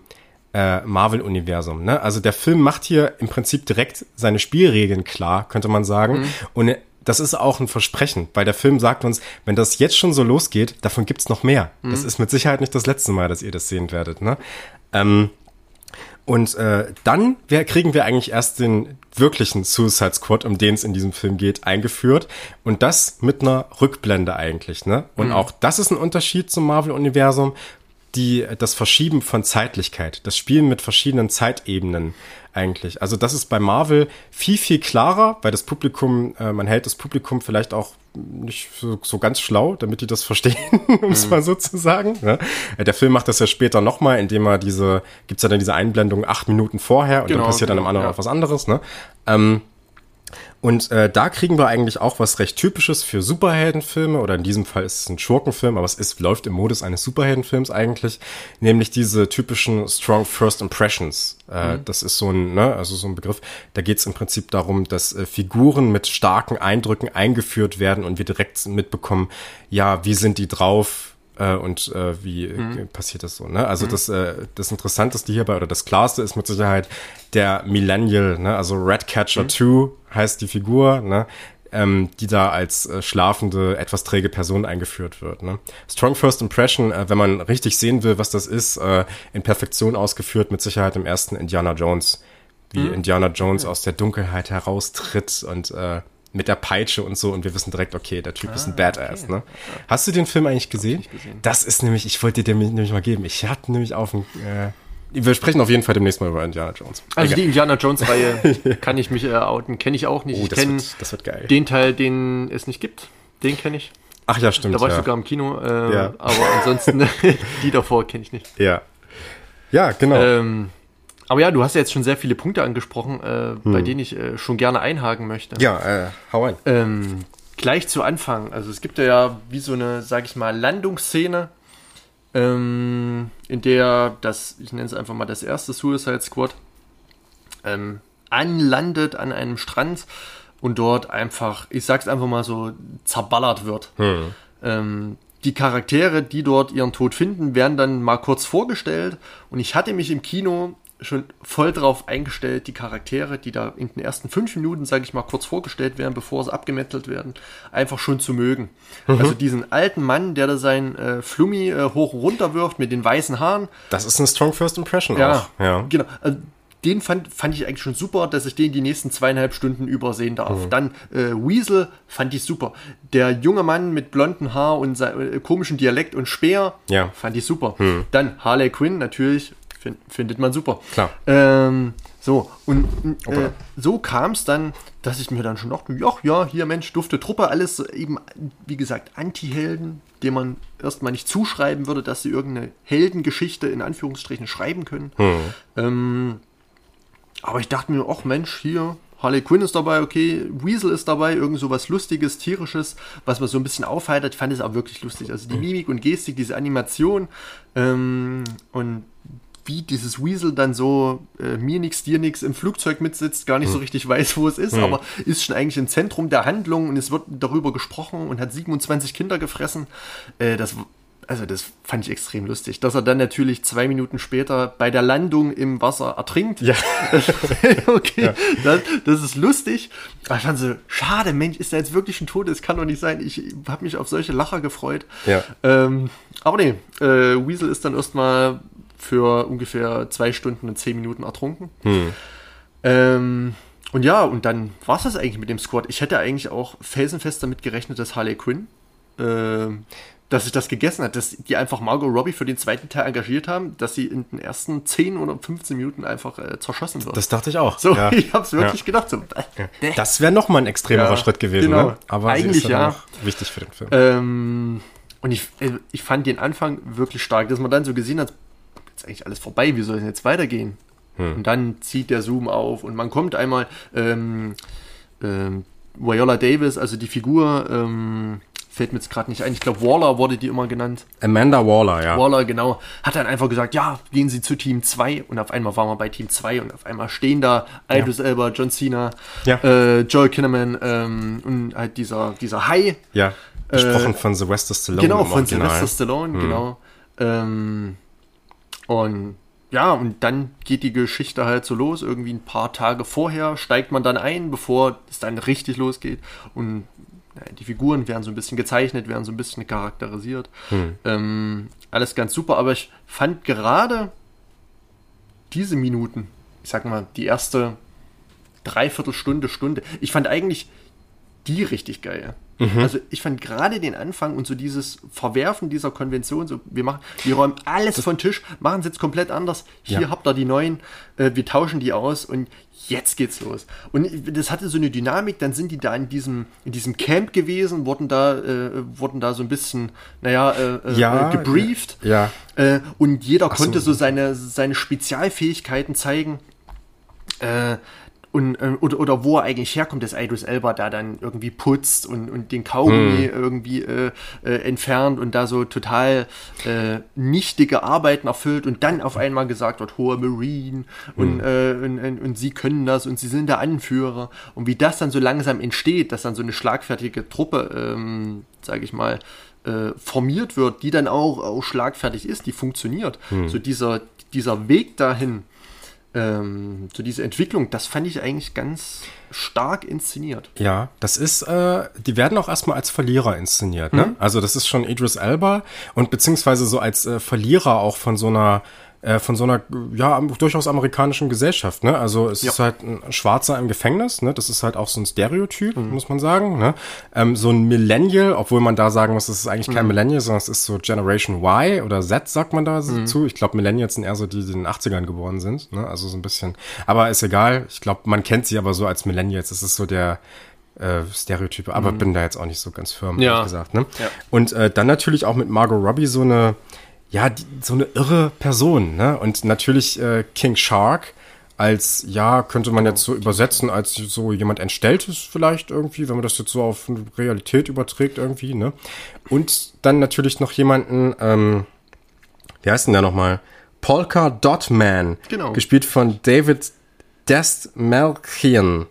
äh, Marvel-Universum. Ne? Also der Film macht hier im Prinzip direkt seine Spielregeln klar, könnte man sagen. Und das ist auch ein Versprechen, weil der Film sagt uns, wenn das jetzt schon so losgeht, davon gibt's noch mehr. Das ist mit Sicherheit nicht das letzte Mal, dass ihr das sehen werdet. Ne? Ähm, und äh, dann wer, kriegen wir eigentlich erst den wirklichen Suicide Squad, um den es in diesem Film geht, eingeführt. Und das mit einer Rückblende eigentlich. Ne? Und auch das ist ein Unterschied zum Marvel-Universum. Die, das Verschieben von Zeitlichkeit, das Spielen mit verschiedenen Zeitebenen eigentlich. Also das ist bei Marvel viel, viel klarer, weil das Publikum, äh, man hält das Publikum vielleicht auch nicht so, so ganz schlau, damit die das verstehen, um es mal so zu sagen. Ne? Äh, Der Film macht das ja später nochmal, indem er diese, gibt's ja dann diese Einblendung acht Minuten vorher und Genau, dann passiert dann am genau, anderen ja. auch was anderes. Ne? Ähm, und äh, da kriegen wir eigentlich auch was recht Typisches für Superheldenfilme, oder in diesem Fall ist es ein Schurkenfilm, aber es ist, läuft im Modus eines Superheldenfilms eigentlich, nämlich diese typischen Strong First Impressions. Äh, Das ist so ein, ne, also so ein Begriff, da geht es im Prinzip darum, dass äh, Figuren mit starken Eindrücken eingeführt werden und wir direkt mitbekommen, ja, wie sind die drauf, äh, und äh, wie äh, passiert das so, ne? Also das, äh, das Interessanteste hierbei oder das Klarste ist mit Sicherheit der Millennial, ne? Also Ratcatcher 2 heißt die Figur, ne? Ähm, die da als äh, schlafende, etwas träge Person eingeführt wird. Ne? Strong First Impression, äh, wenn man richtig sehen will, was das ist, äh, in Perfektion ausgeführt, mit Sicherheit im ersten Indiana Jones. Wie Indiana Jones aus der Dunkelheit heraustritt und äh, mit der Peitsche und so und wir wissen direkt, okay, der Typ ist ein Badass, ne? Hast du den Film eigentlich gesehen? gesehen. Das ist nämlich, ich wollte dir den nämlich mal geben. Ich hatte nämlich auf dem, äh, wir sprechen auf jeden Fall demnächst mal über Indiana Jones. Also Egal. die Indiana Jones-Reihe kann ich mich äh, outen, kenne ich auch nicht. oh, ich das kenne wird, das wird geil. den Teil, den es nicht gibt. Den kenne ich. Ach ja, stimmt. Da war ja. ich sogar im Kino, äh, Ja. aber ansonsten die davor kenne ich nicht. ja. Ja, genau. Ähm, aber ja, du hast ja jetzt schon sehr viele Punkte angesprochen, äh, bei denen ich äh, schon gerne einhaken möchte. Hm. ja, äh, hau ein. Ähm, gleich zu Anfang. Also es gibt ja wie so eine, sag ich mal, Landungsszene, ähm, in der das, ich nenne es einfach mal das erste Suicide Squad, ähm, anlandet an einem Strand und dort einfach, ich sag's einfach mal so, zerballert wird. Ähm, die Charaktere, die dort ihren Tod finden, werden dann mal kurz vorgestellt und ich hatte mich im Kino schon voll drauf eingestellt, die Charaktere, die da in den ersten fünf Minuten, sage ich mal, kurz vorgestellt werden, bevor sie abgemettelt werden, einfach schon zu mögen. Also diesen alten Mann, der da sein äh, Flummi äh, hoch und runter wirft mit den weißen Haaren, Das ist eine Strong First Impression ja, auch. Ja. genau. Also, den fand, fand ich eigentlich schon super, dass ich den die nächsten zweieinhalb Stunden übersehen darf. Mhm. Dann äh, Weasel fand ich super. Der junge Mann mit blonden Haar und äh, komischem Dialekt und Speer Ja. Mhm. fand ich super. Dann Harley Quinn natürlich find, findet man super. Klar. Ähm, so, und äh, so kam es dann, dass ich mir dann schon dachte, ja, ja, hier Mensch, dufte Truppe, alles eben, wie gesagt, Anti-Helden, dem man erstmal nicht zuschreiben würde, dass sie irgendeine Heldengeschichte in Anführungsstrichen schreiben können. Ähm, aber ich dachte mir, ach Mensch, hier, Harley Quinn ist dabei, okay, Weasel ist dabei, irgend so was Lustiges, Tierisches, was man so ein bisschen aufheitert. Fand es auch wirklich lustig. Also die Mimik und Gestik, diese Animation ähm, und wie dieses Weasel dann so äh, mir nix, dir nix im Flugzeug mitsitzt, gar nicht so richtig weiß, wo es ist, aber ist schon eigentlich im Zentrum der Handlung und es wird darüber gesprochen und hat 27 Kinder gefressen. Äh, das also das fand ich extrem lustig, dass er dann natürlich zwei Minuten später bei der Landung im Wasser ertrinkt. Ja. okay, ja. Das, das, ist lustig. Aber ich fand so, schade, Mensch, ist er jetzt wirklich ein Tod? Das kann doch nicht sein. Ich habe mich auf solche Lacher gefreut. Ja. Ähm, aber nee, äh, Weasel ist dann erstmal für ungefähr zwei Stunden und zehn Minuten ertrunken. Hm. Ähm, und ja, und dann war es das eigentlich mit dem Squad. Ich hätte eigentlich auch felsenfest damit gerechnet, dass Harley Quinn äh, dass sich das gegessen hat, dass die einfach Margot Robbie für den zweiten Teil engagiert haben, dass sie in den ersten 10 oder 15 Minuten einfach äh, zerschossen wird. Das dachte ich auch. So, ja. ich hab's wirklich ja. gedacht. So, äh, das wäre nochmal ein extremerer ja, Schritt gewesen, genau. ne? Aber eigentlich ja. wichtig für den Film. Ähm, und ich, äh, ich fand den Anfang wirklich stark, dass man dann so gesehen hat, ist eigentlich alles vorbei, wie soll es jetzt weitergehen? Hm. Und dann zieht der Zoom auf und man kommt einmal ähm, ähm, Viola Davis, also die Figur, ähm, fällt mir jetzt gerade nicht ein. Ich glaube, Waller wurde die immer genannt. Amanda Waller, ja. Waller, genau. Hat dann einfach gesagt, ja, gehen Sie zu Team 2. Und auf einmal waren wir bei Team 2 und auf einmal stehen da Idris ja. Elba, John Cena, ja. äh, Joel Kinnaman ähm, und halt dieser, dieser Hai. Ja, gesprochen äh, von Sylvester Stallone. Genau, von Original. Sylvester Stallone, hm. genau. Ähm, und ja, und dann geht die Geschichte halt so los. Irgendwie ein paar Tage vorher steigt man dann ein, bevor es dann richtig losgeht. Und die Figuren werden so ein bisschen gezeichnet, werden so ein bisschen charakterisiert. Hm. Ähm, alles ganz super, aber ich fand gerade diese Minuten, ich sag mal, die erste Dreiviertelstunde, Stunde, ich fand eigentlich die richtig geil. Mhm. Also ich fand gerade den Anfang und so dieses Verwerfen dieser Konvention, so wir machen, wir räumen alles das von Tisch, machen es jetzt komplett anders. Hier ja. habt ihr die neuen, äh, wir tauschen die aus und jetzt geht's los. Und das hatte so eine Dynamik, dann sind die da in diesem, in diesem Camp gewesen, wurden da, äh, wurden da so ein bisschen, naja, äh, äh ja, gebrieft. Ja. Äh, und jeder Ach konnte so. so seine, seine Spezialfähigkeiten zeigen. Äh, und, äh, oder, oder wo er eigentlich herkommt, dass Idris Elba da dann irgendwie putzt und, und den Kaugummi mm. irgendwie äh, äh, entfernt und da so total äh, nichtige Arbeiten erfüllt und dann auf einmal gesagt wird, hoher Marine und, mm. äh, und, und, und, sie können das und sie sind der Anführer und wie das dann so langsam entsteht, dass dann so eine schlagfertige Truppe, ähm, sage ich mal, äh, formiert wird, die dann auch, auch schlagfertig ist, die funktioniert. Mm. So dieser, dieser Weg dahin, ähm, so diese Entwicklung, das fand ich eigentlich ganz stark inszeniert. Ja, das ist, äh, die werden auch erstmal als Verlierer inszeniert, ne? Mhm. Also das ist schon Idris Elba und beziehungsweise so als äh, Verlierer auch von so einer äh, von so einer ja durchaus amerikanischen Gesellschaft. Ne? Also es ja. ist halt ein Schwarzer im Gefängnis. Ne? Das ist halt auch so ein Stereotyp, mhm. muss man sagen. Ne? Ähm, so ein Millennial, obwohl man da sagen muss, es ist eigentlich kein mhm. Millennial, sondern es ist so Generation Y oder Z sagt man da mhm. zu. Ich glaube, Millennials sind eher so die, die in den 80ern geboren sind. Ne? Also so ein bisschen. Aber ist egal. Ich glaube, man kennt sie aber so als Millennials. Das ist so der äh, Stereotype, aber mhm. bin da jetzt auch nicht so ganz firm, ja. gesagt. Ne? Ja. Und äh, dann natürlich auch mit Margot Robbie so eine ja, die, so eine irre Person, ne? Und natürlich äh, King Shark als, ja, könnte man jetzt so übersetzen, als so jemand Entstelltes vielleicht irgendwie, wenn man das jetzt so auf Realität überträgt irgendwie, ne? Und dann natürlich noch jemanden, ähm, wie heißt denn der nochmal? Polka Dot Man. Genau. Gespielt von David Destmalchian.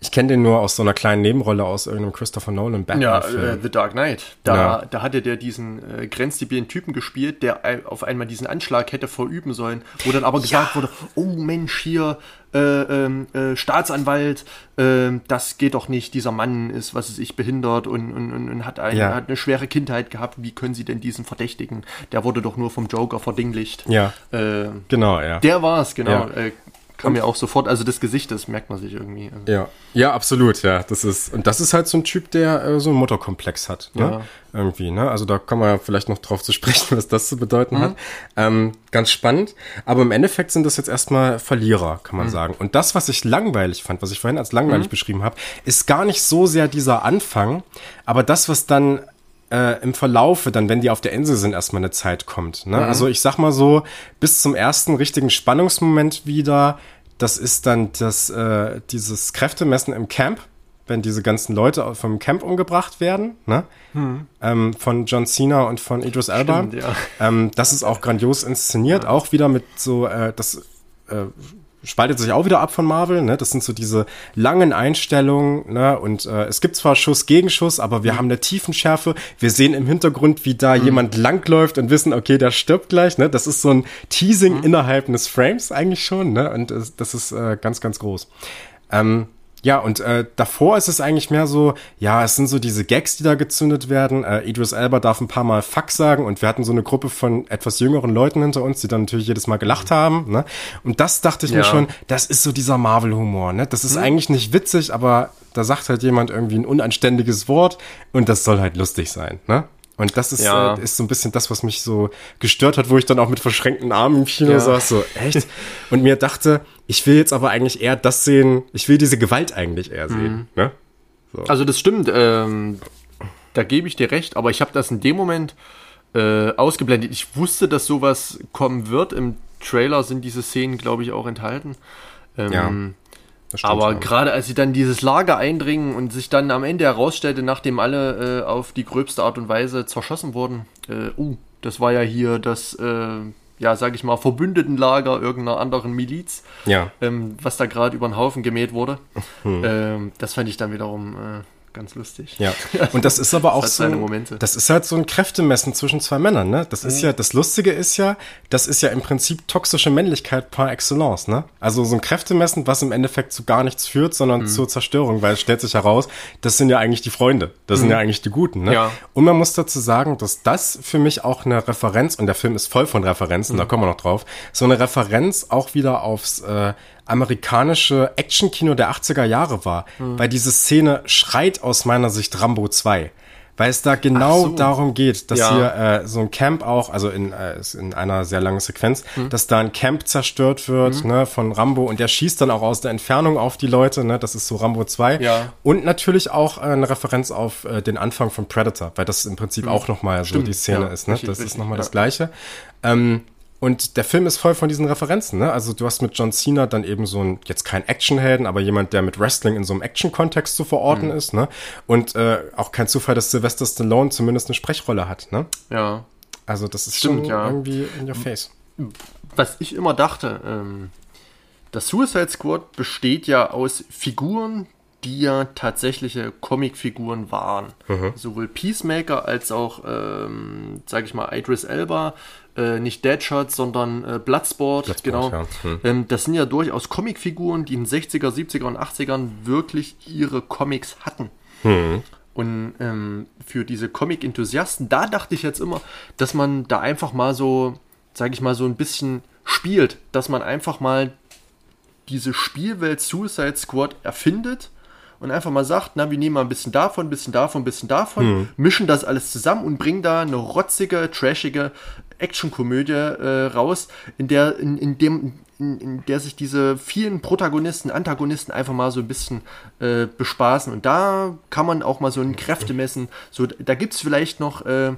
Ich kenne den nur aus so einer kleinen Nebenrolle aus irgendeinem Christopher Nolan Batman. Ja, äh, The Dark Knight. Da, ja. da hatte der diesen äh, grenzdebilen Typen gespielt, der auf einmal diesen Anschlag hätte verüben sollen, wo dann aber gesagt ja. wurde, oh Mensch, hier äh, ähm, äh, Staatsanwalt, äh, das geht doch nicht, dieser Mann ist, was ist ich, behindert und, und, und hat, ein, ja. hat eine schwere Kindheit gehabt, wie können sie denn diesen verdächtigen? Der wurde doch nur vom Joker verdinglicht. Ja, äh, genau, ja. Der war es, genau. Kam mir auch sofort, also das Gesicht, das merkt man sich irgendwie. Also. Ja, ja, absolut, ja. Das ist, und das ist halt so ein Typ, der äh, so einen Mutterkomplex hat. Ne? Ja. Irgendwie, ne? Also da kommen wir vielleicht noch drauf zu sprechen, was das zu bedeuten mhm. hat. Ähm, ganz spannend. Aber im Endeffekt sind das jetzt erstmal Verlierer, kann man mhm. sagen. Und das, was ich langweilig fand, was ich vorhin als langweilig mhm. beschrieben habe, ist gar nicht so sehr dieser Anfang, aber das, was dann äh, im Verlaufe, dann wenn die auf der Insel sind, erstmal eine Zeit kommt. Ne? Mhm. Also ich sag mal so, bis zum ersten richtigen Spannungsmoment wieder, das ist dann das, äh, dieses Kräftemessen im Camp, wenn diese ganzen Leute vom Camp umgebracht werden, ne? Mhm. Ähm, von John Cena und von Idris Elba. Stimmt, ja. ähm, das ist auch grandios inszeniert, ja. auch wieder mit so, äh, das äh, spaltet sich auch wieder ab von Marvel, ne? Das sind so diese langen Einstellungen, ne? Und äh, es gibt zwar Schuss gegen Schuss, aber wir mhm. haben eine Tiefenschärfe. Wir sehen im Hintergrund, wie da mhm. jemand langläuft und wissen, okay, der stirbt gleich, ne? Das ist so ein Teasing mhm. innerhalb eines Frames eigentlich schon, ne? Und äh, das ist äh, ganz, ganz groß. Ähm, ja, und äh, davor ist es eigentlich mehr so, ja, es sind so diese Gags, die da gezündet werden. Äh, Idris Elba darf ein paar Mal Fuck sagen und wir hatten so eine Gruppe von etwas jüngeren Leuten hinter uns, die dann natürlich jedes Mal gelacht haben. Ne? Und das dachte ich ja. mir schon, das ist so dieser Marvel-Humor. Ne? Das ist mhm. eigentlich nicht witzig, aber da sagt halt jemand irgendwie ein unanständiges Wort und das soll halt lustig sein. Ne? Und das ist, ja. äh, ist so ein bisschen das, was mich so gestört hat, wo ich dann auch mit verschränkten Armen im Kino ja. saß, so, echt? Und mir dachte, ich will jetzt aber eigentlich eher das sehen, ich will diese Gewalt eigentlich eher sehen. Mhm. Ne? So. Also das stimmt, ähm, da gebe ich dir recht, aber ich habe das in dem Moment äh, ausgeblendet. Ich wusste, dass sowas kommen wird. Im Trailer sind diese Szenen, glaube ich, auch enthalten. Ähm, ja. Aber gerade als sie dann dieses Lager eindringen und sich dann am Ende herausstellte, nachdem alle äh, auf die gröbste Art und Weise zerschossen wurden, äh, uh, das war ja hier das, äh, ja, sag ich mal, Verbündetenlager irgendeiner anderen Miliz, ja. ähm, was da gerade über den Haufen gemäht wurde. Hm. Ähm, das fand ich dann wiederum äh, ganz lustig. Ja. Und das ist aber auch das so. Das ist halt so ein Kräftemessen zwischen zwei Männern, ne? Das ist mhm. ja, das Lustige ist ja, das ist ja im Prinzip toxische Männlichkeit par excellence, ne? Also so ein Kräftemessen, was im Endeffekt zu gar nichts führt, sondern mhm. zur Zerstörung, weil es stellt sich heraus, das sind ja eigentlich die Freunde. Das mhm. sind ja eigentlich die Guten, ne? Ja. Und man muss dazu sagen, dass das für mich auch eine Referenz, und der Film ist voll von Referenzen, da mhm. kommen wir noch drauf, so eine Referenz auch wieder aufs, äh, amerikanische Actionkino der 80er Jahre war, mhm. weil diese Szene schreit aus meiner Sicht Rambo 2 weil es da genau so. darum geht, dass ja. hier äh, so ein Camp auch, also in, äh, in einer sehr langen Sequenz, hm. dass da ein Camp zerstört wird hm. ne, von Rambo und der schießt dann auch aus der Entfernung auf die Leute, ne, das ist so Rambo 2. Ja. Und natürlich auch äh, eine Referenz auf äh, den Anfang von Predator, weil das im Prinzip hm. auch nochmal so die Szene ja, ist. Ne? Das ist nochmal das Gleiche. Ähm, und der Film ist voll von diesen Referenzen, ne? Also du hast mit John Cena dann eben so ein, jetzt kein Actionhelden, aber jemand, der mit Wrestling in so einem Action-Kontext zu verorten mhm. ist, ne? Und äh, auch kein Zufall, dass Sylvester Stallone zumindest eine Sprechrolle hat, ne? Ja. Also das ist Stimmt, schon ja. irgendwie in your face. Was ich immer dachte, ähm, das Suicide Squad besteht ja aus Figuren, die ja tatsächliche Comicfiguren waren. Mhm. Sowohl Peacemaker als auch, ähm, sag ich mal, Idris Elba, äh, nicht Deadshot, sondern äh, Bloodsport, Bloodsport genau. Ja. Hm. Ähm, das sind ja durchaus Comicfiguren, die in den 60er, 70er und 80ern wirklich ihre Comics hatten. Hm. Und ähm, für diese Comic-Enthusiasten, da dachte ich jetzt immer, dass man da einfach mal so, sage ich mal, so ein bisschen spielt, dass man einfach mal diese Spielwelt Suicide Squad erfindet und einfach mal sagt, na, wir nehmen mal ein bisschen davon, ein bisschen davon, ein bisschen davon, hm. mischen das alles zusammen und bringen da eine rotzige, trashige Actionkomödie äh, raus, in der, in, in dem, in, in, der sich diese vielen Protagonisten, Antagonisten einfach mal so ein bisschen äh, bespaßen. Und da kann man auch mal so ein Kräfte messen. So, da gibt es vielleicht noch äh,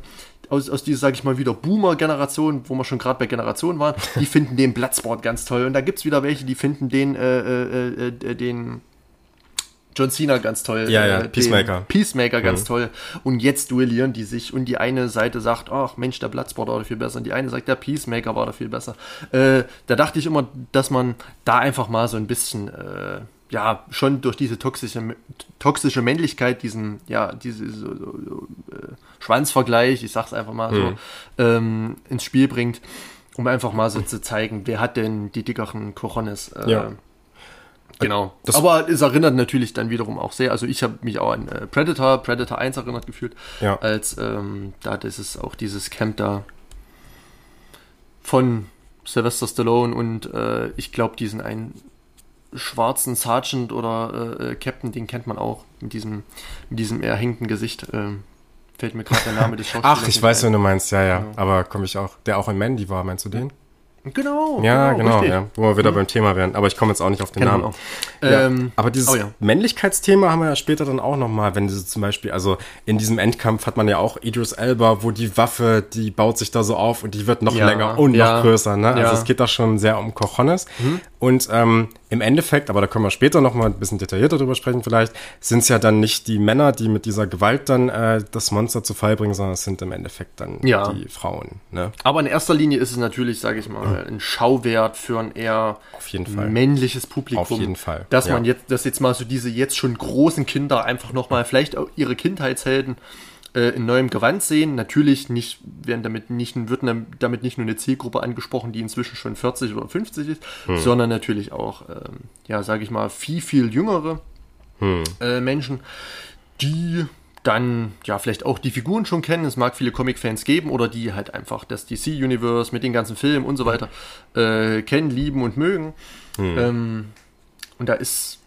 aus, aus dieser, sag ich mal, wieder Boomer-Generation, wo wir schon gerade bei Generationen waren, die finden den Bloodsport ganz toll. Und da gibt es wieder welche, die finden den, äh, äh, äh, den John Cena ganz toll. Ja, ja, äh, Peacemaker. Peacemaker ganz mhm. toll. Und jetzt duellieren die sich und die eine Seite sagt, ach Mensch, der Bloodsport war da viel besser. Und die eine sagt, der Peacemaker war da viel besser. Äh, da dachte ich immer, dass man da einfach mal so ein bisschen, äh, ja, schon durch diese toxische, toxische Männlichkeit, diesen, ja, diese so, so, so, äh, Schwanzvergleich, ich sag's einfach mal mhm. so, ähm, ins Spiel bringt, um einfach mal so zu zeigen, wer hat denn die dickeren Corones. Äh, ja Genau. Das Aber es erinnert natürlich dann wiederum auch sehr. Also ich habe mich auch an äh, Predator, Predator 1 erinnert gefühlt, ja. als ähm, da das ist auch dieses Camp da von Sylvester Stallone und äh, ich glaube diesen einen schwarzen Sergeant oder äh, äh, Captain, den kennt man auch mit diesem mit diesem eher hängenden Gesicht. Ähm, fällt mir gerade der Name des Schauspielers. Ach, ich weiß, wen du meinst. Ja, ja. ja. Aber komme ich auch. Der auch in Mandy war, meinst du den? Genau. Ja, genau, genau ja, wo wir wieder mhm. beim Thema wären. Aber ich komme jetzt auch nicht auf den Kennen Namen. Ja, ähm, aber dieses oh, ja. Männlichkeitsthema haben wir ja später dann auch nochmal, wenn diese zum Beispiel, also in diesem Endkampf hat man ja auch Idris Elba, wo die Waffe, die baut sich da so auf und die wird noch länger und noch größer. Ne? Also es geht da schon sehr um Cojones. Mhm. Und ähm, im Endeffekt, aber da können wir später noch mal ein bisschen detaillierter drüber sprechen vielleicht, sind es ja dann nicht die Männer, die mit dieser Gewalt dann äh, das Monster zu Fall bringen, sondern es sind im Endeffekt dann Ja. die Frauen. Ne? Aber in erster Linie ist es natürlich, sage ich mal, ein Schauwert für ein eher männliches Publikum. Auf jeden Fall, Dass ja. man jetzt, dass jetzt mal so diese jetzt schon großen Kinder einfach nochmal vielleicht auch ihre Kindheitshelden äh, in neuem Gewand sehen. Natürlich nicht, werden damit nicht, wird damit nicht nur eine Zielgruppe angesprochen, die inzwischen schon 40 oder 50 ist, Hm. sondern natürlich auch, ähm, ja, sage ich mal, viel, viel jüngere Hm. äh, Menschen, die dann ja vielleicht auch die Figuren schon kennen. Es mag viele Comic-Fans geben oder die halt einfach das DC-Universe mit den ganzen Filmen und so weiter äh, kennen, lieben und mögen. Ähm, und da ist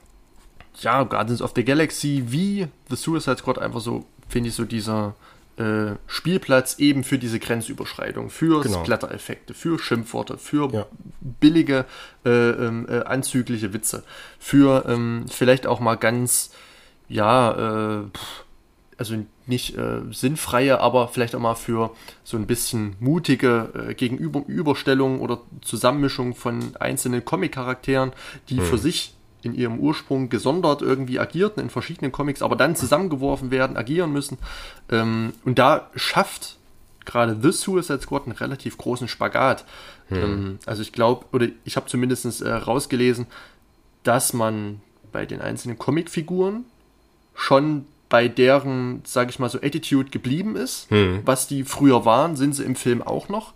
ja Guardians of the Galaxy wie The Suicide Squad einfach so, finde ich, so dieser äh, Spielplatz eben für diese Grenzüberschreitung, für Genau. Splatter-Effekte, für Schimpfworte, für Ja. billige, äh, ähm, äh, anzügliche Witze, für ähm, vielleicht auch mal ganz, ja, äh, also nicht äh, sinnfreie, aber vielleicht auch mal für so ein bisschen mutige äh, Gegenüberstellung oder Zusammenmischung von einzelnen Comic-Charakteren, die für sich in ihrem Ursprung gesondert irgendwie agierten in verschiedenen Comics, aber dann zusammengeworfen werden, agieren müssen. Ähm, und da schafft gerade The Suicide Squad einen relativ großen Spagat. Ähm, also ich glaube, oder ich habe zumindest äh, rausgelesen, dass man bei den einzelnen Comicfiguren schon bei deren, sage ich mal so, Attitude geblieben ist. Was die früher waren, sind sie im Film auch noch.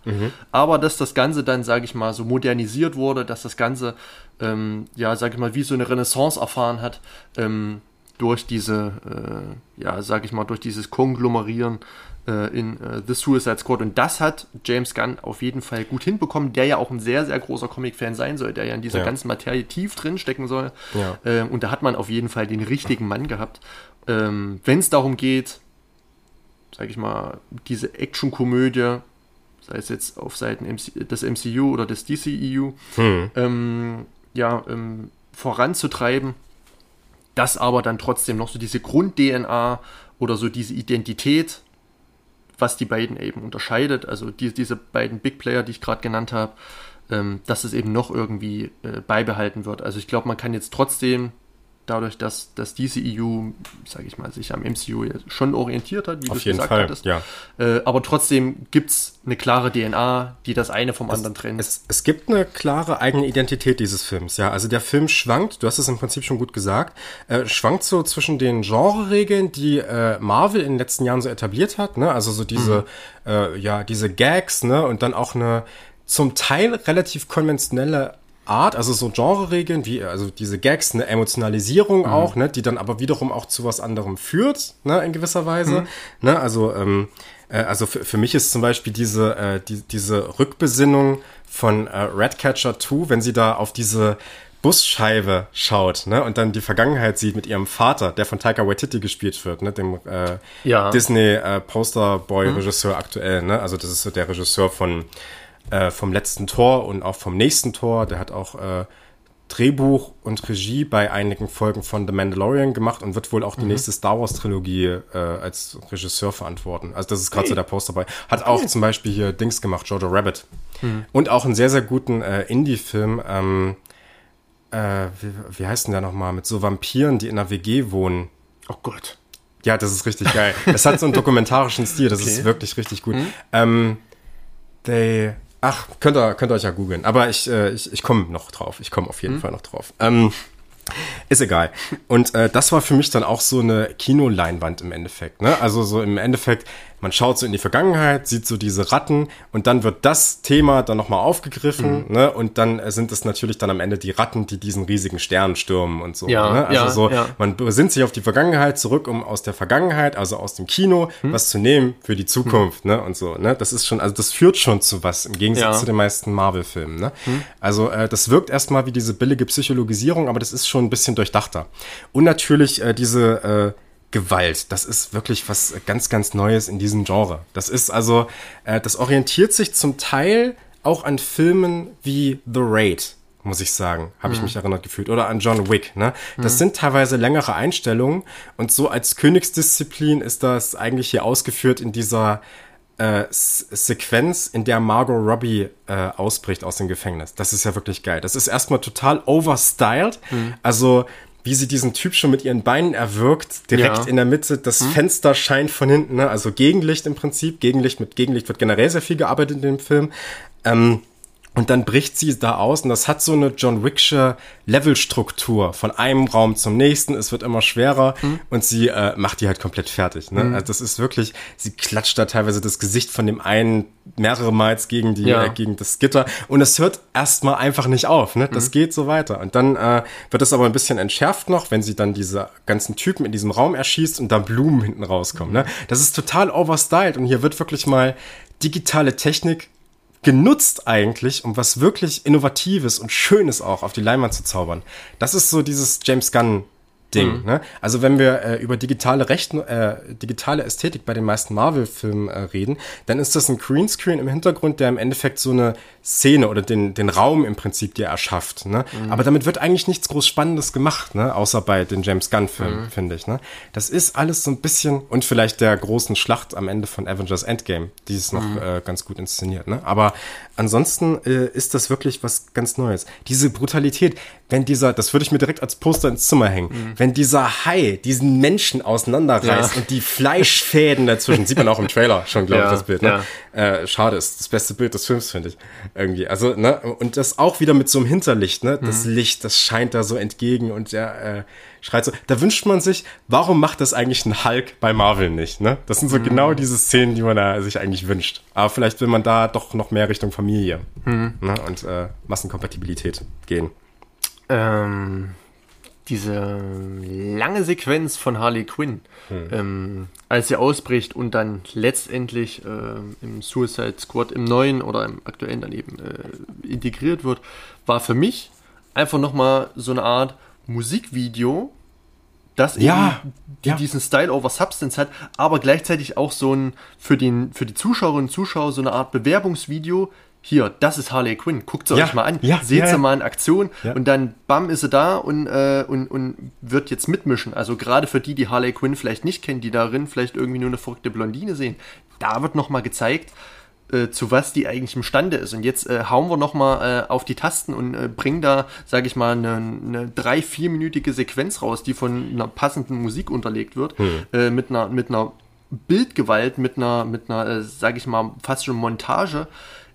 Aber dass das Ganze dann, sage ich mal, so modernisiert wurde, dass das Ganze, ähm, ja, sage ich mal, wie so eine Renaissance erfahren hat, ähm, durch diese, äh, ja, sage ich mal, durch dieses Konglomerieren äh, in äh, The Suicide Squad. Und das hat James Gunn auf jeden Fall gut hinbekommen, der ja auch ein sehr, sehr großer Comic-Fan sein soll, der ja in dieser Ja. ganzen Materie tief drin stecken soll. Ja. Ähm, und da hat man auf jeden Fall den richtigen Mann gehabt. Ähm, Wenn es darum geht, sage ich mal, diese Action-Komödie, sei es jetzt auf Seiten MC, des MCU oder des DCEU, ähm, ja, ähm, voranzutreiben, das aber dann trotzdem noch so diese Grund-DNA oder so diese Identität, was die beiden eben unterscheidet, also die, diese beiden Big Player, die ich gerade genannt habe, ähm, dass es eben noch irgendwie äh, beibehalten wird. Also ich glaube, man kann jetzt trotzdem dadurch, dass das DCEU, sage ich mal, sich am MCU schon orientiert hat, wie du Auf es jeden gesagt Fall, hattest. ja. Äh, aber trotzdem gibt es eine klare DNA, die das eine vom anderen trennt. Es, es gibt eine klare eigene Identität dieses Films, ja. Also der Film schwankt, du hast es im Prinzip schon gut gesagt, äh, schwankt so zwischen den Genre-Regeln, die äh, Marvel in den letzten Jahren so etabliert hat, ne? Also so diese, äh, ja, diese Gags, ne? Und dann auch eine zum Teil relativ konventionelle Art, also so Genre-Regeln, wie, also diese Gags, eine Emotionalisierung auch, ne, die dann aber wiederum auch zu was anderem führt, ne, in gewisser Weise, ne, also, ähm, äh, also für, für mich ist zum Beispiel diese, äh, die, diese Rückbesinnung von äh, Ratcatcher 2, wenn sie da auf diese Busscheibe schaut, ne, und dann die Vergangenheit sieht mit ihrem Vater, der von Taika Waititi gespielt wird, ne, dem äh, Ja. Disney äh, Posterboy-Regisseur aktuell, ne, also das ist so der Regisseur von äh, vom letzten Tor und auch vom nächsten Tor. Der hat auch äh, Drehbuch und Regie bei einigen Folgen von The Mandalorian gemacht und wird wohl auch die nächste Star Wars Trilogie äh, als Regisseur verantworten. Also das ist gerade so der Poster dabei. Hat auch zum Beispiel hier Dings gemacht, Jojo Rabbit. Und auch einen sehr, sehr guten äh, Indie-Film, ähm, äh, wie, wie heißt denn der nochmal, mit so Vampiren, die in einer WG wohnen. oh Gott. Ja, das ist richtig geil. Es hat so einen dokumentarischen Stil, das ist Okay. wirklich richtig gut. Ähm, they, ach, könnt ihr, könnt ihr euch ja googeln. Aber ich, äh, ich, ich komme noch drauf. Ich komme auf jeden Fall noch drauf. Ähm, ist egal. Und äh, das war für mich dann auch so eine Kinoleinwand im Endeffekt. Ne? Also so im Endeffekt, man schaut so in die Vergangenheit, sieht so diese Ratten und dann wird das Thema dann nochmal aufgegriffen. Ne? Und dann sind es natürlich dann am Ende die Ratten, die diesen riesigen Stern stürmen und so. Ja, ne? Also ja, so, ja. man besinnt sich auf die Vergangenheit zurück, um aus der Vergangenheit, also aus dem Kino, Hm. was zu nehmen für die Zukunft, ne? Und so, ne? Das ist schon, also das führt schon zu was, im Gegensatz zu den meisten Marvel-Filmen, ne? Also, äh, das wirkt erstmal wie diese billige Psychologisierung, aber das ist schon ein bisschen durchdachter. Und natürlich äh, diese äh, Gewalt, das ist wirklich was ganz, ganz Neues in diesem Genre. Das ist also, äh, das orientiert sich zum Teil auch an Filmen wie The Raid, muss ich sagen, habe ich mich erinnert gefühlt. Oder an John Wick. Ne? Das sind teilweise längere Einstellungen und so als Königsdisziplin ist das eigentlich hier ausgeführt in dieser äh, Sequenz, in der Margot Robbie äh, ausbricht aus dem Gefängnis. Das ist ja wirklich geil. Das ist erstmal total overstyled. Mhm. Also wie sie diesen Typ schon mit ihren Beinen erwirkt, direkt ja. in der Mitte. Das mhm. Fenster scheint von hinten, ne? also Gegenlicht im Prinzip. Gegenlicht mit Gegenlicht wird generell sehr viel gearbeitet in dem Film. Ähm, und dann bricht sie da aus und das hat so eine John Wicksche Levelstruktur von einem Raum zum nächsten. Es wird immer schwerer mhm. und sie äh, macht die halt komplett fertig. Ne? Mhm. Also das ist wirklich, sie klatscht da teilweise das Gesicht von dem einen mehrere Mal gegen die ja. äh, gegen das Gitter und es hört erstmal einfach nicht auf. Ne? Das mhm. geht so weiter und dann äh, wird es aber ein bisschen entschärft noch, wenn sie dann diese ganzen Typen in diesem Raum erschießt und da Blumen hinten rauskommen. Ne? Das ist total overstyled und hier wird wirklich mal digitale Technik genutzt eigentlich, um was wirklich Innovatives und Schönes auch auf die Leinwand zu zaubern. Das ist so dieses James Gunn Ding. Mhm. Ne? Also wenn wir äh, über digitale Rechten, äh, digitale Ästhetik bei den meisten Marvel-Filmen äh, reden, dann ist das ein Greenscreen im Hintergrund, der im Endeffekt so eine Szene oder den, den Raum im Prinzip dir erschafft. Ne? Mhm. Aber damit wird eigentlich nichts groß Spannendes gemacht, ne? außer bei den James Gunn-Filmen, mhm. finde ich. Ne? Das ist alles so ein bisschen und vielleicht der großen Schlacht am Ende von Avengers Endgame, die ist noch mhm. äh, ganz gut inszeniert. Ne? Aber ansonsten äh, ist das wirklich was ganz Neues. Diese Brutalität, wenn dieser, das würde ich mir direkt als Poster ins Zimmer hängen, mhm. wenn dieser Hai diesen Menschen auseinanderreißt ja. und die Fleischfäden dazwischen, sieht man auch im Trailer schon, glaube ja, ich, das Bild. Ne? Ja. Äh, schade, ist das beste Bild des Films, finde ich. Irgendwie. Also, ne, und das auch wieder mit so einem Hinterlicht, ne? Das mhm. Licht, das scheint da so entgegen und der äh, schreit so. Da wünscht man sich, warum macht das eigentlich ein Hulk bei Marvel nicht, ne? Das sind so mhm. genau diese Szenen, die man da sich eigentlich wünscht. Aber vielleicht will man da doch noch mehr Richtung Familie mhm. ne? und äh, Massenkompatibilität gehen. Ähm, diese lange Sequenz von Harley Quinn, hm. ähm, als sie ausbricht und dann letztendlich äh, im Suicide Squad im neuen oder im aktuellen dann eben äh, integriert wird, war für mich einfach nochmal so eine Art Musikvideo, das ja, eben die, ja. diesen Style over Substance hat, aber gleichzeitig auch so ein für, den, für die Zuschauerinnen und Zuschauer so eine Art Bewerbungsvideo, hier, das ist Harley Quinn, guckt sie ja, euch mal an, ja, seht ja, sie mal in Aktion. Und dann bam ist sie da und, äh, und, und wird jetzt mitmischen. Also gerade für die, die Harley Quinn vielleicht nicht kennen, die darin vielleicht irgendwie nur eine verrückte Blondine sehen, da wird nochmal gezeigt, äh, zu was die eigentlich imstande ist. Und jetzt äh, hauen wir nochmal äh, auf die Tasten und äh, bringen da, sage ich mal, eine, eine drei, vierminütige Sequenz raus, die von einer passenden Musik unterlegt wird, hm. äh, mit einer, mit einer Bildgewalt, mit einer, mit einer, äh, sage ich mal, fast schon Montage,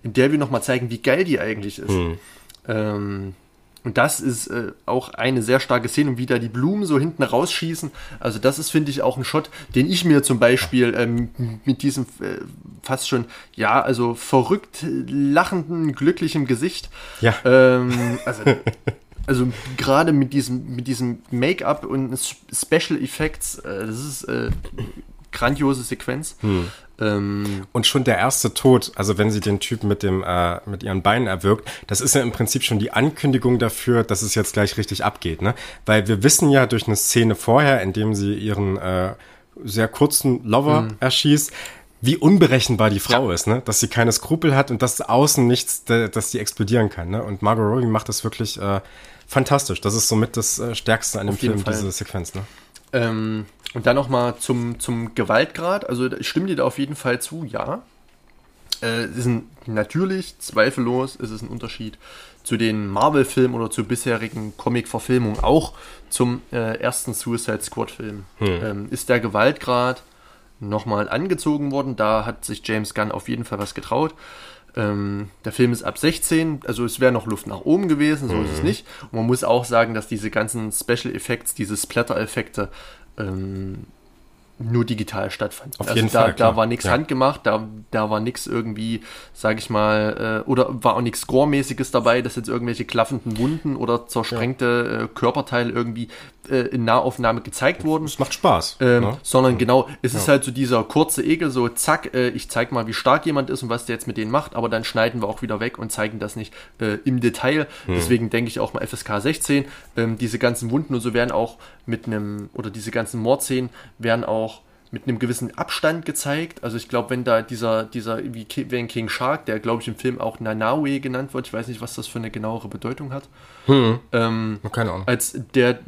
in der wir nochmal zeigen, wie geil die eigentlich ist. Mhm. Ähm, und das ist äh, auch eine sehr starke Szene, wie da die Blumen so hinten rausschießen. Also das ist, finde ich, auch ein Shot, den ich mir zum Beispiel ähm, mit diesem äh, fast schon, ja, also verrückt lachenden, glücklichen Gesicht. Ja. Ähm, also, also gerade mit diesem, mit diesem Make-up und Special Effects, äh, das ist äh, grandiose Sequenz. Hm. Ähm, und schon der erste Tod, also wenn sie den Typen mit dem äh, mit ihren Beinen erwürgt, das ist ja im Prinzip schon die Ankündigung dafür, dass es jetzt gleich richtig abgeht, ne? Weil wir wissen ja durch eine Szene vorher, in dem sie ihren äh, sehr kurzen Lover mhm. erschießt, wie unberechenbar die Frau ja. ist, ne? Dass sie keine Skrupel hat und dass außen nichts, dass sie explodieren kann, ne? Und Margot Robbie macht das wirklich äh, fantastisch. Das ist somit das äh, Stärkste an dem Film, Fall. diese Sequenz, ne? Ähm, und dann nochmal zum, zum Gewaltgrad. Also ich stimme dir da auf jeden Fall zu, ja. Äh, es ist ein, natürlich, zweifellos, ist es ein Unterschied zu den Marvel-Filmen oder zu bisherigen Comic-Verfilmungen, auch zum äh, ersten Suicide Squad-Film. Hm. Ähm, ist der Gewaltgrad nochmal angezogen worden. Da hat sich James Gunn auf jeden Fall was getraut. Ähm, der Film ist ab 16, also es wäre noch Luft nach oben gewesen, so mhm. ist es mhm. nicht. Und man muss auch sagen, dass diese ganzen Special Effects, diese Splatter-Effekte, ähm, nur digital stattfand. Auf also jeden da, Fall. Da war nichts ja. handgemacht, da, da war nichts irgendwie, sag ich mal, äh, oder war auch nichts Gore-mäßiges dabei, dass jetzt irgendwelche klaffenden Wunden oder zersprengte ja. äh, Körperteile irgendwie äh, in Nahaufnahme gezeigt wurden. Es macht Spaß. Ähm, ne? Sondern genau, es ja. ist halt so dieser kurze Egel, so zack, äh, ich zeig mal, wie stark jemand ist und was der jetzt mit denen macht, aber dann schneiden wir auch wieder weg und zeigen das nicht äh, im Detail. Hm. Deswegen denke ich auch mal FSK 16. Ähm, diese ganzen Wunden und so werden auch mit einem, oder diese ganzen Mordszenen werden auch mit einem gewissen Abstand gezeigt. Also ich glaube, wenn da dieser, dieser, wie wenn King Shark, der glaube ich im Film auch Nanaue genannt wird, ich weiß nicht, was das für eine genauere Bedeutung hat. Hm. Ähm, Keine Ahnung. Als der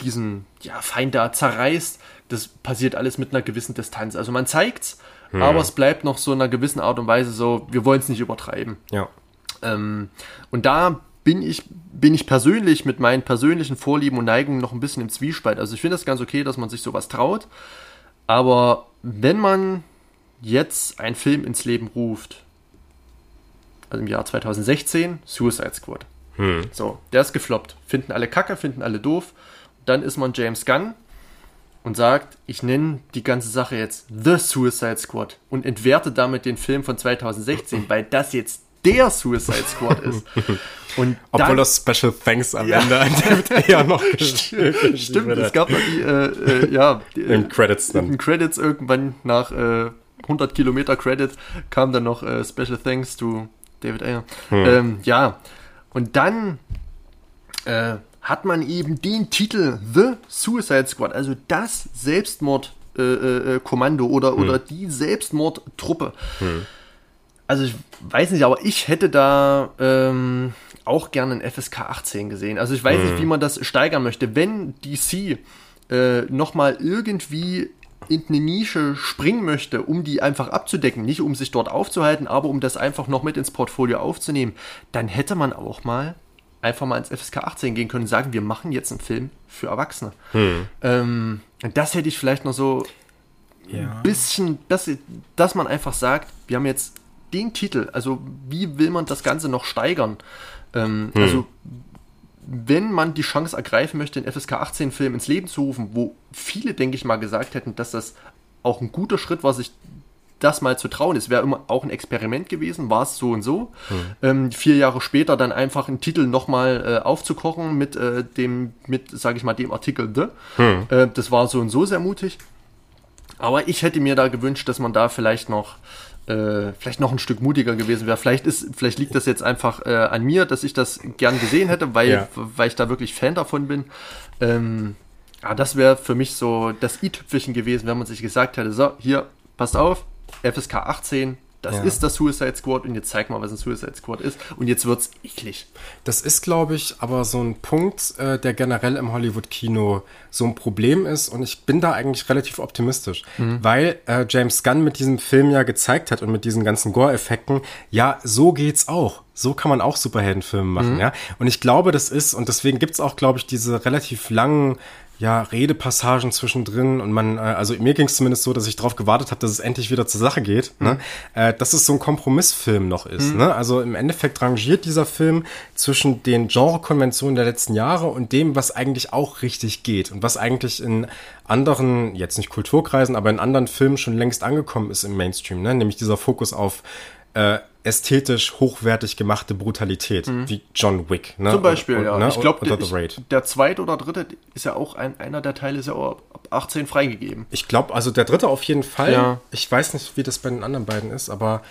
diesen ja, Feind da zerreißt, das passiert alles mit einer gewissen Distanz. Also man zeigt's, hm. aber es bleibt noch so in einer gewissen Art und Weise so, wir wollen es nicht übertreiben. Ja. Ähm, und da bin ich, bin ich persönlich mit meinen persönlichen Vorlieben und Neigungen noch ein bisschen im Zwiespalt. Also ich finde das ganz okay, dass man sich sowas traut. Aber wenn man jetzt einen Film ins Leben ruft, also im Jahr 2016, Suicide Squad. Hm. So, der ist gefloppt. Finden alle kacke, finden alle doof. Dann ist man James Gunn und sagt, ich nenne die ganze Sache jetzt The Suicide Squad und entwerte damit den Film von 2016, weil das jetzt der Suicide Squad ist. Und Obwohl dann, das Special Thanks am ja. Ende an David Ayer noch Stimmt, es gab noch die, äh, äh, ja, die, in Credits dann. In Credits irgendwann nach äh, 100 Kilometer Credit kam dann noch äh, Special Thanks to David Ayer. Hm. Ähm, ja, und dann äh, hat man eben den Titel The Suicide Squad, also das Selbstmordkommando äh, oder, hm. oder die Selbstmordtruppe. Hm. Also ich weiß nicht, aber ich hätte da ähm, auch gerne ein FSK 18 gesehen. Also ich weiß hm. nicht, wie man das steigern möchte. Wenn DC äh, nochmal irgendwie in eine Nische springen möchte, um die einfach abzudecken, nicht um sich dort aufzuhalten, aber um das einfach noch mit ins Portfolio aufzunehmen, dann hätte man auch mal einfach mal ins FSK 18 gehen können und sagen, wir machen jetzt einen Film für Erwachsene. Hm. Ähm, das hätte ich vielleicht noch so ja. ein bisschen, dass, dass man einfach sagt, wir haben jetzt den Titel, also wie will man das Ganze noch steigern? Ähm, hm. Also wenn man die Chance ergreifen möchte, einen FSK 18-Film ins Leben zu rufen, wo viele, denke ich mal, gesagt hätten, dass das auch ein guter Schritt war, sich das mal zu trauen. Es wäre immer auch ein Experiment gewesen, war es so und so. Hm. Ähm, vier Jahre später dann einfach einen Titel nochmal äh, aufzukochen mit äh, dem, mit, sage ich mal, dem Artikel The. Hm. Äh, das war so und so sehr mutig. Aber ich hätte mir da gewünscht, dass man da vielleicht noch äh, vielleicht noch ein Stück mutiger gewesen wäre. Vielleicht ist, vielleicht liegt das jetzt einfach äh, an mir, dass ich das gern gesehen hätte, weil, ja. weil ich da wirklich Fan davon bin. Ähm, ja, das wäre für mich so das i-Tüpfelchen gewesen, wenn man sich gesagt hätte, so, hier, passt auf, FSK 18, das ja. ist das Suicide Squad und jetzt zeig mal, was ein Suicide Squad ist. Und jetzt wird's eklig. Das ist, glaube ich, aber so ein Punkt, äh, der generell im Hollywood-Kino so ein Problem ist. Und ich bin da eigentlich relativ optimistisch, mhm. weil äh, James Gunn mit diesem Film ja gezeigt hat und mit diesen ganzen Gore-Effekten, ja, so geht's auch. So kann man auch Superheldenfilme machen, mhm. ja. Und ich glaube, das ist, und deswegen gibt's auch, glaube ich, diese relativ langen ja, Redepassagen zwischendrin und man, äh, also mir ging es zumindest so, dass ich darauf gewartet habe, dass es endlich wieder zur Sache geht, ne? mhm. ne? äh, dass es so ein Kompromissfilm noch ist. Mhm. Ne? Also im Endeffekt rangiert dieser Film zwischen den Genrekonventionen der letzten Jahre und dem, was eigentlich auch richtig geht und was eigentlich in anderen, jetzt nicht Kulturkreisen, aber in anderen Filmen schon längst angekommen ist im Mainstream, ne? nämlich dieser Fokus auf äh, ästhetisch hochwertig gemachte Brutalität, mhm. wie John Wick. Ne? Zum Beispiel, und, ja. Ne? Ich glaube, der, der zweite oder dritte ist ja auch ein, einer der Teile ist ja auch ab 18 freigegeben. Ich glaube, also der dritte auf jeden Fall. Ja. Ich weiß nicht, wie das bei den anderen beiden ist, aber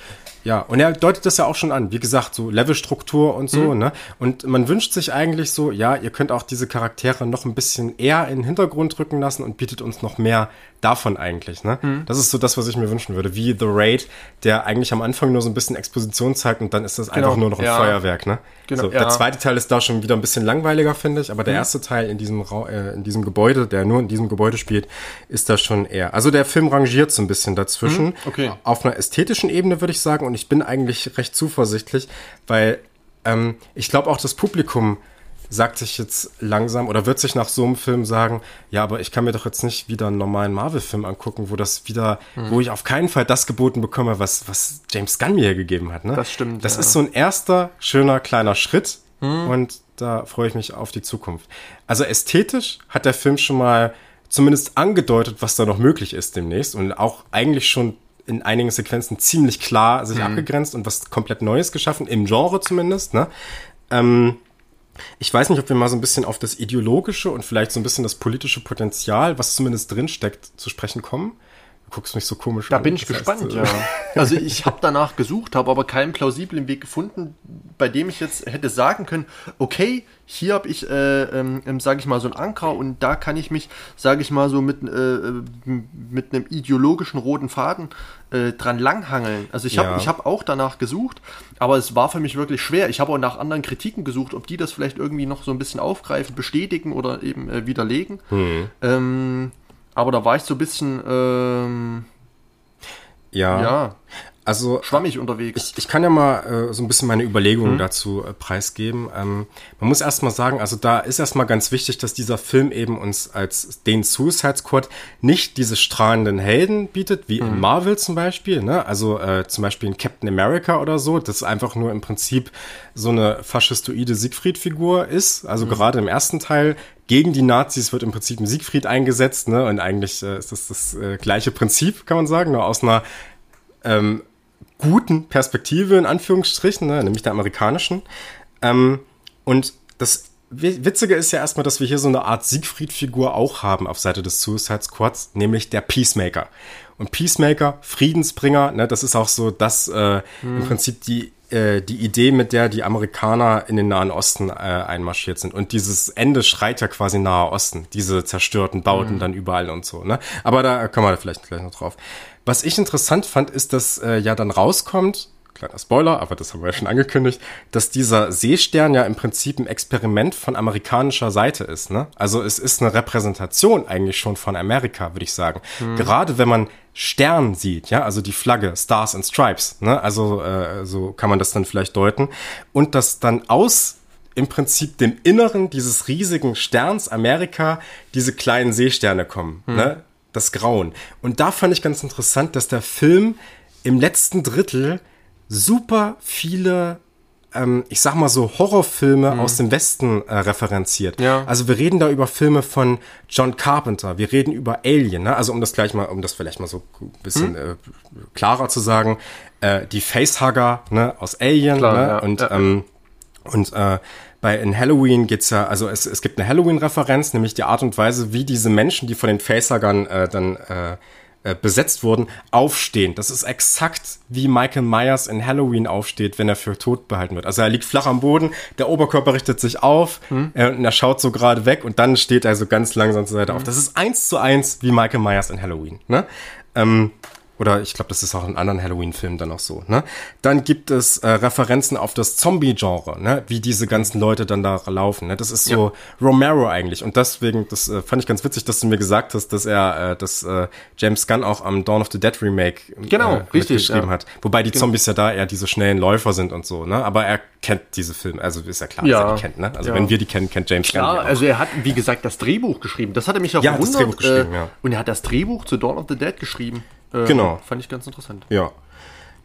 ja, und er deutet das ja auch schon an. Wie gesagt, so Levelstruktur und so, mhm. ne? Und man wünscht sich eigentlich so, ja, ihr könnt auch diese Charaktere noch ein bisschen eher in den Hintergrund rücken lassen und bietet uns noch mehr davon eigentlich, ne? Mhm. Das ist so das, was ich mir wünschen würde. Wie The Raid, der eigentlich am Anfang nur so ein bisschen Exposition zeigt und dann ist das genau. einfach nur noch ein ja. Feuerwerk, ne? Genau, so, ja. Der zweite Teil ist da schon wieder ein bisschen langweiliger, finde ich, aber der mhm. erste Teil in diesem, Ra äh, in diesem Gebäude, der nur in diesem Gebäude spielt, ist da schon eher. Also der Film rangiert so ein bisschen dazwischen. Mhm. Okay. Auf einer ästhetischen Ebene würde ich sagen und ich bin eigentlich recht zuversichtlich, weil ähm, ich glaube auch das Publikum sagt sich jetzt langsam oder wird sich nach so einem Film sagen, ja, aber ich kann mir doch jetzt nicht wieder einen normalen Marvel-Film angucken, wo das wieder, mhm. wo ich auf keinen Fall das geboten bekomme, was, was James Gunn mir gegeben hat. Ne? Das stimmt. Das ja. ist so ein erster, schöner, kleiner Schritt mhm. und da freue ich mich auf die Zukunft. Also ästhetisch hat der Film schon mal zumindest angedeutet, was da noch möglich ist demnächst und auch eigentlich schon in einigen Sequenzen ziemlich klar sich mhm. abgegrenzt und was komplett Neues geschaffen, im Genre zumindest. Ne? Ähm, ich weiß nicht, ob wir mal so ein bisschen auf das ideologische und vielleicht so ein bisschen das politische Potenzial, was zumindest drinsteckt, zu sprechen kommen. Du guckst mich so komisch da an. Da bin ich gespannt, heißt, ja. Also ich habe danach gesucht, habe aber keinen plausiblen Weg gefunden, bei dem ich jetzt hätte sagen können, okay, hier habe ich, äh, ähm, ähm sage ich mal, so einen Anker und da kann ich mich, sage ich mal, so mit, äh, mit einem ideologischen roten Faden äh, dran langhangeln. Also ich habe ja. hab auch danach gesucht, aber es war für mich wirklich schwer. Ich habe auch nach anderen Kritiken gesucht, ob die das vielleicht irgendwie noch so ein bisschen aufgreifen, bestätigen oder eben äh, widerlegen. Hm. Ähm, aber da war ich so ein bisschen... Ähm, Ja. ja, Also schwammig unterwegs. Ich, ich kann ja mal äh, so ein bisschen meine Überlegungen dazu äh, preisgeben. Ähm, man muss erstmal sagen, also da ist erstmal ganz wichtig, dass dieser Film eben uns als den Suicide Squad nicht diese strahlenden Helden bietet, wie in Marvel zum Beispiel. Ne? Also äh, zum Beispiel in Captain America oder so. Das ist einfach nur im Prinzip so eine faschistoide Siegfried-Figur ist. Also gerade im ersten Teil gegen die Nazis wird im Prinzip ein Siegfried eingesetzt. Ne? Und eigentlich äh, ist das das äh, gleiche Prinzip, kann man sagen, nur aus einer ähm, guten Perspektive, in Anführungsstrichen, ne, nämlich der amerikanischen. Ähm, und das Wi- Witzige ist ja erstmal, dass wir hier so eine Art Siegfried-Figur auch haben auf Seite des Suicide Squads, nämlich der Peacemaker. Und Peacemaker, Friedensbringer, ne, das ist auch so das äh, im Prinzip die äh, die Idee, mit der die Amerikaner in den Nahen Osten äh, einmarschiert sind. Und dieses Ende schreit ja quasi Nahe Osten, diese zerstörten Bauten dann überall und so. Ne? Aber da kommen wir vielleicht gleich noch drauf. Was ich interessant fand, ist, dass äh, ja dann rauskommt, kleiner Spoiler, aber das haben wir ja schon angekündigt, dass dieser Seestern ja im Prinzip ein Experiment von amerikanischer Seite ist. Ne? Also es ist eine Repräsentation eigentlich schon von Amerika, würde ich sagen. Gerade wenn man Stern sieht, ja, also die Flagge, Stars and Stripes, ne? also äh, so kann man das dann vielleicht deuten. Und dass dann aus im Prinzip dem Inneren dieses riesigen Sterns Amerika diese kleinen Seesterne kommen, ne? Das Grauen. Und da fand ich ganz interessant, dass der Film im letzten Drittel super viele, ähm, ich sag mal so, Horrorfilme aus dem Westen äh, referenziert. Ja. Also wir reden da über Filme von John Carpenter, wir reden über Alien, ne? Also um das gleich mal, um das vielleicht mal so ein bisschen äh, klarer zu sagen, äh, die Facehugger, ne, aus Alien, Klar, ne? ja, Und ja. ähm, und äh, bei in Halloween geht's ja, also es, es gibt eine Halloween-Referenz, nämlich die Art und Weise, wie diese Menschen, die von den Facehuggern äh, dann äh, äh, besetzt wurden, aufstehen. Das ist exakt wie Michael Myers in Halloween aufsteht, wenn er für tot behalten wird. Also er liegt flach am Boden, der Oberkörper richtet sich auf äh, und er schaut so gerade weg und dann steht er so ganz langsam zur Seite auf. Das ist eins zu eins wie Michael Myers in Halloween. Ne? Ähm, oder ich glaube, das ist auch in anderen Halloween-Filmen dann auch so. Ne? Dann gibt es äh, Referenzen auf das Zombie-Genre, ne? wie diese ganzen Leute dann da laufen. Ne? Das ist so Romero eigentlich. Und deswegen, das äh, fand ich ganz witzig, dass du mir gesagt hast, dass er, äh, dass äh, James Gunn auch am Dawn of the Dead Remake Genau, äh, richtig, geschrieben ja. hat. Wobei die Zombies ja da eher diese schnellen Läufer sind und so. Ne? Aber er kennt diese Filme. Also ist ja klar, Ja. dass er die kennt. Ne? Also Ja. wenn wir die kennen, kennt James Klar, Gunn auch. also er hat, wie gesagt, das Drehbuch geschrieben. Das hat er mich auch Ja, hat das gewundert. Drehbuch geschrieben, äh, ja. Und er hat das Drehbuch zu Dawn of the Dead geschrieben. Äh, Genau. Fand ich ganz interessant. Ja.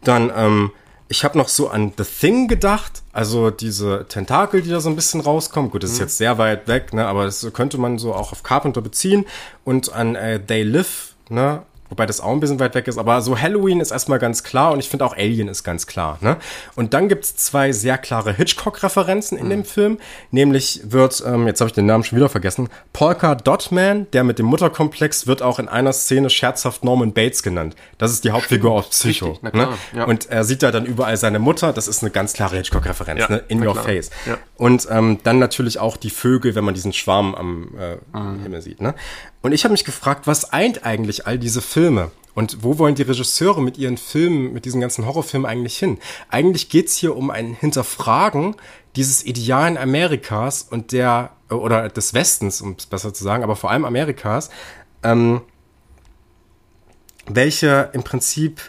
Dann, ähm, ich habe noch so an The Thing gedacht, also diese Tentakel, die da so ein bisschen rauskommen. Gut, das ist jetzt sehr weit weg, ne, aber das könnte man so auch auf Carpenter beziehen. Und an äh, They Live, ne, wobei das auch ein bisschen weit weg ist, aber so Halloween ist erstmal ganz klar und ich finde auch Alien ist ganz klar, ne. Und dann gibt's zwei sehr klare Hitchcock-Referenzen in dem Film, nämlich wird, ähm, jetzt habe ich den Namen schon wieder vergessen, Polka Dot Man, der mit dem Mutterkomplex, wird auch in einer Szene scherzhaft Norman Bates genannt. Das ist die Hauptfigur aus Psycho. Richtig, na klar, ne? ja. Und er sieht da dann überall seine Mutter. Das ist eine ganz klare Hitchcock-Referenz, Ja, ne? In your klar. face. Ja. Und ähm, dann natürlich auch die Vögel, wenn man diesen Schwarm am äh, Mhm. Himmel sieht. Ne? Und ich habe mich gefragt, was eint eigentlich all diese Filme? Und wo wollen die Regisseure mit ihren Filmen, mit diesen ganzen Horrorfilmen eigentlich hin? Eigentlich geht's hier um ein Hinterfragen dieses Idealen Amerikas und der, oder des Westens, um es besser zu sagen, aber vor allem Amerikas, ähm, welche im Prinzip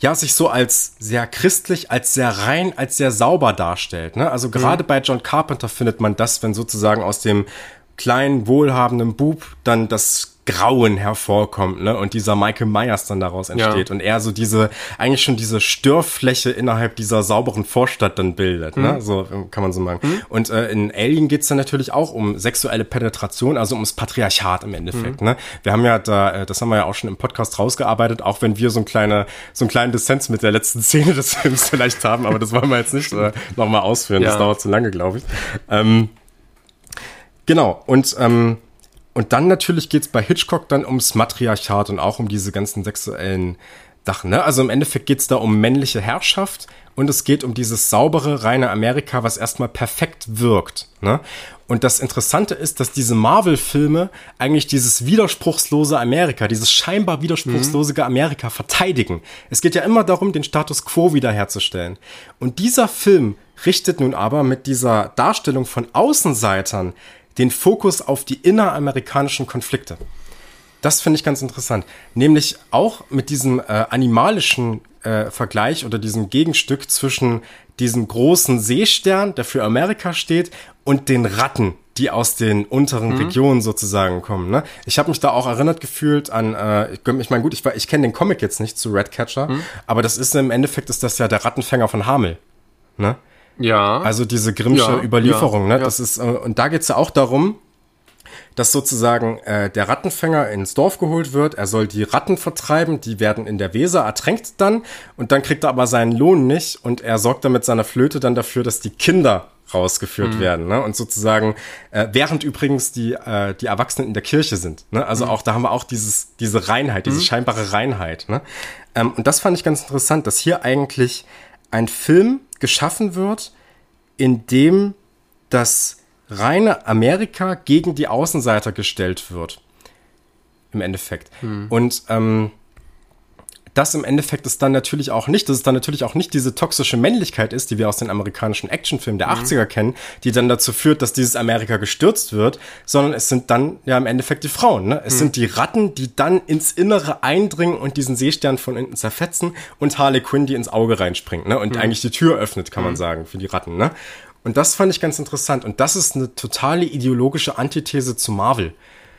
ja sich so als sehr christlich, als sehr rein, als sehr sauber darstellt. Ne? Also gerade bei John Carpenter findet man das, wenn sozusagen aus dem kleinen, wohlhabenden Bub dann das Grauen hervorkommt, ne? Und dieser Michael Myers dann daraus entsteht und er so diese, eigentlich schon diese Störfläche innerhalb dieser sauberen Vorstadt dann bildet, ne? So ähm, kann man so sagen. Und äh, in Alien geht's dann natürlich auch um sexuelle Penetration, also ums Patriarchat im Endeffekt, ne? Wir haben ja da, äh, das haben wir ja auch schon im Podcast rausgearbeitet, auch wenn wir so ein kleine, so einen kleinen Dissens mit der letzten Szene des Films vielleicht haben, aber das wollen wir jetzt nicht äh, nochmal ausführen, das Ja. dauert zu lange, glaube ich. Ähm, Genau, und, ähm, und dann natürlich geht's bei Hitchcock dann ums Matriarchat und auch um diese ganzen sexuellen Sachen. Ne? Also im Endeffekt geht's da um männliche Herrschaft und es geht um dieses saubere, reine Amerika, was erstmal perfekt wirkt. Ne? Und das Interessante ist, dass diese Marvel-Filme eigentlich dieses widerspruchslose Amerika, dieses scheinbar widerspruchslose Amerika verteidigen. Es geht ja immer darum, den Status quo wiederherzustellen. Und dieser Film richtet nun aber mit dieser Darstellung von Außenseitern den Fokus auf die inneramerikanischen Konflikte. das finde ich ganz interessant. Nämlich auch mit diesem äh, animalischen äh, Vergleich oder diesem Gegenstück zwischen diesem großen Seestern, der für Amerika steht, und den Ratten, die aus den unteren mhm. Regionen sozusagen kommen. Ne? Ich habe mich da auch erinnert gefühlt an, äh, ich, meine, gut, ich, ich kenne den Comic jetzt nicht zu Redcatcher, mhm. aber das ist im Endeffekt ist das ja der Rattenfänger von Hamel. Ne? Ja. Also diese Grimmsche ja, Überlieferung, ja, ne? Das ist, äh, und da geht's ja auch darum, dass sozusagen äh, der Rattenfänger ins Dorf geholt wird. Er soll die Ratten vertreiben, die werden in der Weser ertränkt dann und dann kriegt er aber seinen Lohn nicht und er sorgt dann mit seiner Flöte dann dafür, dass die Kinder rausgeführt mhm. werden. Ne? Und sozusagen, äh, während übrigens die, äh, die Erwachsenen in der Kirche sind. Ne? Also mhm. auch da haben wir auch dieses, diese Reinheit, diese mhm. scheinbare Reinheit. Ne? Ähm, und das fand ich ganz interessant, dass hier eigentlich ein Film geschaffen wird, in dem das reine Amerika gegen die Außenseiter gestellt wird. Im Endeffekt. Hm. Und ähm, das im Endeffekt ist dann natürlich auch nicht, dass es dann natürlich auch nicht diese toxische Männlichkeit ist, die wir aus den amerikanischen Actionfilmen der mhm. 80er kennen, die dann dazu führt, dass dieses Amerika gestürzt wird, sondern es sind dann ja im Endeffekt die Frauen. Ne? Es mhm. sind die Ratten, die dann ins Innere eindringen und diesen Seestern von innen zerfetzen und Harley Quinn, die ins Auge reinspringt ne? und mhm. eigentlich die Tür öffnet, kann man mhm. sagen, für die Ratten. Ne? Und das fand ich ganz interessant. Und das ist eine totale ideologische Antithese zu Marvel.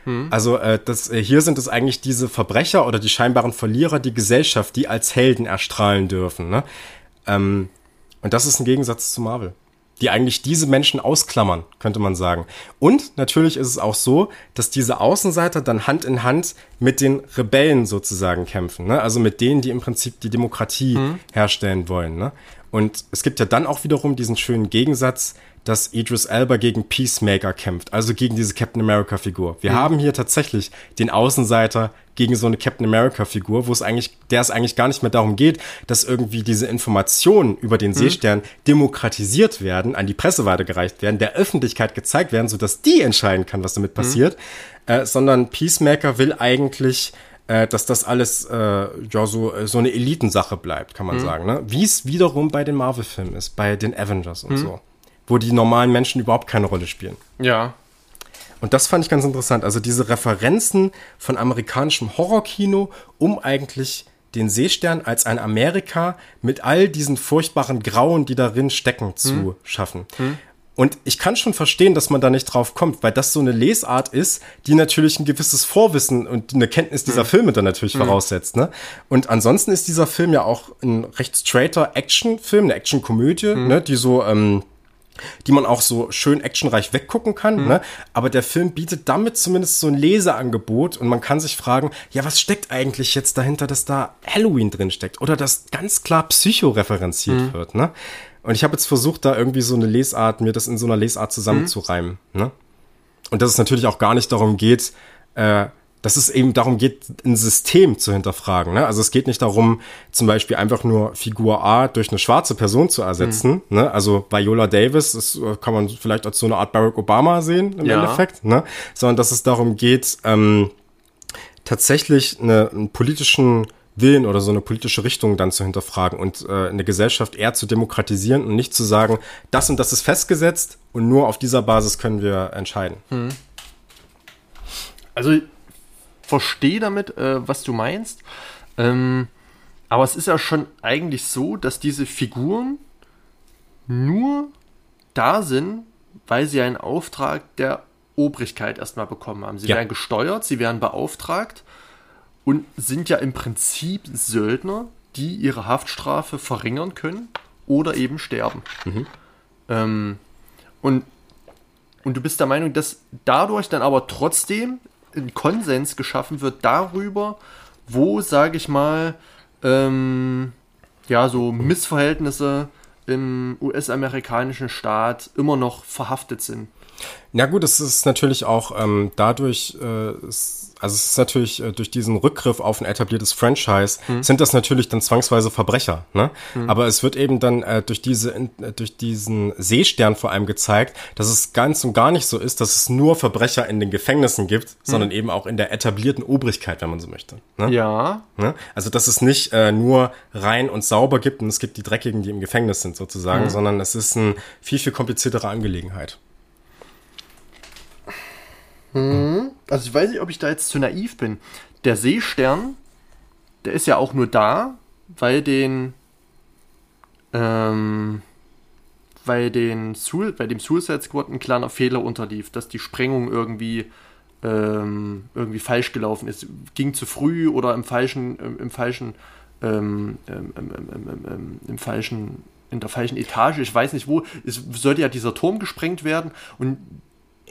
Hm. Also äh, das, äh, hier sind es eigentlich diese Verbrecher oder die scheinbaren Verlierer, die Gesellschaft, die als Helden erstrahlen dürfen. Ne? Ähm, und das ist ein Gegensatz zu Marvel die eigentlich diese Menschen ausklammern, könnte man sagen. Und natürlich ist es auch so, dass diese Außenseiter dann Hand in Hand mit den Rebellen sozusagen kämpfen, ne? also mit denen, die im Prinzip die Demokratie mhm. herstellen wollen. Ne? Und es gibt ja dann auch wiederum diesen schönen Gegensatz, dass Idris Elba gegen Peacemaker kämpft, also gegen diese Captain America Figur. Wir mhm. haben hier tatsächlich den Außenseiter gegen so eine Captain America Figur, wo es eigentlich, der es eigentlich gar nicht mehr darum geht, dass irgendwie diese Informationen über den mhm. Seestern demokratisiert werden, an die Presse weitergereicht werden, der Öffentlichkeit gezeigt werden, sodass die entscheiden kann, was damit mhm. passiert, mhm. äh, sondern Peacemaker will eigentlich äh, dass das alles äh, ja so äh, so eine Elitensache bleibt, kann man mhm. sagen. Ne? Wie es wiederum bei den Marvel-Filmen ist, bei den Avengers und mhm. so, wo die normalen Menschen überhaupt keine Rolle spielen. Ja. Und das fand ich ganz interessant. Also diese Referenzen von amerikanischem Horrorkino, um eigentlich den Seestern als ein Amerika mit all diesen furchtbaren Grauen, die darin stecken, zu hm. schaffen. Hm. Und ich kann schon verstehen, dass man da nicht drauf kommt, weil das so eine Lesart ist, die natürlich ein gewisses Vorwissen und eine Kenntnis dieser mhm. Filme dann natürlich mhm. voraussetzt. Ne? Und ansonsten ist dieser Film ja auch ein recht straighter Actionfilm, eine Actionkomödie, mhm. ne? die so ähm, die man auch so schön actionreich weggucken kann. Mhm. Ne? Aber der Film bietet damit zumindest so ein Leseangebot und man kann sich fragen, ja, was steckt eigentlich jetzt dahinter, dass da Halloween drin steckt oder dass ganz klar Psycho referenziert mhm. wird. Ne? Und ich habe jetzt versucht, da irgendwie so eine Lesart, mir das in so einer Lesart zusammenzureimen. Mhm. Ne? Und dass es natürlich auch gar nicht darum geht, äh, dass es eben darum geht, ein System zu hinterfragen. Ne? Also es geht nicht darum, zum Beispiel einfach nur Figur A durch eine schwarze Person zu ersetzen. Mhm. Ne? Also Viola Davis, das kann man vielleicht als so eine Art Barack Obama sehen im ja. Endeffekt. Ne? Sondern dass es darum geht, ähm, tatsächlich eine, einen politischen Willen oder so eine politische Richtung dann zu hinterfragen und äh, eine Gesellschaft eher zu demokratisieren und nicht zu sagen, das und das ist festgesetzt und nur auf dieser Basis können wir entscheiden. Hm. Also verstehe damit, äh, was du meinst. Ähm, aber es ist ja schon eigentlich so, dass diese Figuren nur da sind, weil sie einen Auftrag der Obrigkeit erstmal bekommen haben. Sie ja. werden gesteuert, sie werden beauftragt und sind ja im Prinzip Söldner, die ihre Haftstrafe verringern können oder eben sterben. Mhm. Ähm, und, und du bist der Meinung, dass dadurch dann aber trotzdem ein Konsens geschaffen wird darüber, wo, sage ich mal, ähm, ja, so Missverhältnisse im US-amerikanischen Staat immer noch verhaftet sind. Na gut, es ist natürlich auch ähm, dadurch, äh, es, also es ist natürlich äh, durch diesen Rückgriff auf ein etabliertes Franchise, hm. sind das natürlich dann zwangsweise Verbrecher. Ne? Hm. Aber es wird eben dann äh, durch, diese, äh, durch diesen Seestern vor allem gezeigt, dass es ganz und gar nicht so ist, dass es nur Verbrecher in den Gefängnissen gibt, hm. sondern eben auch in der etablierten Obrigkeit, wenn man so möchte. Ne? Ja. Ne? Also dass es nicht äh, nur rein und sauber gibt und es gibt die Dreckigen, die im Gefängnis sind sozusagen, hm. sondern es ist eine viel, viel kompliziertere Angelegenheit. Mhm. also ich weiß nicht, ob ich da jetzt zu naiv bin. Der Seestern, der ist ja auch nur da, weil den, ähm, weil den bei dem Suicide Squad ein kleiner Fehler unterlief, dass die Sprengung irgendwie ähm, irgendwie falsch gelaufen ist, ging zu früh oder im falschen im, falschen ähm, ähm, im falschen in der falschen Etage, ich weiß nicht wo, es sollte ja dieser Turm gesprengt werden und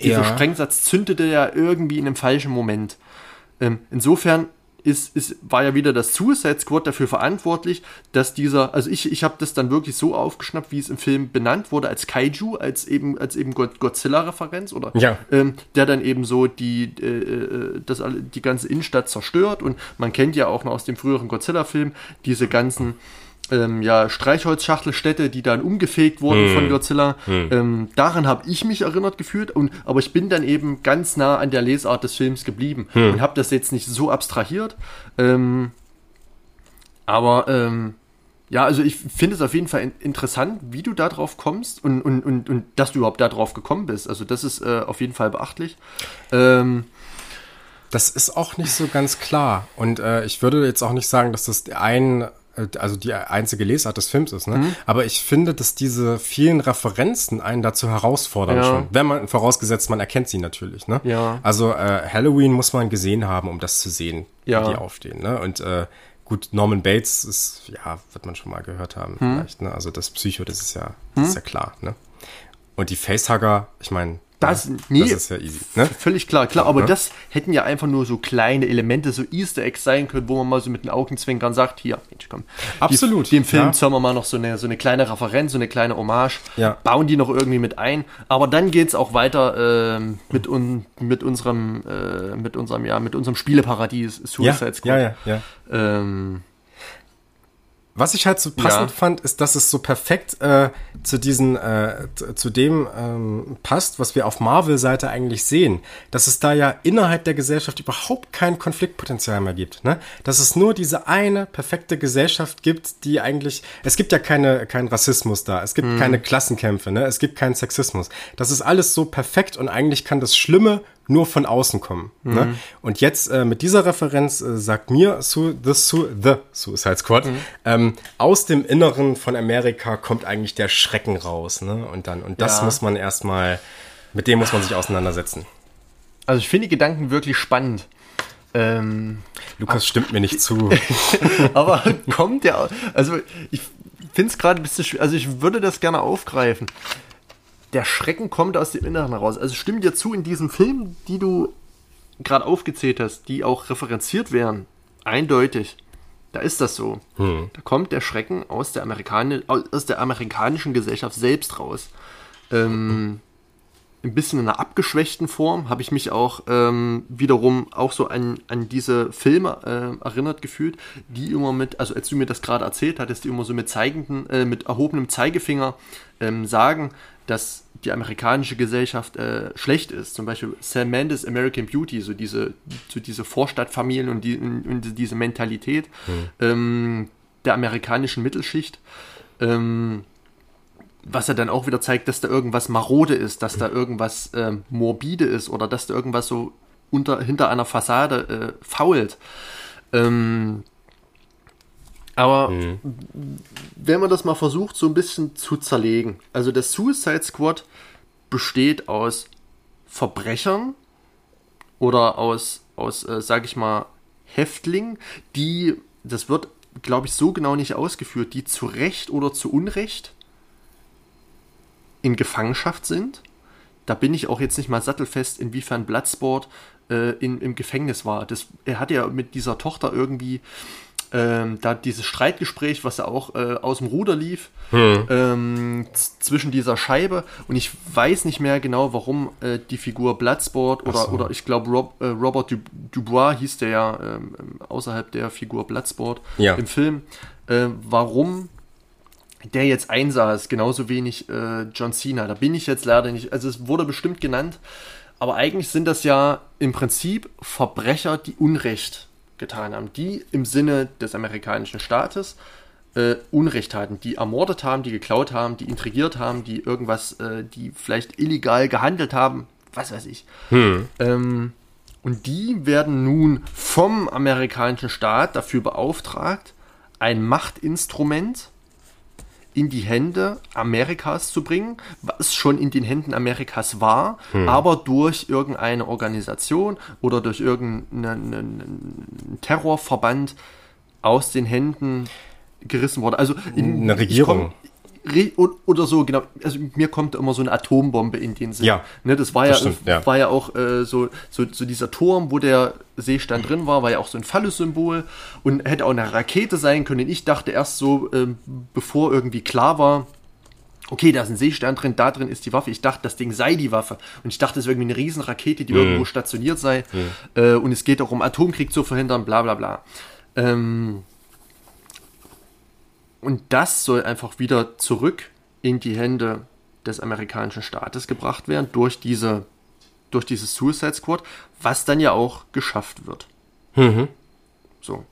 dieser ja. Sprengsatz zündete ja irgendwie in einem falschen Moment. Ähm, insofern ist, ist, war ja wieder das Suicide Squad dafür verantwortlich, dass dieser, also ich, ich habe das dann wirklich so aufgeschnappt, wie es im Film benannt wurde, als Kaiju, als eben, als eben Godzilla-Referenz, oder? Ja. Ähm, der dann eben so die, äh, äh das, die ganze Innenstadt zerstört und man kennt ja auch noch aus dem früheren Godzilla-Film diese ganzen ähm, ja, Streichholzschachtelstädte, die dann umgefegt wurden hm. von Godzilla. Hm. Ähm, daran habe ich mich erinnert gefühlt, und, aber ich bin dann eben ganz nah an der Lesart des Films geblieben hm. und habe das jetzt nicht so abstrahiert. Ähm, aber ähm, ja, also ich finde es auf jeden Fall in interessant, wie du da drauf kommst und, und, und, und dass du überhaupt da drauf gekommen bist. Also das ist äh, auf jeden Fall beachtlich. Ähm, das ist auch nicht so ganz klar. Und äh, ich würde jetzt auch nicht sagen, dass das ein also die einzige Lesart des Films ist, ne? Mhm. Aber ich finde, dass diese vielen Referenzen einen dazu herausfordern ja. schon. Wenn man, vorausgesetzt, man erkennt sie natürlich, ne? Ja. Also äh, Halloween muss man gesehen haben, um das zu sehen, ja. wie die aufstehen, ne? Und äh, gut, Norman Bates ist, ja, wird man schon mal gehört haben, mhm. vielleicht, ne? Also das Psycho, das ist ja, das mhm. ist ja klar, ne? Und die Facehugger, ich meine, das, nee, das ist ja easy. Ne? Völlig klar, klar. Aber ja. das hätten ja einfach nur so kleine Elemente, so Easter Eggs sein können, wo man mal so mit den Augenzwinkern sagt, hier, Mensch, komm. Absolut. Die, dem Film ja. zahlen wir mal noch so eine, so eine kleine Referenz, so eine kleine Hommage, ja. bauen die noch irgendwie mit ein. Aber dann geht es auch weiter äh, mit, un, mit unserem, äh, mit unserem, ja, mit unserem Spieleparadies Suicide Squad. Ja, ja, ja. Ähm, was ich halt so passend ja. fand, ist, dass es so perfekt äh, zu diesen, äh, zu dem ähm, passt, was wir auf Marvel-Seite eigentlich sehen. Dass es da ja innerhalb der Gesellschaft überhaupt kein Konfliktpotenzial mehr gibt. Ne? Dass es nur diese eine perfekte Gesellschaft gibt, die eigentlich, es gibt ja keine, keinen Rassismus da, es gibt mhm. keine Klassenkämpfe, ne? es gibt keinen Sexismus. Das ist alles so perfekt und eigentlich kann das Schlimme nur von außen kommen. Ne? Mhm. Ne? Und jetzt äh, mit dieser Referenz äh, sagt mir Su the, Su the Suicide Squad, mhm. ähm, aus dem Inneren von Amerika kommt eigentlich der Schrecken raus. Ne? Und dann, und das ja. muss man erstmal, mit dem muss man sich auseinandersetzen. Also ich finde die Gedanken wirklich spannend. Ähm, Lukas stimmt mir nicht zu. aber kommt der, also ich finde es gerade ein bisschen schwierig, also ich würde das gerne aufgreifen der Schrecken kommt aus dem Inneren heraus. Also stimmt dir zu, in diesem Film, die du gerade aufgezählt hast, die auch referenziert werden, eindeutig, da ist das so. Hm. Da kommt der Schrecken aus der, Amerikani aus der amerikanischen Gesellschaft selbst raus. Ähm, ein bisschen in einer abgeschwächten Form habe ich mich auch ähm, wiederum auch so an, an diese Filme äh, erinnert gefühlt, die immer mit, also als du mir das gerade erzählt hattest, die immer so mit zeigenden, äh, mit erhobenem Zeigefinger ähm, sagen, dass die amerikanische Gesellschaft äh, schlecht ist. Zum Beispiel Sam Mendes American Beauty, so diese, so diese Vorstadtfamilien und, die, und diese Mentalität hm. ähm, der amerikanischen Mittelschicht. Ähm, was er dann auch wieder zeigt, dass da irgendwas marode ist, dass da irgendwas äh, morbide ist oder dass da irgendwas so unter, hinter einer Fassade äh, fault. Ähm, aber mhm. wenn man das mal versucht, so ein bisschen zu zerlegen, also der Suicide Squad besteht aus Verbrechern oder aus, aus äh, sag ich mal, Häftlingen, die, das wird, glaube ich, so genau nicht ausgeführt, die zu Recht oder zu Unrecht in Gefangenschaft sind. Da bin ich auch jetzt nicht mal sattelfest, inwiefern Bloodsport äh, in, im Gefängnis war. Das, er hat ja mit dieser Tochter irgendwie ähm, da dieses Streitgespräch, was ja auch äh, aus dem Ruder lief, hm. ähm, zwischen dieser Scheibe. Und ich weiß nicht mehr genau, warum äh, die Figur Bloodsport oder, so. oder ich glaube Rob, äh, Robert du Dubois hieß der ja ähm, außerhalb der Figur Bloodsport ja. im Film, äh, warum der jetzt einsaß, genauso wenig äh, John Cena. Da bin ich jetzt leider nicht, also es wurde bestimmt genannt, aber eigentlich sind das ja im Prinzip Verbrecher, die Unrecht getan haben, die im Sinne des amerikanischen Staates äh, Unrecht hatten, die ermordet haben, die geklaut haben, die intrigiert haben, die irgendwas, äh, die vielleicht illegal gehandelt haben, was weiß ich. Hm. Ähm, Und die werden nun vom amerikanischen Staat dafür beauftragt, ein Machtinstrument in die Hände Amerikas zu bringen, was schon in den Händen Amerikas war, hm. aber durch irgendeine Organisation oder durch irgendeinen Terrorverband aus den Händen gerissen wurde. Also in, eine Regierung. Oder so, genau. Also mir kommt immer so eine Atombombe in den Sinn. Ja. Ne, das war das ja, stimmt, ja, war ja auch äh, so, so, so dieser Turm, wo der Seestand drin war, war ja auch so ein Phallus-Symbol und hätte auch eine Rakete sein können. Ich dachte erst so, äh, bevor irgendwie klar war, okay, da ist ein Seestern drin, da drin ist die Waffe. Ich dachte, das Ding sei die Waffe. Und ich dachte, es ist irgendwie eine Riesenrakete, die mhm. irgendwo stationiert sei. Mhm. Äh, und es geht auch um Atomkrieg zu verhindern, bla bla bla. Ähm, und das soll einfach wieder zurück in die Hände des amerikanischen Staates gebracht werden durch diese durch dieses Suicide Squad, was dann ja auch geschafft wird. Mhm. So.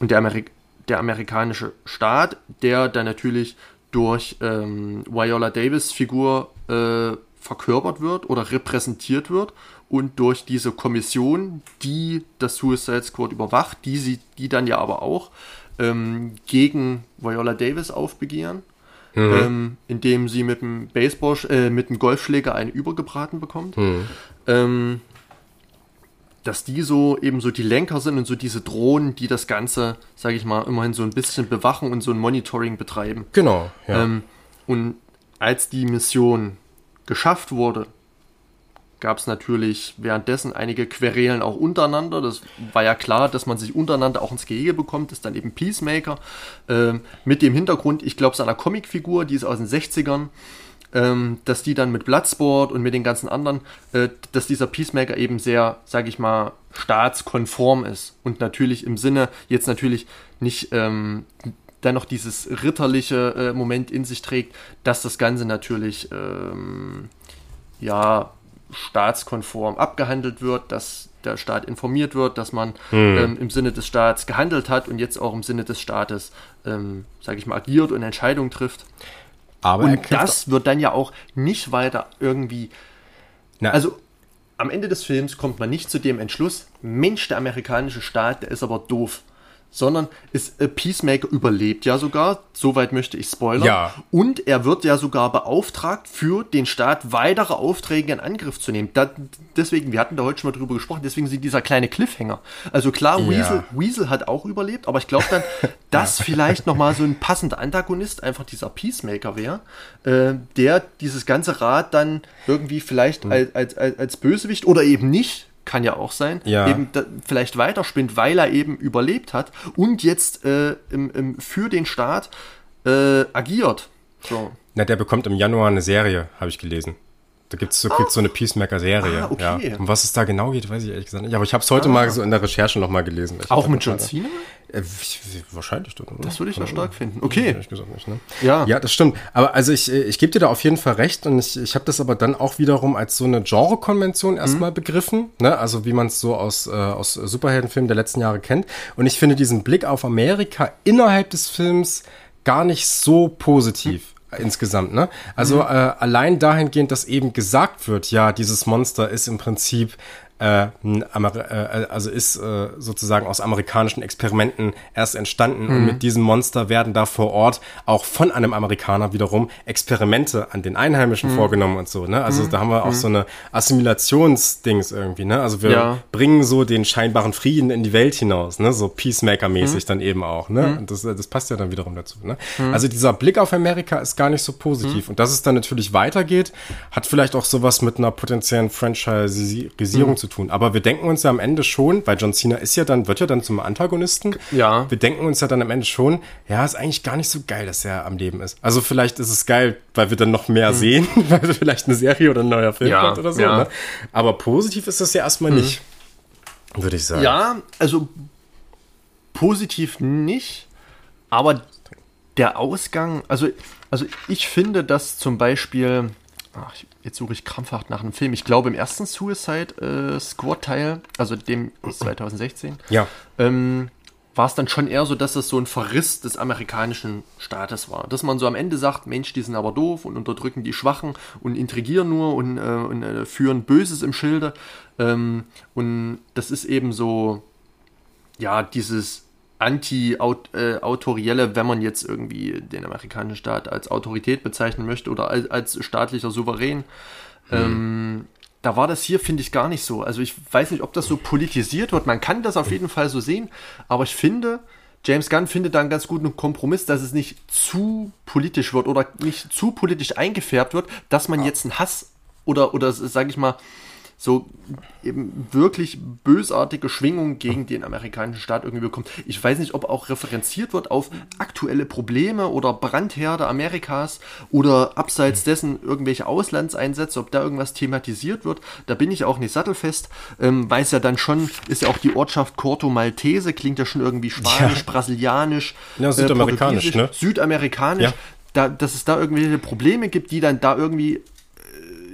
Und der, Amerik der amerikanische Staat, der dann natürlich durch ähm, Viola Davis Figur äh, verkörpert wird oder repräsentiert wird und durch diese Kommission, die das Suicide Squad überwacht, die sie, die dann ja aber auch ähm, gegen Viola Davis aufbegehren, mhm. ähm, indem sie mit dem Baseball, äh, mit dem Golfschläger einen übergebraten bekommt. Mhm. Ähm, dass die so eben so die Lenker sind und so diese Drohnen, die das Ganze, sage ich mal, immerhin so ein bisschen bewachen und so ein Monitoring betreiben. Genau. Ja. Ähm, und als die Mission geschafft wurde, gab es natürlich währenddessen einige Querelen auch untereinander. Das war ja klar, dass man sich untereinander auch ins Gehege bekommt. Das ist dann eben Peacemaker. Ähm, mit dem Hintergrund, ich glaube, seiner Comicfigur, die ist aus den 60ern, ähm, dass die dann mit Bloodsport und mit den ganzen anderen, äh, dass dieser Peacemaker eben sehr, sage ich mal, staatskonform ist. Und natürlich im Sinne, jetzt natürlich nicht ähm, dennoch dieses ritterliche äh, Moment in sich trägt, dass das Ganze natürlich ähm, ja staatskonform abgehandelt wird, dass der Staat informiert wird, dass man hm. ähm, im Sinne des Staats gehandelt hat und jetzt auch im Sinne des Staates, ähm, sage ich mal, agiert und Entscheidungen trifft. Aber und das wird dann ja auch nicht weiter irgendwie. Na. Also am Ende des Films kommt man nicht zu dem Entschluss, Mensch, der amerikanische Staat, der ist aber doof sondern ist äh, Peacemaker überlebt ja sogar, soweit möchte ich spoilern. Ja. Und er wird ja sogar beauftragt, für den Staat weitere Aufträge in Angriff zu nehmen. Da, deswegen, wir hatten da heute schon mal drüber gesprochen, deswegen sind dieser kleine Cliffhanger. Also klar, ja. Weasel, Weasel hat auch überlebt, aber ich glaube dann, dass vielleicht nochmal so ein passender Antagonist einfach dieser Peacemaker wäre, äh, der dieses ganze Rad dann irgendwie vielleicht mhm. als, als, als Bösewicht oder eben nicht kann ja auch sein, ja. eben da, vielleicht weiterspinnt, weil er eben überlebt hat und jetzt äh, im, im, für den Staat äh, agiert. So. Na, der bekommt im Januar eine Serie, habe ich gelesen. Da gibt es so, so eine Peacemaker-Serie. Ah, okay. ja. Um was es da genau geht, weiß ich ehrlich gesagt nicht. Aber ich habe es heute ah. mal so in der Recherche nochmal gelesen. Auch mit John Cena? Äh, wahrscheinlich. Oder? Das würde ich ja stark finden. Okay. Nicht, ne? ja. ja, das stimmt. Aber also ich, ich gebe dir da auf jeden Fall recht und ich, ich habe das aber dann auch wiederum als so eine Genre-Konvention erstmal mhm. begriffen. Ne? Also wie man es so aus, äh, aus Superheldenfilmen der letzten Jahre kennt. Und ich finde diesen Blick auf Amerika innerhalb des Films gar nicht so positiv. Mhm insgesamt, ne? Also mhm. äh, allein dahingehend, dass eben gesagt wird, ja, dieses Monster ist im Prinzip äh, äh, also ist äh, sozusagen aus amerikanischen Experimenten erst entstanden mhm. und mit diesem Monster werden da vor Ort auch von einem Amerikaner wiederum Experimente an den Einheimischen mhm. vorgenommen und so, ne? Also mhm. da haben wir auch mhm. so eine Assimilationsdings irgendwie, ne? Also wir ja. bringen so den scheinbaren Frieden in die Welt hinaus, ne? So Peacemaker-mäßig mhm. dann eben auch, ne? Mhm. Und das, das passt ja dann wiederum dazu, ne? Also dieser Blick auf Amerika ist gar nicht so positiv und dass es dann natürlich weitergeht, hat vielleicht auch sowas mit einer potenziellen Franchisierung zu tun. Aber wir denken uns ja am Ende schon, weil John Cena ist ja dann, wird ja dann zum Antagonisten. Ja. Wir denken uns ja dann am Ende schon, ja, ist eigentlich gar nicht so geil, dass er am Leben ist. Also vielleicht ist es geil, weil wir dann noch mehr hm. sehen, weil vielleicht eine Serie oder ein neuer Film ja, kommt oder so. Ja. Ne? Aber positiv ist das ja erstmal hm. nicht, würde ich sagen. Ja, also positiv nicht, aber der Ausgang, also, also ich finde, dass zum Beispiel, ach, jetzt suche ich krampfhaft nach einem Film. Ich glaube im ersten Suicide äh, Squad Teil, also dem 2016. Ja. Ähm, war es dann schon eher so, dass das so ein Verriss des amerikanischen Staates war. Dass man so am Ende sagt, Mensch, die sind aber doof und unterdrücken die Schwachen und intrigieren nur und, äh, und äh, führen Böses im Schilde. Ähm, und das ist eben so, ja, dieses anti-autorielle, wenn man jetzt irgendwie den amerikanischen Staat als Autorität bezeichnen möchte oder als, als staatlicher Souverän. Hm. Ähm, da war das hier, finde ich, gar nicht so. Also ich weiß nicht, ob das so politisiert wird. Man kann das auf jeden Fall so sehen, aber ich finde, James Gunn findet da einen ganz guten Kompromiss, dass es nicht zu politisch wird oder nicht zu politisch eingefärbt wird, dass man jetzt einen Hass oder, oder sage ich mal, so eben wirklich bösartige Schwingungen gegen den amerikanischen Staat irgendwie bekommt. Ich weiß nicht, ob auch referenziert wird auf aktuelle Probleme oder Brandherde Amerikas oder abseits dessen irgendwelche Auslandseinsätze, ob da irgendwas thematisiert wird. Da bin ich auch nicht sattelfest, ähm, weil es ja dann schon, ist ja auch die Ortschaft Corto Maltese, klingt ja schon irgendwie spanisch, ja. brasilianisch, ja, südamerikanisch, äh, ne? südamerikanisch, ja. da, dass es da irgendwelche Probleme gibt, die dann da irgendwie, äh,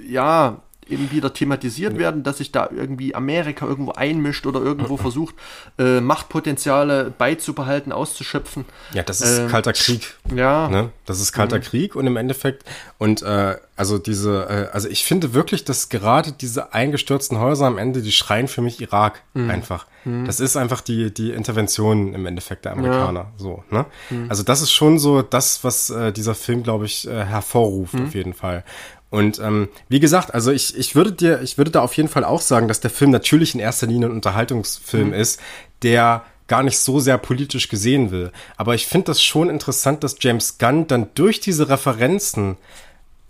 ja, eben wieder thematisiert ja. werden, dass sich da irgendwie Amerika irgendwo einmischt oder irgendwo versucht, äh, Machtpotenziale beizubehalten, auszuschöpfen. Ja, das ist äh, kalter Krieg. Ja. Ne? Das ist kalter mhm. Krieg und im Endeffekt, und äh, also diese, äh, also ich finde wirklich, dass gerade diese eingestürzten Häuser am Ende, die schreien für mich Irak mhm. einfach. Mhm. Das ist einfach die, die Intervention im Endeffekt der Amerikaner. Ja. So, ne? Mhm. Also das ist schon so das, was äh, dieser Film, glaube ich, äh, hervorruft, mhm. auf jeden Fall. Und ähm, wie gesagt, also ich, ich würde dir, ich würde da auf jeden Fall auch sagen, dass der Film natürlich in erster Linie ein Unterhaltungsfilm mhm. ist, der gar nicht so sehr politisch gesehen will. Aber ich finde das schon interessant, dass James Gunn dann durch diese Referenzen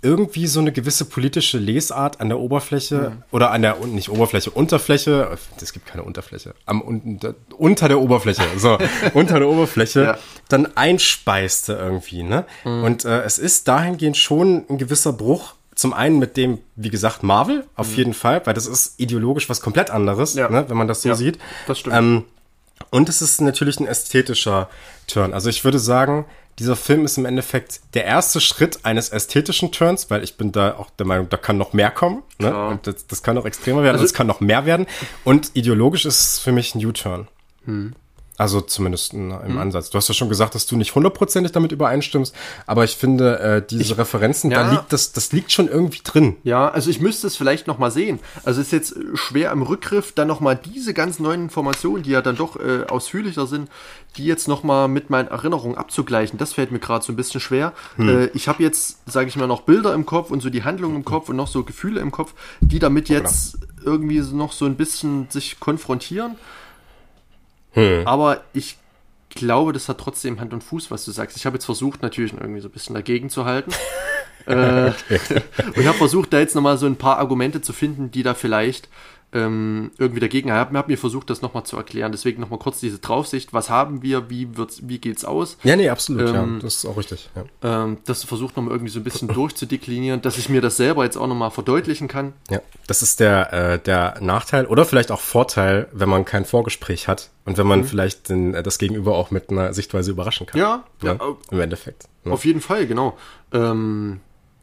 irgendwie so eine gewisse politische Lesart an der Oberfläche mhm. oder an der nicht Oberfläche, Unterfläche, es gibt keine Unterfläche, am unter, unter der Oberfläche, so unter der Oberfläche ja. dann einspeiste irgendwie, ne? Mhm. Und äh, es ist dahingehend schon ein gewisser Bruch zum einen mit dem, wie gesagt, Marvel, auf mhm. jeden Fall, weil das ist ideologisch was komplett anderes, ja. ne, wenn man das so ja, sieht. Das stimmt. Ähm, und es ist natürlich ein ästhetischer Turn. Also ich würde sagen, dieser Film ist im Endeffekt der erste Schritt eines ästhetischen Turns, weil ich bin da auch der Meinung, da kann noch mehr kommen. Ne? Und das, das, kann noch extremer werden, also, es kann noch mehr werden. Und ideologisch ist es für mich ein U-Turn. Hm. Also zumindest im mhm. Ansatz. Du hast ja schon gesagt, dass du nicht hundertprozentig damit übereinstimmst, aber ich finde, äh, diese ich, Referenzen, ja. da liegt das, das liegt schon irgendwie drin. Ja, also ich müsste es vielleicht nochmal sehen. Also es ist jetzt schwer im Rückgriff, dann nochmal diese ganz neuen Informationen, die ja dann doch äh, ausführlicher sind, die jetzt nochmal mit meinen Erinnerungen abzugleichen. Das fällt mir gerade so ein bisschen schwer. Hm. Äh, ich habe jetzt, sage ich mal, noch Bilder im Kopf und so die Handlungen im Kopf und noch so Gefühle im Kopf, die damit jetzt irgendwie noch so ein bisschen sich konfrontieren. Hm. Aber ich glaube, das hat trotzdem Hand und Fuß, was du sagst. Ich habe jetzt versucht, natürlich irgendwie so ein bisschen dagegen zu halten. äh, und habe versucht, da jetzt nochmal so ein paar Argumente zu finden, die da vielleicht ähm, irgendwie dagegen. Ich habe hab mir versucht, das nochmal zu erklären. Deswegen nochmal kurz diese Draufsicht. Was haben wir? Wie, wird's, wie geht's aus? Ja, nee, absolut. Ähm, ja, das ist auch richtig. Ja. Ähm, das versucht nochmal irgendwie so ein bisschen durchzudeklinieren, dass ich mir das selber jetzt auch nochmal verdeutlichen kann. Ja, das ist der, äh, der Nachteil oder vielleicht auch Vorteil, wenn man kein Vorgespräch hat und wenn man mhm. vielleicht den, äh, das Gegenüber auch mit einer Sichtweise überraschen kann. Ja, ja, ja im Endeffekt. Auf jeden Fall, genau. Ähm,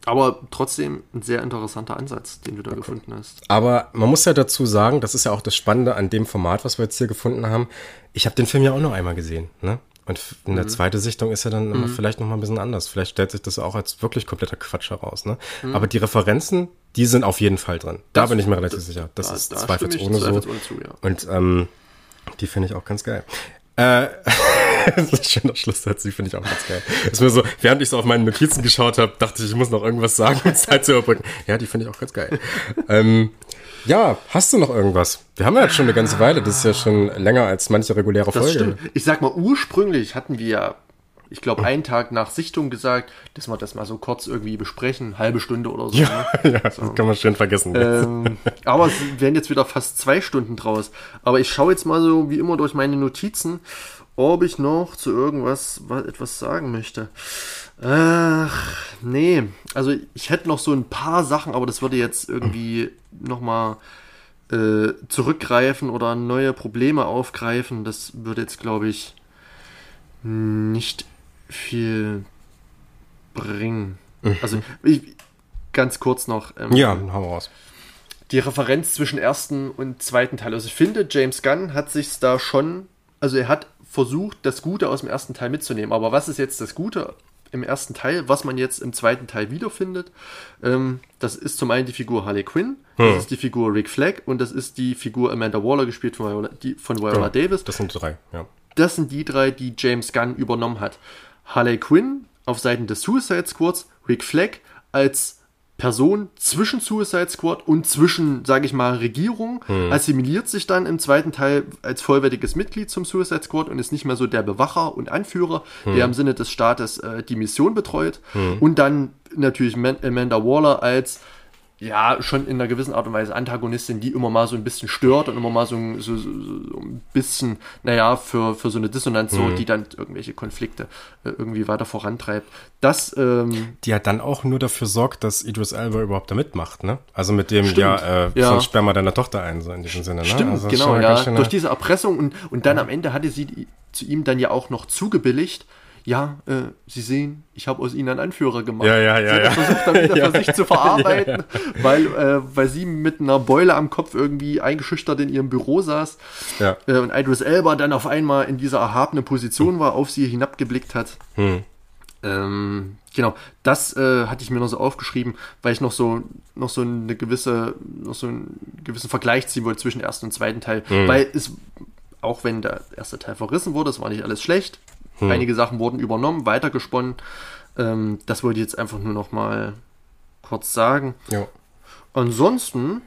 aber trotzdem ein sehr interessanter Ansatz, den du da okay. gefunden hast. Aber man muss ja dazu sagen, das ist ja auch das Spannende an dem Format, was wir jetzt hier gefunden haben. Ich habe den Film ja auch noch einmal gesehen, ne? Und in der mhm. zweiten Sichtung ist er dann mhm. vielleicht noch mal ein bisschen anders. Vielleicht stellt sich das auch als wirklich kompletter Quatsch heraus. Ne? Mhm. Aber die Referenzen, die sind auf jeden Fall drin. Da das, bin ich mir relativ das, sicher. Das da, ist da zweifelsohne so. Zu, ja. Und ähm, die finde ich auch ganz geil. Äh, das ist ein schöner Schlusssatz, die finde ich auch ganz geil. ist mir so, während ich so auf meine Notizen geschaut habe, dachte ich, ich muss noch irgendwas sagen, um Zeit zu überbrücken. Ja, die finde ich auch ganz geil. ähm, ja, hast du noch irgendwas? Wir haben ja jetzt schon eine ganze Weile, das ist ja schon länger als manche reguläre das Folge. Stimmt. Ich sag mal, ursprünglich hatten wir ja ich glaube, einen Tag nach Sichtung gesagt, dass wir das mal so kurz irgendwie besprechen, halbe Stunde oder so. Ja, ne? ja so. das kann man schön vergessen. Ähm, aber es werden jetzt wieder fast zwei Stunden draus. Aber ich schaue jetzt mal so wie immer durch meine Notizen ob ich noch zu irgendwas etwas sagen möchte. Ach, nee. Also ich hätte noch so ein paar Sachen, aber das würde jetzt irgendwie nochmal äh, zurückgreifen oder neue Probleme aufgreifen. Das würde jetzt, glaube ich, nicht viel bringen. Mhm. Also ich, ganz kurz noch. Ähm, ja, hau raus. Die Referenz zwischen ersten und zweiten Teil. Also ich finde, James Gunn hat sich da schon Also er hat versucht, das Gute aus dem ersten Teil mitzunehmen. Aber was ist jetzt das Gute im ersten Teil, was man jetzt im zweiten Teil wiederfindet? Ähm, das ist zum einen die Figur Harley Quinn, hm. das ist die Figur Rick Flag und das ist die Figur Amanda Waller, gespielt von Viola, die, von Viola ja, Davis. Das sind drei, ja. Das sind die drei, die James Gunn übernommen hat. Harley Quinn auf Seiten des Suicide Squads, Rick Flag als Person zwischen Suicide Squad und zwischen, sage ich mal, Regierung, hm. assimiliert sich dann im zweiten Teil als vollwertiges Mitglied zum Suicide Squad und ist nicht mehr so der Bewacher und Anführer, hm. der im Sinne des Staates äh, die Mission betreut. Hm. Und dann natürlich Amanda Waller als ja, schon in einer gewissen Art und Weise Antagonistin, die immer mal so ein bisschen stört und immer mal so, so, so ein bisschen, naja, für, für so eine Dissonanz mhm. so, die dann irgendwelche Konflikte äh, irgendwie weiter vorantreibt. Das, ähm, Die ja dann auch nur dafür sorgt, dass Idris Elba überhaupt da mitmacht, ne? Also mit dem, stimmt, ja, äh, ja. sonst sperr mal deiner Tochter ein, so in diesem Sinne, ne? Stimmt, also genau, ja. Durch diese Erpressung und, und dann ja. am Ende hatte sie zu ihm dann ja auch noch zugebilligt, ja, äh, Sie sehen, ich habe aus Ihnen einen Anführer gemacht. Ja, ja, ja. Sie ja. versucht dann wieder ja. für sich zu verarbeiten, ja. Weil, äh, weil sie mit einer Beule am Kopf irgendwie eingeschüchtert in ihrem Büro saß. Ja. Äh, und Idris Elba dann auf einmal in dieser erhabenen Position war, auf sie hinabgeblickt hat. Hm. Ähm, genau, das äh, hatte ich mir noch so aufgeschrieben, weil ich noch so noch so eine gewisse noch so einen gewissen Vergleich ziehen wollte zwischen ersten und zweiten Teil, hm. weil es auch wenn der erste Teil verrissen wurde, das war nicht alles schlecht, hm. Einige Sachen wurden übernommen, weitergesponnen. Ähm, das wollte ich jetzt einfach nur noch mal kurz sagen. Ja. Ansonsten,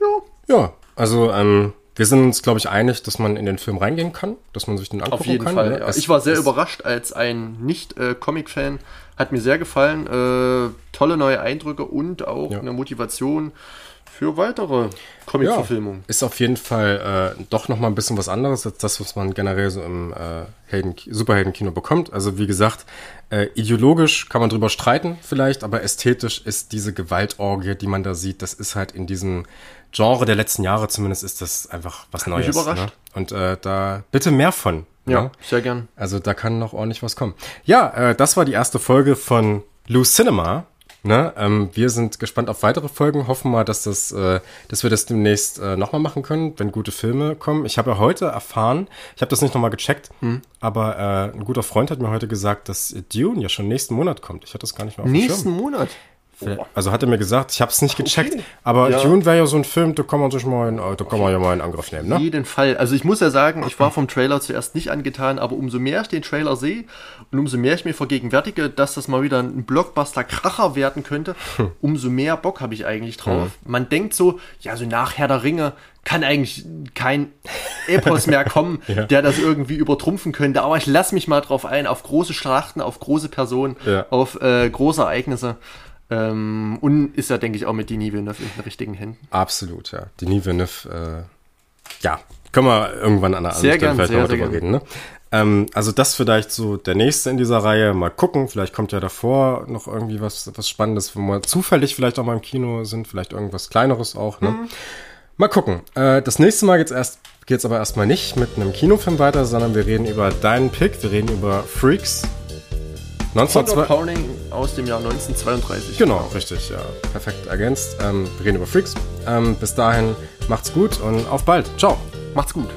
ja. Ja, also ähm, wir sind uns, glaube ich, einig, dass man in den Film reingehen kann, dass man sich den angucken kann. Auf jeden kann, Fall. Ne? Ja. Ich war sehr überrascht als ein Nicht-Comic-Fan. Äh, Hat mir sehr gefallen. Äh, tolle neue Eindrücke und auch ja. eine Motivation für weitere Comic-Verfilmungen. Ja, ist auf jeden Fall äh, doch noch mal ein bisschen was anderes als das, was man generell so im äh, Helden Superheldenkino bekommt. Also wie gesagt, äh, ideologisch kann man drüber streiten vielleicht, aber ästhetisch ist diese Gewaltorgie, die man da sieht, das ist halt in diesem Genre der letzten Jahre zumindest ist das einfach was Neues. Mich überrascht. Ne? Und äh, da bitte mehr von. Ja, ne? sehr gern. Also da kann noch ordentlich was kommen. Ja, äh, das war die erste Folge von Loose Cinema. Ne? Ähm, wir sind gespannt auf weitere Folgen, hoffen mal, dass, das, äh, dass wir das demnächst äh, nochmal machen können, wenn gute Filme kommen. Ich habe ja heute erfahren, ich habe das nicht nochmal gecheckt, hm. aber äh, ein guter Freund hat mir heute gesagt, dass Dune ja schon nächsten Monat kommt. Ich hatte das gar nicht mehr auf Nächsten dem Schirm. Monat? Also hat er mir gesagt, ich habe es nicht gecheckt, okay. aber ja. Dune wäre ja so ein Film, da kann man sich mal, in, da kann man ja mal in Angriff nehmen, ne? Auf jeden Fall. Also ich muss ja sagen, ich war vom Trailer zuerst nicht angetan, aber umso mehr ich den Trailer sehe und umso mehr ich mir vergegenwärtige, dass das mal wieder ein Blockbuster-Kracher werden könnte, hm. umso mehr Bock habe ich eigentlich drauf. Hm. Man denkt so, ja, so nach Herr der Ringe kann eigentlich kein Epos mehr kommen, ja. der das irgendwie übertrumpfen könnte. Aber ich lasse mich mal drauf ein, auf große Schlachten, auf große Personen, ja. auf äh, große Ereignisse. Ähm, und ist ja, denke ich, auch mit Denis Villeneuve in den richtigen Händen. Absolut, ja. Denis Villeneuve, äh, ja, können wir irgendwann an einer anderen Stelle vielleicht sehr, drüber reden. Ne? Ähm, also das vielleicht so der nächste in dieser Reihe. Mal gucken, vielleicht kommt ja davor noch irgendwie was, was Spannendes, wo wir zufällig vielleicht auch mal im Kino sind, vielleicht irgendwas Kleineres auch. Ne? Mhm. Mal gucken. Äh, das nächste Mal geht's erst geht's aber erstmal nicht mit einem Kinofilm weiter, sondern wir reden über deinen Pick. Wir reden über Freaks 1902 Pounding aus dem Jahr 1932. Genau, richtig, ja. Perfekt ergänzt. Ähm, wir reden über Freaks. Ähm, bis dahin macht's gut und auf bald. Ciao. Macht's gut.